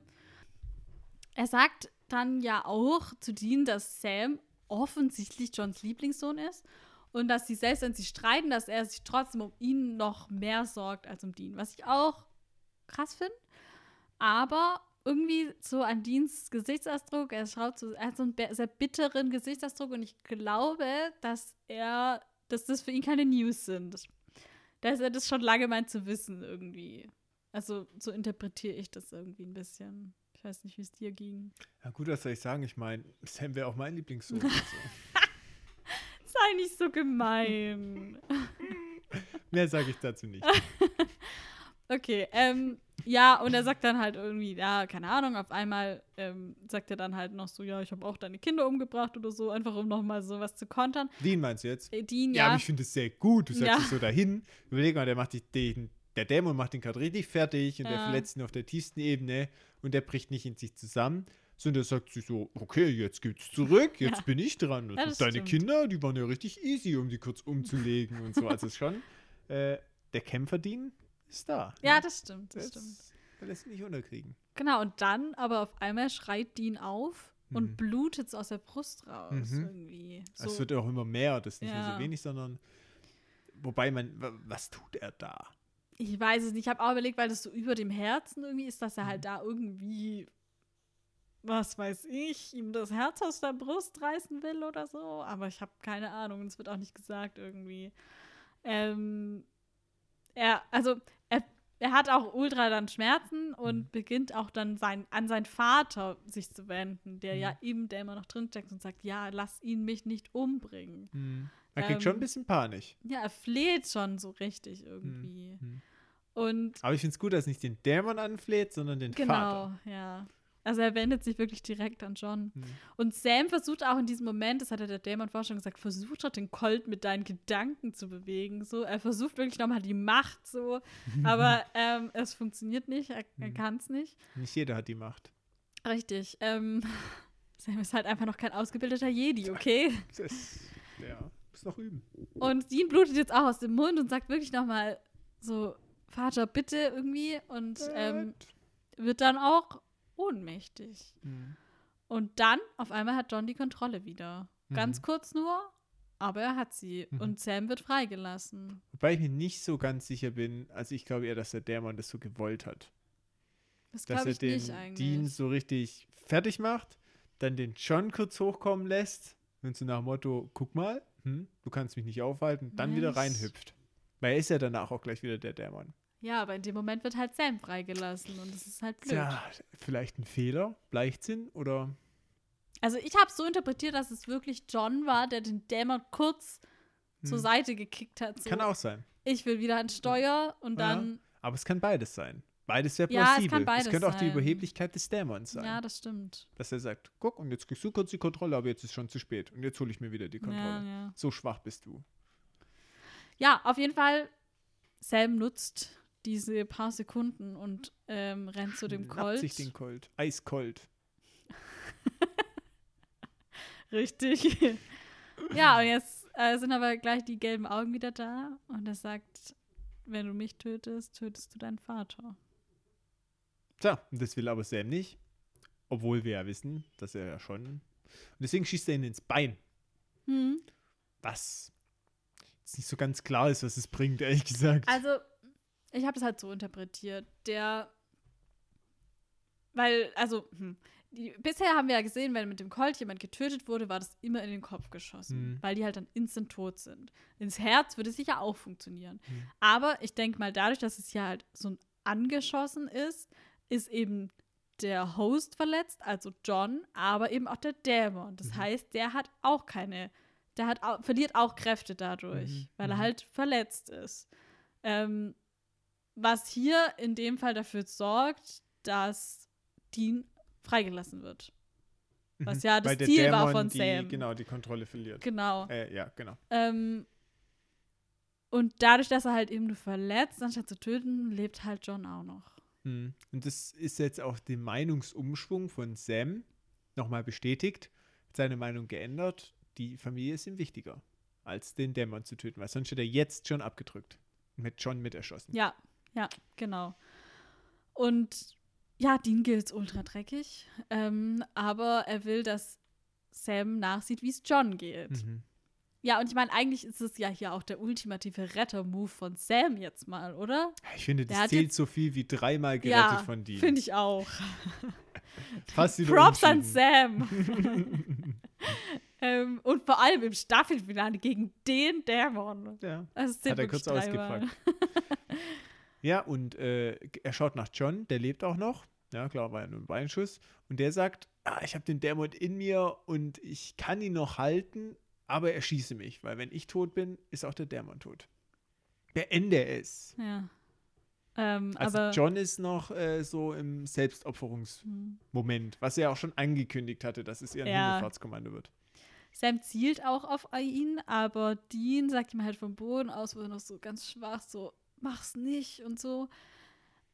Er sagt dann ja auch zu Dean, dass Sam offensichtlich Johns Lieblingssohn ist und dass sie selbst, wenn sie streiten, dass er sich trotzdem um ihn noch mehr sorgt als um Dean. Was ich auch krass finde. Aber irgendwie so an Deans Gesichtsausdruck, er schaut so, er hat so einen sehr bitteren Gesichtsausdruck und ich glaube, dass er, dass das für ihn keine News sind. Dass er das schon lange meint zu wissen irgendwie. Also so interpretiere ich das irgendwie ein bisschen. Ich weiß nicht, wie es dir ging. Ja, gut, was soll ich sagen? Ich meine, Sam wäre auch mein Lieblingssohn. Sei nicht so gemein. Mehr sage ich dazu nicht. Okay, ähm, ja, und er sagt dann halt irgendwie, ja, keine Ahnung, auf einmal ähm, sagt er dann halt noch so, ja, ich habe auch deine Kinder umgebracht oder so, einfach um nochmal sowas zu kontern. Dean meinst du jetzt? Äh, Dean, Ja, ja. aber ich finde es sehr gut. Du sagst Ja. es so dahin. Überleg mal, der macht dich den der Dämon macht ihn gerade richtig fertig und der Ja. verletzt ihn auf der tiefsten Ebene und der bricht nicht in sich zusammen, sondern er sagt sich so, okay, jetzt geht's zurück, jetzt Ja. bin ich dran. Ja, Das das deine stimmt. Kinder, die waren ja richtig easy, um die kurz umzulegen und so. Also es ist schon, äh, der Kämpferdien ist da. Ja, ne? das stimmt, das Das stimmt. er nicht unterkriegen. Genau, und dann aber auf einmal schreit Dean auf Mhm. und blutet aus der Brust raus Mhm. irgendwie. So, Es wird auch immer mehr, das ist nicht mehr Ja. so wenig, sondern wobei man, wa- was tut er da? ich weiß es nicht. Ich habe auch überlegt, weil das so über dem Herzen irgendwie ist, dass er Mhm. halt da irgendwie, was weiß ich, ihm das Herz aus der Brust reißen will oder so. Aber ich habe keine Ahnung. Es wird auch nicht gesagt irgendwie. Ähm, er, also, er, er hat auch ultra dann Schmerzen und Mhm. beginnt auch dann sein, an seinen Vater sich zu wenden, der Mhm. ja ihm, der immer noch drinsteckt und sagt, ja, lass ihn mich nicht umbringen. Er kriegt schon Ähm, ein bisschen Panik. Ja, er fleht schon so richtig irgendwie. Mhm. Und Aber ich finde es gut, dass er nicht den Dämon anfleht, sondern den genau, Vater. ja. Also er wendet sich wirklich direkt an John. Mhm. Und Sam versucht auch in diesem Moment, das hat ja der Dämon vorher schon gesagt, versucht doch den Colt mit deinen Gedanken zu bewegen. So, er versucht wirklich nochmal die Macht so, aber ähm, es funktioniert nicht, er, er Mhm. kann es nicht. Nicht jeder hat die Macht. Richtig. Ähm, Sam ist halt einfach noch kein ausgebildeter Jedi, okay? Das, ja, muss noch üben. Und Dean blutet jetzt auch aus dem Mund und sagt wirklich nochmal so, Vater, bitte irgendwie. Und ähm, wird dann auch ohnmächtig. Mhm. Und dann, auf einmal hat John die Kontrolle wieder. Ganz Mhm. kurz nur, aber er hat sie. Mhm. Und Sam wird freigelassen. Wobei ich mir nicht so ganz sicher bin, also ich glaube eher, dass der Dämon das so gewollt hat. Das Dass er den Dean so richtig fertig macht, dann den John kurz hochkommen lässt und so nach dem Motto, guck mal, hm, du kannst mich nicht aufhalten, dann wieder Nice. reinhüpft. Weil er ist ja danach auch gleich wieder der Dämon. Ja, aber in dem Moment wird halt Sam freigelassen und das ist halt blöd. Tja, vielleicht ein Fehler, Leichtsinn oder Also ich habe so interpretiert, dass es wirklich John war, der den Dämon kurz zur Hm. Seite gekickt hat. So, kann auch sein. ich will wieder ans Steuer und Ja. dann, Aber es kann beides sein. Beides wäre Ja, es plausibel. kann beides könnte auch die sein. Überheblichkeit des Dämons sein. ja, das stimmt. dass er sagt, guck, und jetzt kriegst du kurz die Kontrolle, aber jetzt ist schon zu spät. Und jetzt hole ich mir wieder die Ja, Kontrolle. ja. So schwach bist du. ja, auf jeden Fall, Sam nutzt diese paar Sekunden und ähm, rennt zu dem Schnappt Colt. sich den Colt. Eiskolt. Richtig. ja, und jetzt äh, sind aber gleich die gelben Augen wieder da und er sagt, wenn du mich tötest, tötest du deinen Vater. Tja, und das will aber Sam nicht. Obwohl wir ja wissen, dass er ja schon. Und deswegen schießt er ihn ins Bein. Hm. Was jetzt nicht so ganz klar ist, was es bringt, ehrlich gesagt. Also, ich habe das halt so interpretiert. Der, weil, also, hm, die, bisher haben wir ja gesehen, wenn mit dem Colt jemand getötet wurde, war das immer in den Kopf geschossen, Mhm. weil die halt dann instant tot sind. Ins Herz würde es sicher auch funktionieren. Mhm. Aber ich denke mal, dadurch, dass es ja halt so ein angeschossen ist, ist eben der Host verletzt, also John, aber eben auch der Dämon. Das Mhm. heißt, der hat auch keine, der hat au verliert auch Kräfte dadurch, Mhm. weil er Mhm. halt verletzt ist. Ähm, was hier in dem Fall dafür sorgt, dass Dean freigelassen wird. was ja das Ziel war Dämon von die, Sam. Genau, die Kontrolle verliert. Genau. Äh, ja, genau. Ähm, und dadurch, dass er halt eben nur verletzt, anstatt zu töten, lebt halt John auch noch. Mhm. Und das ist jetzt auch den Meinungsumschwung von Sam nochmal bestätigt. Hat seine Meinung geändert. Die Familie ist ihm wichtiger, als den Dämon zu töten, weil sonst hätte er jetzt schon abgedrückt. Und hätte John mit erschossen. Ja, ja, genau. Und ja, Dean gilt ultra dreckig, ähm, aber er will, dass Sam nachsieht, wie es John geht. Mhm. Ja, und ich meine, eigentlich ist es ja hier auch der ultimative Retter-Move von Sam jetzt mal, oder? Ich finde, das zählt so viel wie dreimal gerettet ja, von dir. finde ich auch. Fast Props an. Sam. ähm, und vor allem im Staffelfinale gegen den Dämon. Ja. Hat er kurz ausgepackt. Ja, und äh, er schaut nach John, der lebt auch noch. Ja, klar, war ja nur ein Beinschuss. Und der sagt, ah, ich habe den Dämon in mir und ich kann ihn noch halten, aber er schieße mich, weil wenn ich tot bin, ist auch der Dämon tot. Beende es. Ja. Ähm, Also aber John ist noch äh, so im Selbstopferungsmoment, was er auch schon angekündigt hatte, dass es ein Ja. Himmelfahrtskommando wird. Sam zielt auch auf ihn, aber Dean sagt ihm halt vom Boden aus, wo er noch so ganz schwach so mach's nicht und so.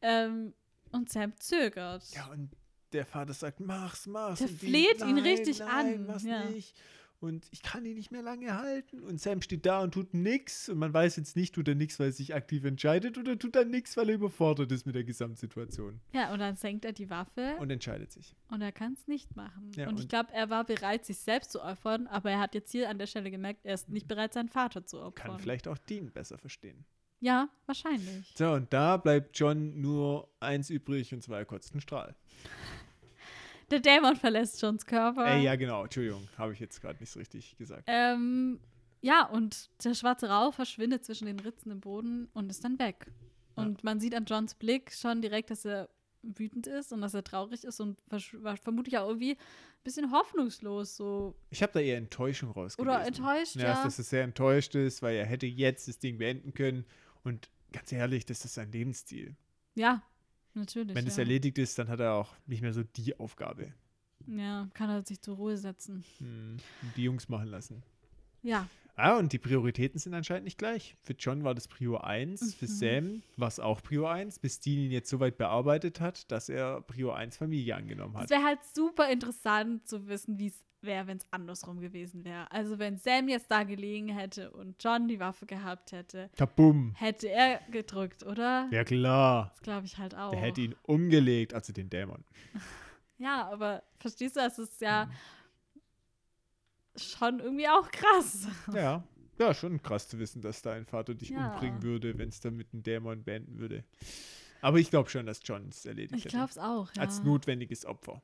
Ähm, und Sam zögert. Ja, und der Vater sagt, mach's, mach's. Der die, fleht ihn "Nein, richtig nein, an, Mach's ja. nicht. Und ich kann ihn nicht mehr lange halten. Und Sam steht da und tut nix. Und man weiß jetzt nicht, tut er nix, weil er sich aktiv entscheidet oder tut er nix, weil er überfordert ist mit der Gesamtsituation. Ja, und dann senkt er die Waffe Und entscheidet sich. und er kann es nicht machen. Ja, und ich und- glaube, er war bereit, sich selbst zu opfern, aber er hat jetzt hier an der Stelle gemerkt, er ist nicht bereit, seinen Vater zu opfern. Kann vielleicht auch Dean besser verstehen. Ja, wahrscheinlich. So, und da bleibt John nur eins übrig, und zwar kotzt einen Strahl. Der Dämon verlässt Johns Körper. Ey, ja, genau. Entschuldigung, habe ich jetzt gerade nicht so richtig gesagt. Ähm, ja, und der schwarze Rauch verschwindet zwischen den Ritzen im Boden und ist dann weg. Und man sieht an Johns Blick schon direkt, dass er wütend ist und dass er traurig ist und war vermutlich auch irgendwie ein bisschen hoffnungslos so. Ich habe da eher Enttäuschung rausgelesen. Oder enttäuscht, ja. ja. Dass er sehr enttäuscht ist, weil er hätte jetzt das Ding beenden können. Und ganz ehrlich, das ist sein Lebensstil. Ja, natürlich. Wenn ja. es erledigt ist, dann hat er auch nicht mehr so die Aufgabe. Ja, kann er sich zur Ruhe setzen. Hm, die Jungs machen lassen. Ja, Ah, und die Prioritäten sind anscheinend nicht gleich. Für John war das Prio 1, für Mhm. Sam war es auch Prio 1, bis Dean ihn jetzt so weit bearbeitet hat, dass er Prio 1 Familie angenommen es hat. wäre halt super interessant zu wissen, wie es wäre, wenn es andersrum gewesen wäre. Also wenn Sam jetzt da gelegen hätte und John die Waffe gehabt hätte, Kabum. hätte er gedrückt, oder? Ja klar. Das glaube ich halt auch. Der hätte ihn umgelegt, also den Dämon. Ja, aber verstehst du, es ist ja Mhm. Schon irgendwie auch krass. Ja. Ja, schon krass zu wissen, dass dein Vater dich Ja. umbringen würde, wenn es dann mit einem Dämon beenden würde. Aber ich glaube schon, dass John es erledigt Ich hätte. glaube es auch, ja. Als notwendiges Opfer.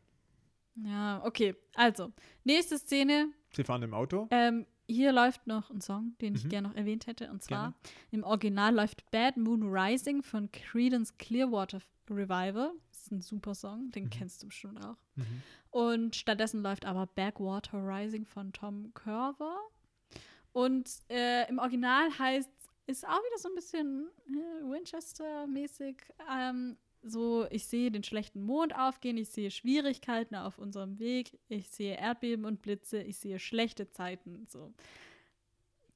Ja, okay. Also, nächste Szene. Sie fahren im Auto. Ähm, hier läuft noch ein Song, den ich Mhm. gerne noch erwähnt hätte. Und zwar Gerne. im Original läuft Bad Moon Rising von Creedence Clearwater Revival. Ist ein super Song, den Mhm. kennst du bestimmt auch. Mhm. Und stattdessen läuft aber Backwater Rising von Tom Curver. Und äh, im Original heißt ist auch wieder so ein bisschen äh, Winchester-mäßig. Ähm, so, ich sehe den schlechten Mond aufgehen, ich sehe Schwierigkeiten auf unserem Weg, ich sehe Erdbeben und Blitze, ich sehe schlechte Zeiten. So.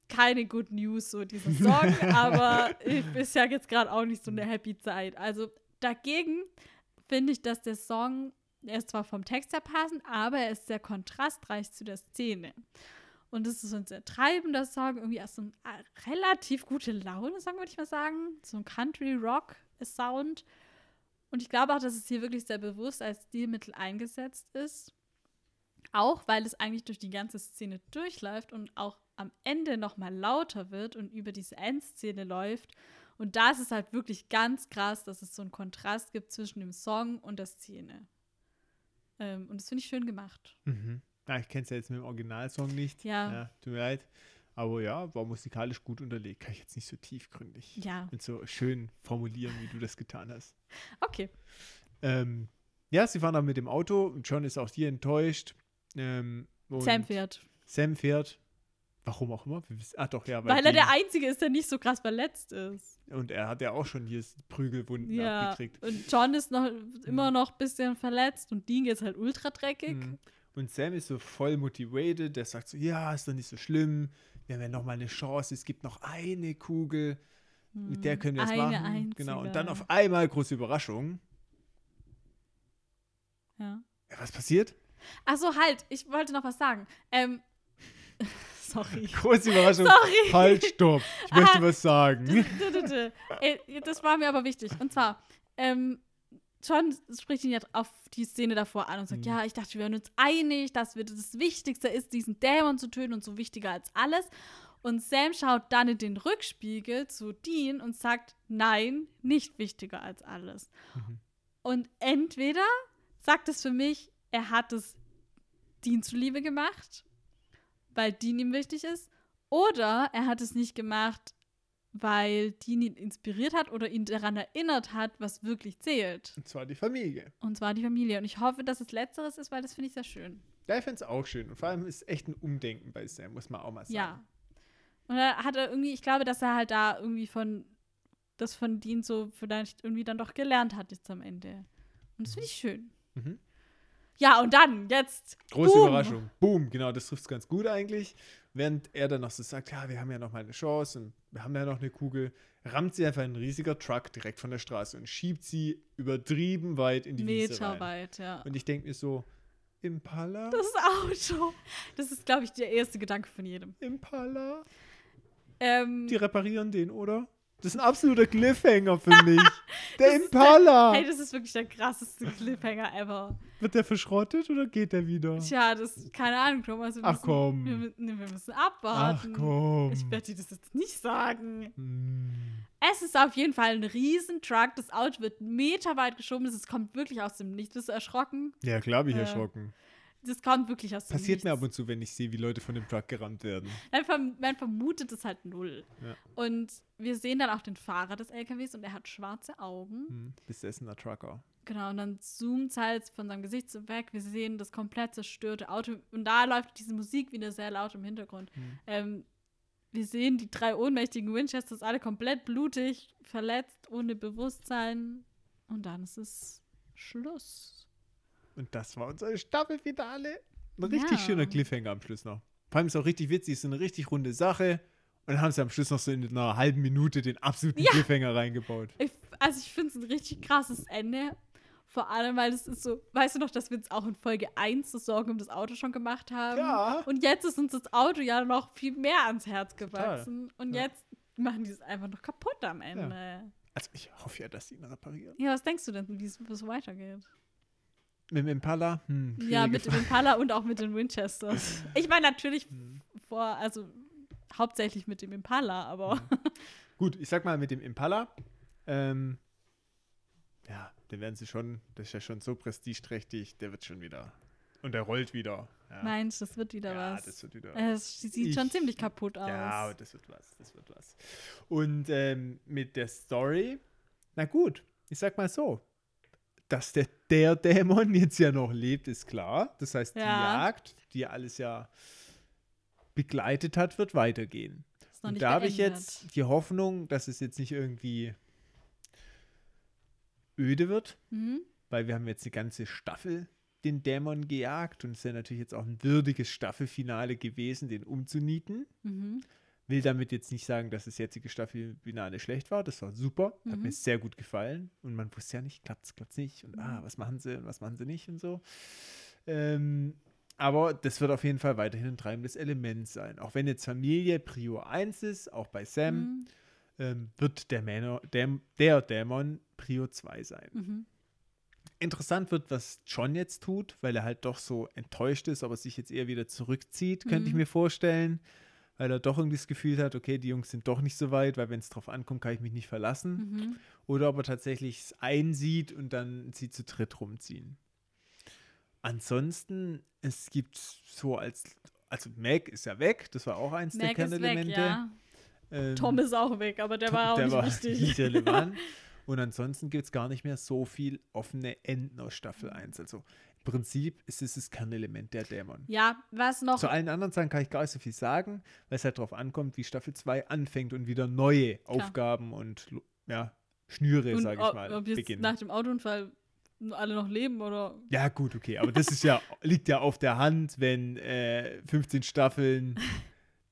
Keine Good News, so dieser Song, aber ich ist ja jetzt gerade auch nicht so eine happy Zeit. Also dagegen finde ich, dass der Song, er ist zwar vom Text her passend, aber er ist sehr kontrastreich zu der Szene. Und es ist ein sehr treibender Song, irgendwie auch so ein äh, relativ gute Laune-Song, würde ich mal sagen. So ein Country-Rock-Sound. Und ich glaube auch, dass es hier wirklich sehr bewusst als Stilmittel eingesetzt ist. Auch weil es eigentlich durch die ganze Szene durchläuft und auch am Ende nochmal lauter wird und über diese Endszene läuft. Und da ist es halt wirklich ganz krass, dass es so einen Kontrast gibt zwischen dem Song und der Szene. Ähm, und das finde ich schön gemacht. Mhm. Ja, ich kenne es ja jetzt mit dem Originalsong nicht. Ja. Tut mir leid. Aber ja, war musikalisch gut unterlegt. Kann ich jetzt nicht so tiefgründig Ja, und so schön formulieren, wie du das getan hast. okay. Ähm, ja, sie fahren dann mit dem Auto und John ist auch hier enttäuscht. Ähm, Sam fährt. Sam fährt. Warum auch immer. Ah, doch, ja. Weil er Dean- der Einzige ist, der nicht so krass verletzt ist. Und er hat ja auch schon hier Prügelwunden Ja. abgekriegt. Und John ist noch immer noch ein bisschen verletzt und Dean geht's halt ultra dreckig. Mhm. Und Sam ist so voll motivated. Der sagt so: Ja, ist doch nicht so schlimm. Wir haben ja noch mal eine Chance. Es gibt noch eine Kugel. Mit der können wir es Eine machen. einzige. Genau. Und dann auf einmal große Überraschung. Ja. Ja, was passiert? Achso, halt, ich wollte noch was sagen. Ähm, sorry. Große Überraschung. Sorry. Halt, stopp. Ich möchte Ah. was sagen. Äh, das war mir aber wichtig. Und zwar, ähm, John spricht ihn ja auf die Szene davor an und sagt, Mhm. ja, ich dachte, wir wären uns einig, dass wir das Wichtigste ist, diesen Dämon zu töten und so wichtiger als alles. Und Sam schaut dann in den Rückspiegel zu Dean und sagt, nein, nicht wichtiger als alles. Mhm. Und entweder sagt es für mich, er hat es Dean zuliebe gemacht, weil Dean ihm wichtig ist, oder er hat es nicht gemacht, weil Dean ihn inspiriert hat oder ihn daran erinnert hat, was wirklich zählt. Und zwar die Familie. Und zwar die Familie. Und ich hoffe, dass es Letzteres ist, weil das finde ich sehr schön. Ja, ich fände es auch schön. Und vor allem ist echt ein Umdenken bei Sam, muss man auch mal sagen. Ja. Und er hat er irgendwie, ich glaube, dass er halt da irgendwie von, das von Dean so vielleicht irgendwie dann doch gelernt hat jetzt am Ende. Und das finde ich schön. Mhm. Ja, und dann, jetzt. Große boom. Überraschung. Boom, genau, das trifft es ganz gut eigentlich. Während er dann noch so sagt, ja, wir haben ja noch mal eine Chance und wir haben ja noch eine Kugel, rammt sie einfach ein riesiger Truck direkt von der Straße und schiebt sie übertrieben weit in die Wiese rein. Meter weit, ja. Und ich denke mir so, Impala? Das Auto. Das ist, glaube ich, der erste Gedanke von jedem. Impala? Ähm, Die reparieren den, oder? Das ist ein absoluter Cliffhanger für mich. Der ist Impala! hey, das ist wirklich der krasseste Cliffhanger ever. Wird der verschrottet oder geht der wieder? Tja, das, keine Ahnung, Thomas. Wir Ach, müssen, komm. Wir, nee, wir müssen Ach abwarten. komm. Ich werde dir das jetzt nicht sagen. Hm. Es ist auf jeden Fall ein Riesentruck. Das Auto wird meterweit geschoben. Es kommt wirklich aus dem Nichts. Bist du erschrocken? Ja, klar bin ich Äh, erschrocken. Das kommt wirklich aus dem Passiert Nichts. mir ab und zu, wenn ich sehe, wie Leute von dem Truck gerammt werden. Man, verm man vermutet es halt null. Ja. Und wir sehen dann auch den Fahrer des LKWs und er hat schwarze Augen. Hm. Besessener Trucker. Genau, und dann zoomt es halt von seinem Gesicht so weg. Wir sehen das komplett zerstörte Auto. Und da läuft diese Musik wieder sehr laut im Hintergrund. Hm. Ähm, wir sehen die drei ohnmächtigen Winchesters alle komplett blutig, verletzt, ohne Bewusstsein. Und dann ist es Schluss. Und das war unser Staffelfinale. Ein richtig Ja. schöner Cliffhanger am Schluss noch. Vor allem ist auch richtig witzig, ist eine richtig runde Sache. Und dann haben sie am Schluss noch so in einer halben Minute den absoluten Ja. Cliffhanger reingebaut. Ich, also ich finde es ein richtig krasses Ende. Vor allem, weil es ist so, weißt du noch, dass wir uns auch in Folge 1 so Sorgen um das Auto schon gemacht haben? Ja. Und jetzt ist uns das Auto ja noch viel mehr ans Herz Total. gewachsen. Und Ja. jetzt machen die es einfach noch kaputt am Ende. Also ich hoffe ja, dass sie ihn reparieren. Ja, was denkst du denn, wie es wie es weitergeht? Mit dem Impala? Hm, Ja, mit dem. Impala und auch mit den Winchesters. Ich meine natürlich Hm. vor, also hauptsächlich mit dem Impala, aber Hm. Gut, ich sag mal mit dem Impala. Ähm, ja, den werden sie schon, das ist ja schon so prestigeträchtig, der wird schon wieder. Und der rollt wieder. Ja, meinst das wird wieder ja was? das wird wieder. es sieht schon Ich- ziemlich kaputt aus. Ja, das wird was, das wird was. Und ähm, mit der Story, na gut, ich sag mal so, dass der, der Dämon jetzt ja noch lebt, ist klar. Das heißt, die Ja. Jagd, die alles ja begleitet hat, wird weitergehen. Und da habe ich jetzt die Hoffnung, dass es jetzt nicht irgendwie öde wird, Mhm. weil wir haben jetzt eine ganze Staffel den Dämon gejagt und es ist ja natürlich jetzt auch ein würdiges Staffelfinale gewesen, den umzunieten. Mhm. Will damit jetzt nicht sagen, dass das jetzige Staffelfinale schlecht war. Das war super. Hat Mhm. mir sehr gut gefallen. Und man wusste ja nicht, klappt es, klappt es nicht. Und ah, was machen sie und was machen sie nicht und so. Ähm, aber das wird auf jeden Fall weiterhin ein treibendes Element sein. Auch wenn jetzt Familie Prio 1 ist, auch bei Sam, Mhm. ähm, wird der, Männer, Däm, der Dämon Prio 2 sein. Mhm. Interessant wird, was John jetzt tut, weil er halt doch so enttäuscht ist, aber sich jetzt eher wieder zurückzieht, könnte ich Mhm. mir vorstellen. Weil er doch irgendwie das Gefühl hat, okay, die Jungs sind doch nicht so weit, weil wenn es drauf ankommt, kann ich mich nicht verlassen. Mhm. Oder ob er tatsächlich es einsieht und dann sie zu dritt rumziehen. Ansonsten, es gibt so als, also Mac ist ja weg, das war auch eins der Mac ist weg, Kernelemente. ja. Ähm, Tom ist auch weg, aber der Tom- war auch der nicht war wichtig. nicht relevant. Und ansonsten gibt es gar nicht mehr so viel offene Enden aus Staffel 1. Also Prinzip ist es das Kernelement der Dämon. Ja, was noch? Zu allen anderen Sachen kann ich gar nicht so viel sagen, weil es halt darauf ankommt, wie Staffel 2 anfängt und wieder neue Aufgaben und ja, Schnüre, sage ich mal, ob jetzt beginnen. nach dem Autounfall alle noch leben oder. Ja, gut, okay, aber das ist ja, liegt ja auf der Hand, wenn äh, 15 Staffeln,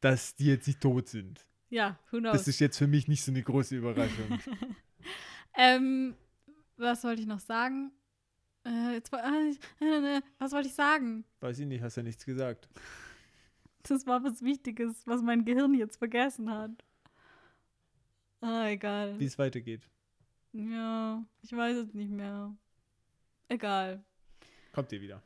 dass die jetzt nicht tot sind. Ja, who knows? Das ist jetzt für mich nicht so eine große Überraschung. Ähm, was wollte ich noch sagen? Äh, jetzt, ah, äh, äh, was wollte ich sagen? Weiß ich nicht, hast ja nichts gesagt. Das war was Wichtiges, was mein Gehirn jetzt vergessen hat. Ah, egal. Wie es weitergeht. Ja, ich weiß es nicht mehr. Egal. Kommt ihr wieder.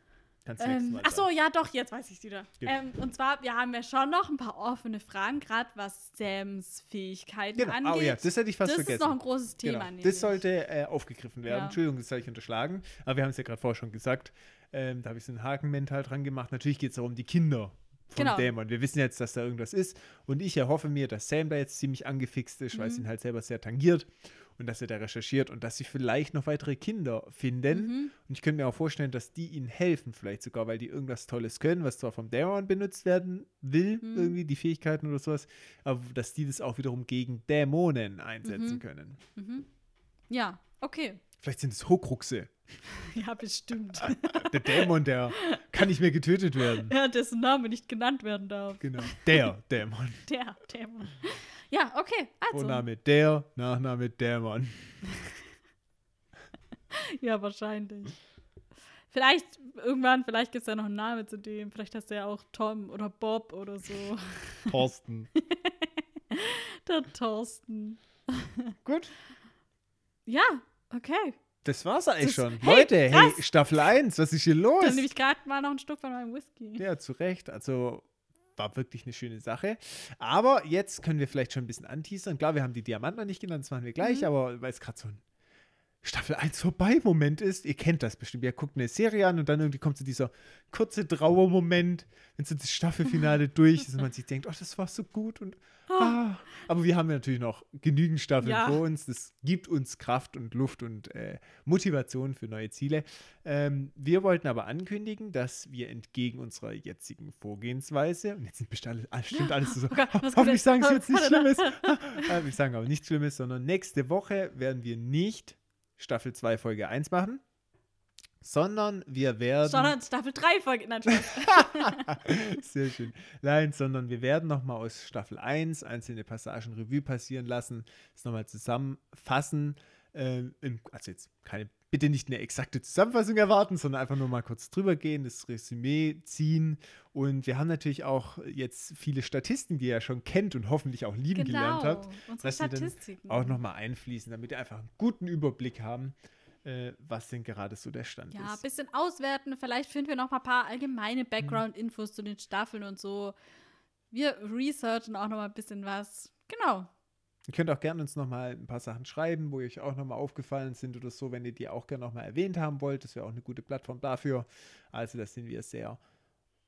Kannst du Ähm, ach so, ja, doch, jetzt weiß ich es wieder. Ähm, und zwar, wir haben ja schon noch ein paar offene Fragen, gerade was Sams Fähigkeiten Genau. angeht. Oh ja, das hätte ich fast das vergessen. ist noch ein großes Thema. genau. Das sollte äh, aufgegriffen werden. Ja. Entschuldigung, das habe ich unterschlagen. Aber wir haben es ja gerade vorher schon gesagt. Ähm, da habe ich so einen Haken mental dran gemacht. Natürlich geht es darum, die Kinder vom Genau. Dämon. Wir wissen jetzt, dass da irgendwas ist. Und ich erhoffe mir, dass Sam da jetzt ziemlich angefixt ist, weil es Mhm. ihn halt selber sehr tangiert. Und dass er da recherchiert und dass sie vielleicht noch weitere Kinder finden. Mhm. Und ich könnte mir auch vorstellen, dass die ihnen helfen, vielleicht sogar, weil die irgendwas Tolles können, was zwar vom Dämon benutzt werden will, Mhm. irgendwie die Fähigkeiten oder sowas, aber dass die das auch wiederum gegen Dämonen einsetzen Mhm. können. Mhm. Ja, okay. Vielleicht sind es Hokruxe. Ja, bestimmt. Der Dämon, der kann nicht mehr getötet werden. ja, dessen Name nicht genannt werden darf. Genau. Der Dämon. Der Dämon. Ja, okay, also. Vorname der, Nachname Dämon. Ja, wahrscheinlich. Vielleicht, irgendwann, vielleicht gibt es ja noch einen Namen zu dem. Vielleicht heißt der ja auch Tom oder Bob oder so. Thorsten. Der Thorsten. Gut. Ja, okay. Das war's eigentlich Das- schon. hey, Leute, hey, krass. Staffel 1, was ist hier los? Dann nehme ich gerade mal noch ein Stück von meinem Whisky. Ja, zu Recht. Also war wirklich eine schöne Sache. Aber jetzt können wir vielleicht schon ein bisschen anteasern. Klar, wir haben die Diamanten noch nicht genannt, das machen wir gleich, Mhm. aber weil es gerade so ein Staffel 1 vorbei Moment ist, ihr kennt das bestimmt. Ihr guckt eine Serie an und dann irgendwie kommt so dieser kurze Trauermoment, wenn so das Staffelfinale durch ist und man sich denkt, oh, das war so gut und ah. Aber wir haben ja natürlich noch genügend Staffeln Ja. vor uns. Das gibt uns Kraft und Luft und äh, Motivation für neue Ziele. Ähm, wir wollten aber ankündigen, dass wir entgegen unserer jetzigen Vorgehensweise, und jetzt sind bestimmt alles, stimmt alles so, Oh Gott, hoffentlich sagen sie jetzt? nichts Schlimmes. Äh, wir sagen aber nichts Schlimmes, sondern nächste Woche werden wir nicht Staffel 2, Folge 1 machen, sondern wir werden. Sondern Staffel 3 Folge. Nein. Sehr schön. Nein, sondern wir werden nochmal aus Staffel 1 einzelne Passagen Revue passieren lassen, es nochmal zusammenfassen. Ähm, also jetzt keine, bitte nicht eine exakte Zusammenfassung erwarten, sondern einfach nur mal kurz drüber gehen, das Resümee ziehen. Und wir haben natürlich auch jetzt viele Statisten, die ihr ja schon kennt und hoffentlich auch lieben gelernt genau. habt, Unsere dass sie dann Statistiken. auch nochmal einfließen, damit ihr einfach einen guten Überblick haben, äh, was denn gerade so der Stand Ja, ein ist. bisschen auswerten. Vielleicht finden wir noch mal ein paar allgemeine Background-Infos zu den Staffeln und so. Wir researchen auch noch mal ein bisschen was. Genau. Ihr könnt auch gerne uns nochmal ein paar Sachen schreiben, wo euch auch nochmal aufgefallen sind oder so, wenn ihr die auch gerne nochmal erwähnt haben wollt. Das wäre auch eine gute Plattform dafür. Also da sind wir sehr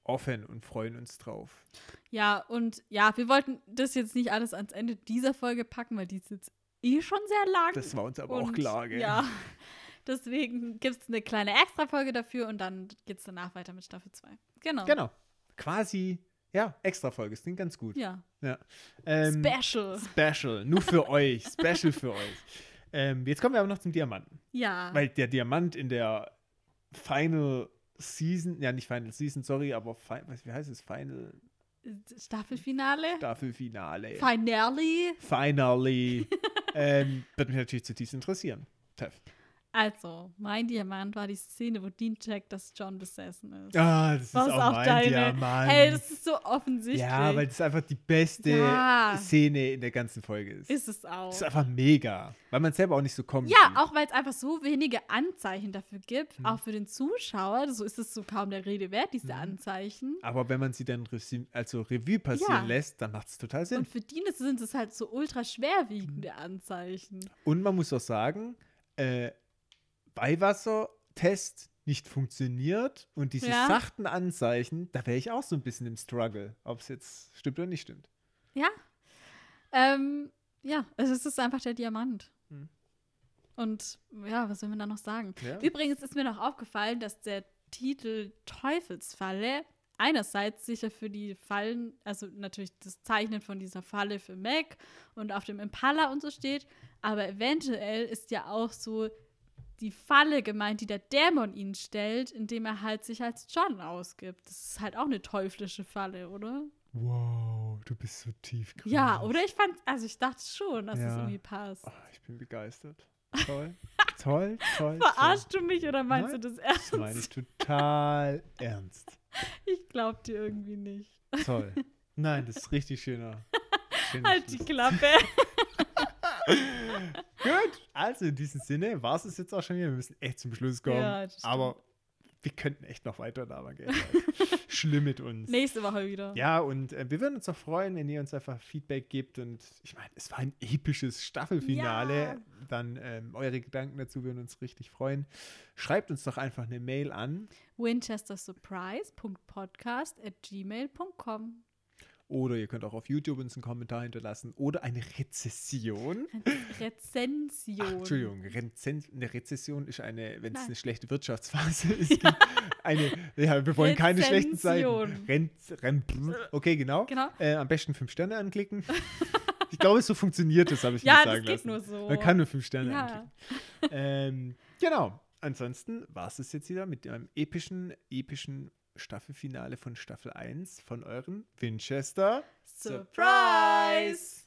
offen und freuen uns drauf. Ja, und ja, wir wollten das jetzt nicht alles ans Ende dieser Folge packen, weil die ist jetzt eh schon sehr lang. Das war uns aber auch Und klar, gell? Ja. Deswegen gibt es eine kleine Extra-Folge dafür und dann geht es danach weiter mit Staffel 2. Genau. Genau. Quasi, ja, extra Folge. Das klingt ganz gut. Ja. Ähm, Special. Special. Nur für euch. Special für euch. Ähm, jetzt kommen wir aber noch zum Diamanten. Ja. Weil der Diamant in der Final Season, ja nicht Final Season, sorry, aber fi was, wie heißt es? Final Staffelfinale. Staffelfinale. Finale. Finally. ähm, wird mich natürlich zutiefst interessieren. Tev. Also, mein Diamant war die Szene, wo Dean checkt, dass John besessen ist. Ah, das Was ist auch, mein deine? Diamant. Hey, das ist so offensichtlich. ja, weil das einfach die beste Ja. Szene in der ganzen Folge ist. ist es auch. Das ist einfach mega. Weil man selber auch nicht so kommt. Ja, auch weil es einfach so wenige Anzeichen dafür gibt, Mhm. auch für den Zuschauer. So ist es so kaum der Rede wert, diese Mhm. Anzeichen. Aber wenn man sie dann also Revue passieren Ja. lässt, dann macht es total Sinn. Und für die sind es halt so ultra schwerwiegende. Anzeichen. Und man muss auch sagen, äh, Beiwassertest nicht funktioniert und diese Ja. sachten Anzeichen, da wäre ich auch so ein bisschen im Struggle, ob es jetzt stimmt oder nicht stimmt. Ja. Ähm, ja, also es ist einfach der Diamant. Mhm. Und ja, was will man da noch sagen? Ja. Übrigens ist mir noch aufgefallen, dass der Titel Teufelsfalle einerseits sicher für die Fallen, also natürlich das Zeichnen von dieser Falle für Mac und auf dem Impala und so steht, aber eventuell ist ja auch so die Falle gemeint, die der Dämon ihnen stellt, indem er halt sich als John ausgibt. Das ist halt auch eine teuflische Falle, oder? Wow, du bist so tief. Ja, oder ich fand, also ich dachte schon, dass es Ja. irgendwie passt. Oh, ich bin begeistert. Toll, toll, toll. Verarschst du mich oder meinst Nein, du das toll. ernst? Das meine ich total ernst. Ich glaub dir irgendwie nicht. Toll. Nein, das ist richtig schöner. schöner Halt die. Klappe. Gut, also in diesem Sinne war es jetzt auch schon wieder. Wir müssen echt zum Schluss kommen. Ja, aber wir könnten echt noch weiter da gell? Schlimm mit uns. Nächste Woche wieder. Ja, und äh, wir würden uns auch freuen, wenn ihr uns einfach Feedback gebt. Und ich meine, es war ein episches Staffelfinale. Ja. Dann ähm, eure Gedanken dazu würden uns richtig freuen. Schreibt uns doch einfach eine Mail an winchestersurprise.podcast at gmail.com. oder ihr könnt auch auf YouTube uns einen Kommentar hinterlassen oder eine Rezession. Rezension. Ach, Entschuldigung, Rezen eine Rezession ist eine, wenn es eine schlechte Wirtschaftsphase ist. gibt eine, ja, wir wollen keine schlechten Zeiten. Rezension. Ren, Ren, okay, genau. Genau. Äh, am besten fünf Sterne anklicken. ich glaube, so funktioniert das, habe ich Ja, mir das sagen geht lassen. nur so. Man kann nur fünf Sterne Ja. anklicken. Ähm, Genau. Ansonsten war es das jetzt wieder mit einem epischen, epischen Staffelfinale von Staffel 1 von euren Winchester Surprise!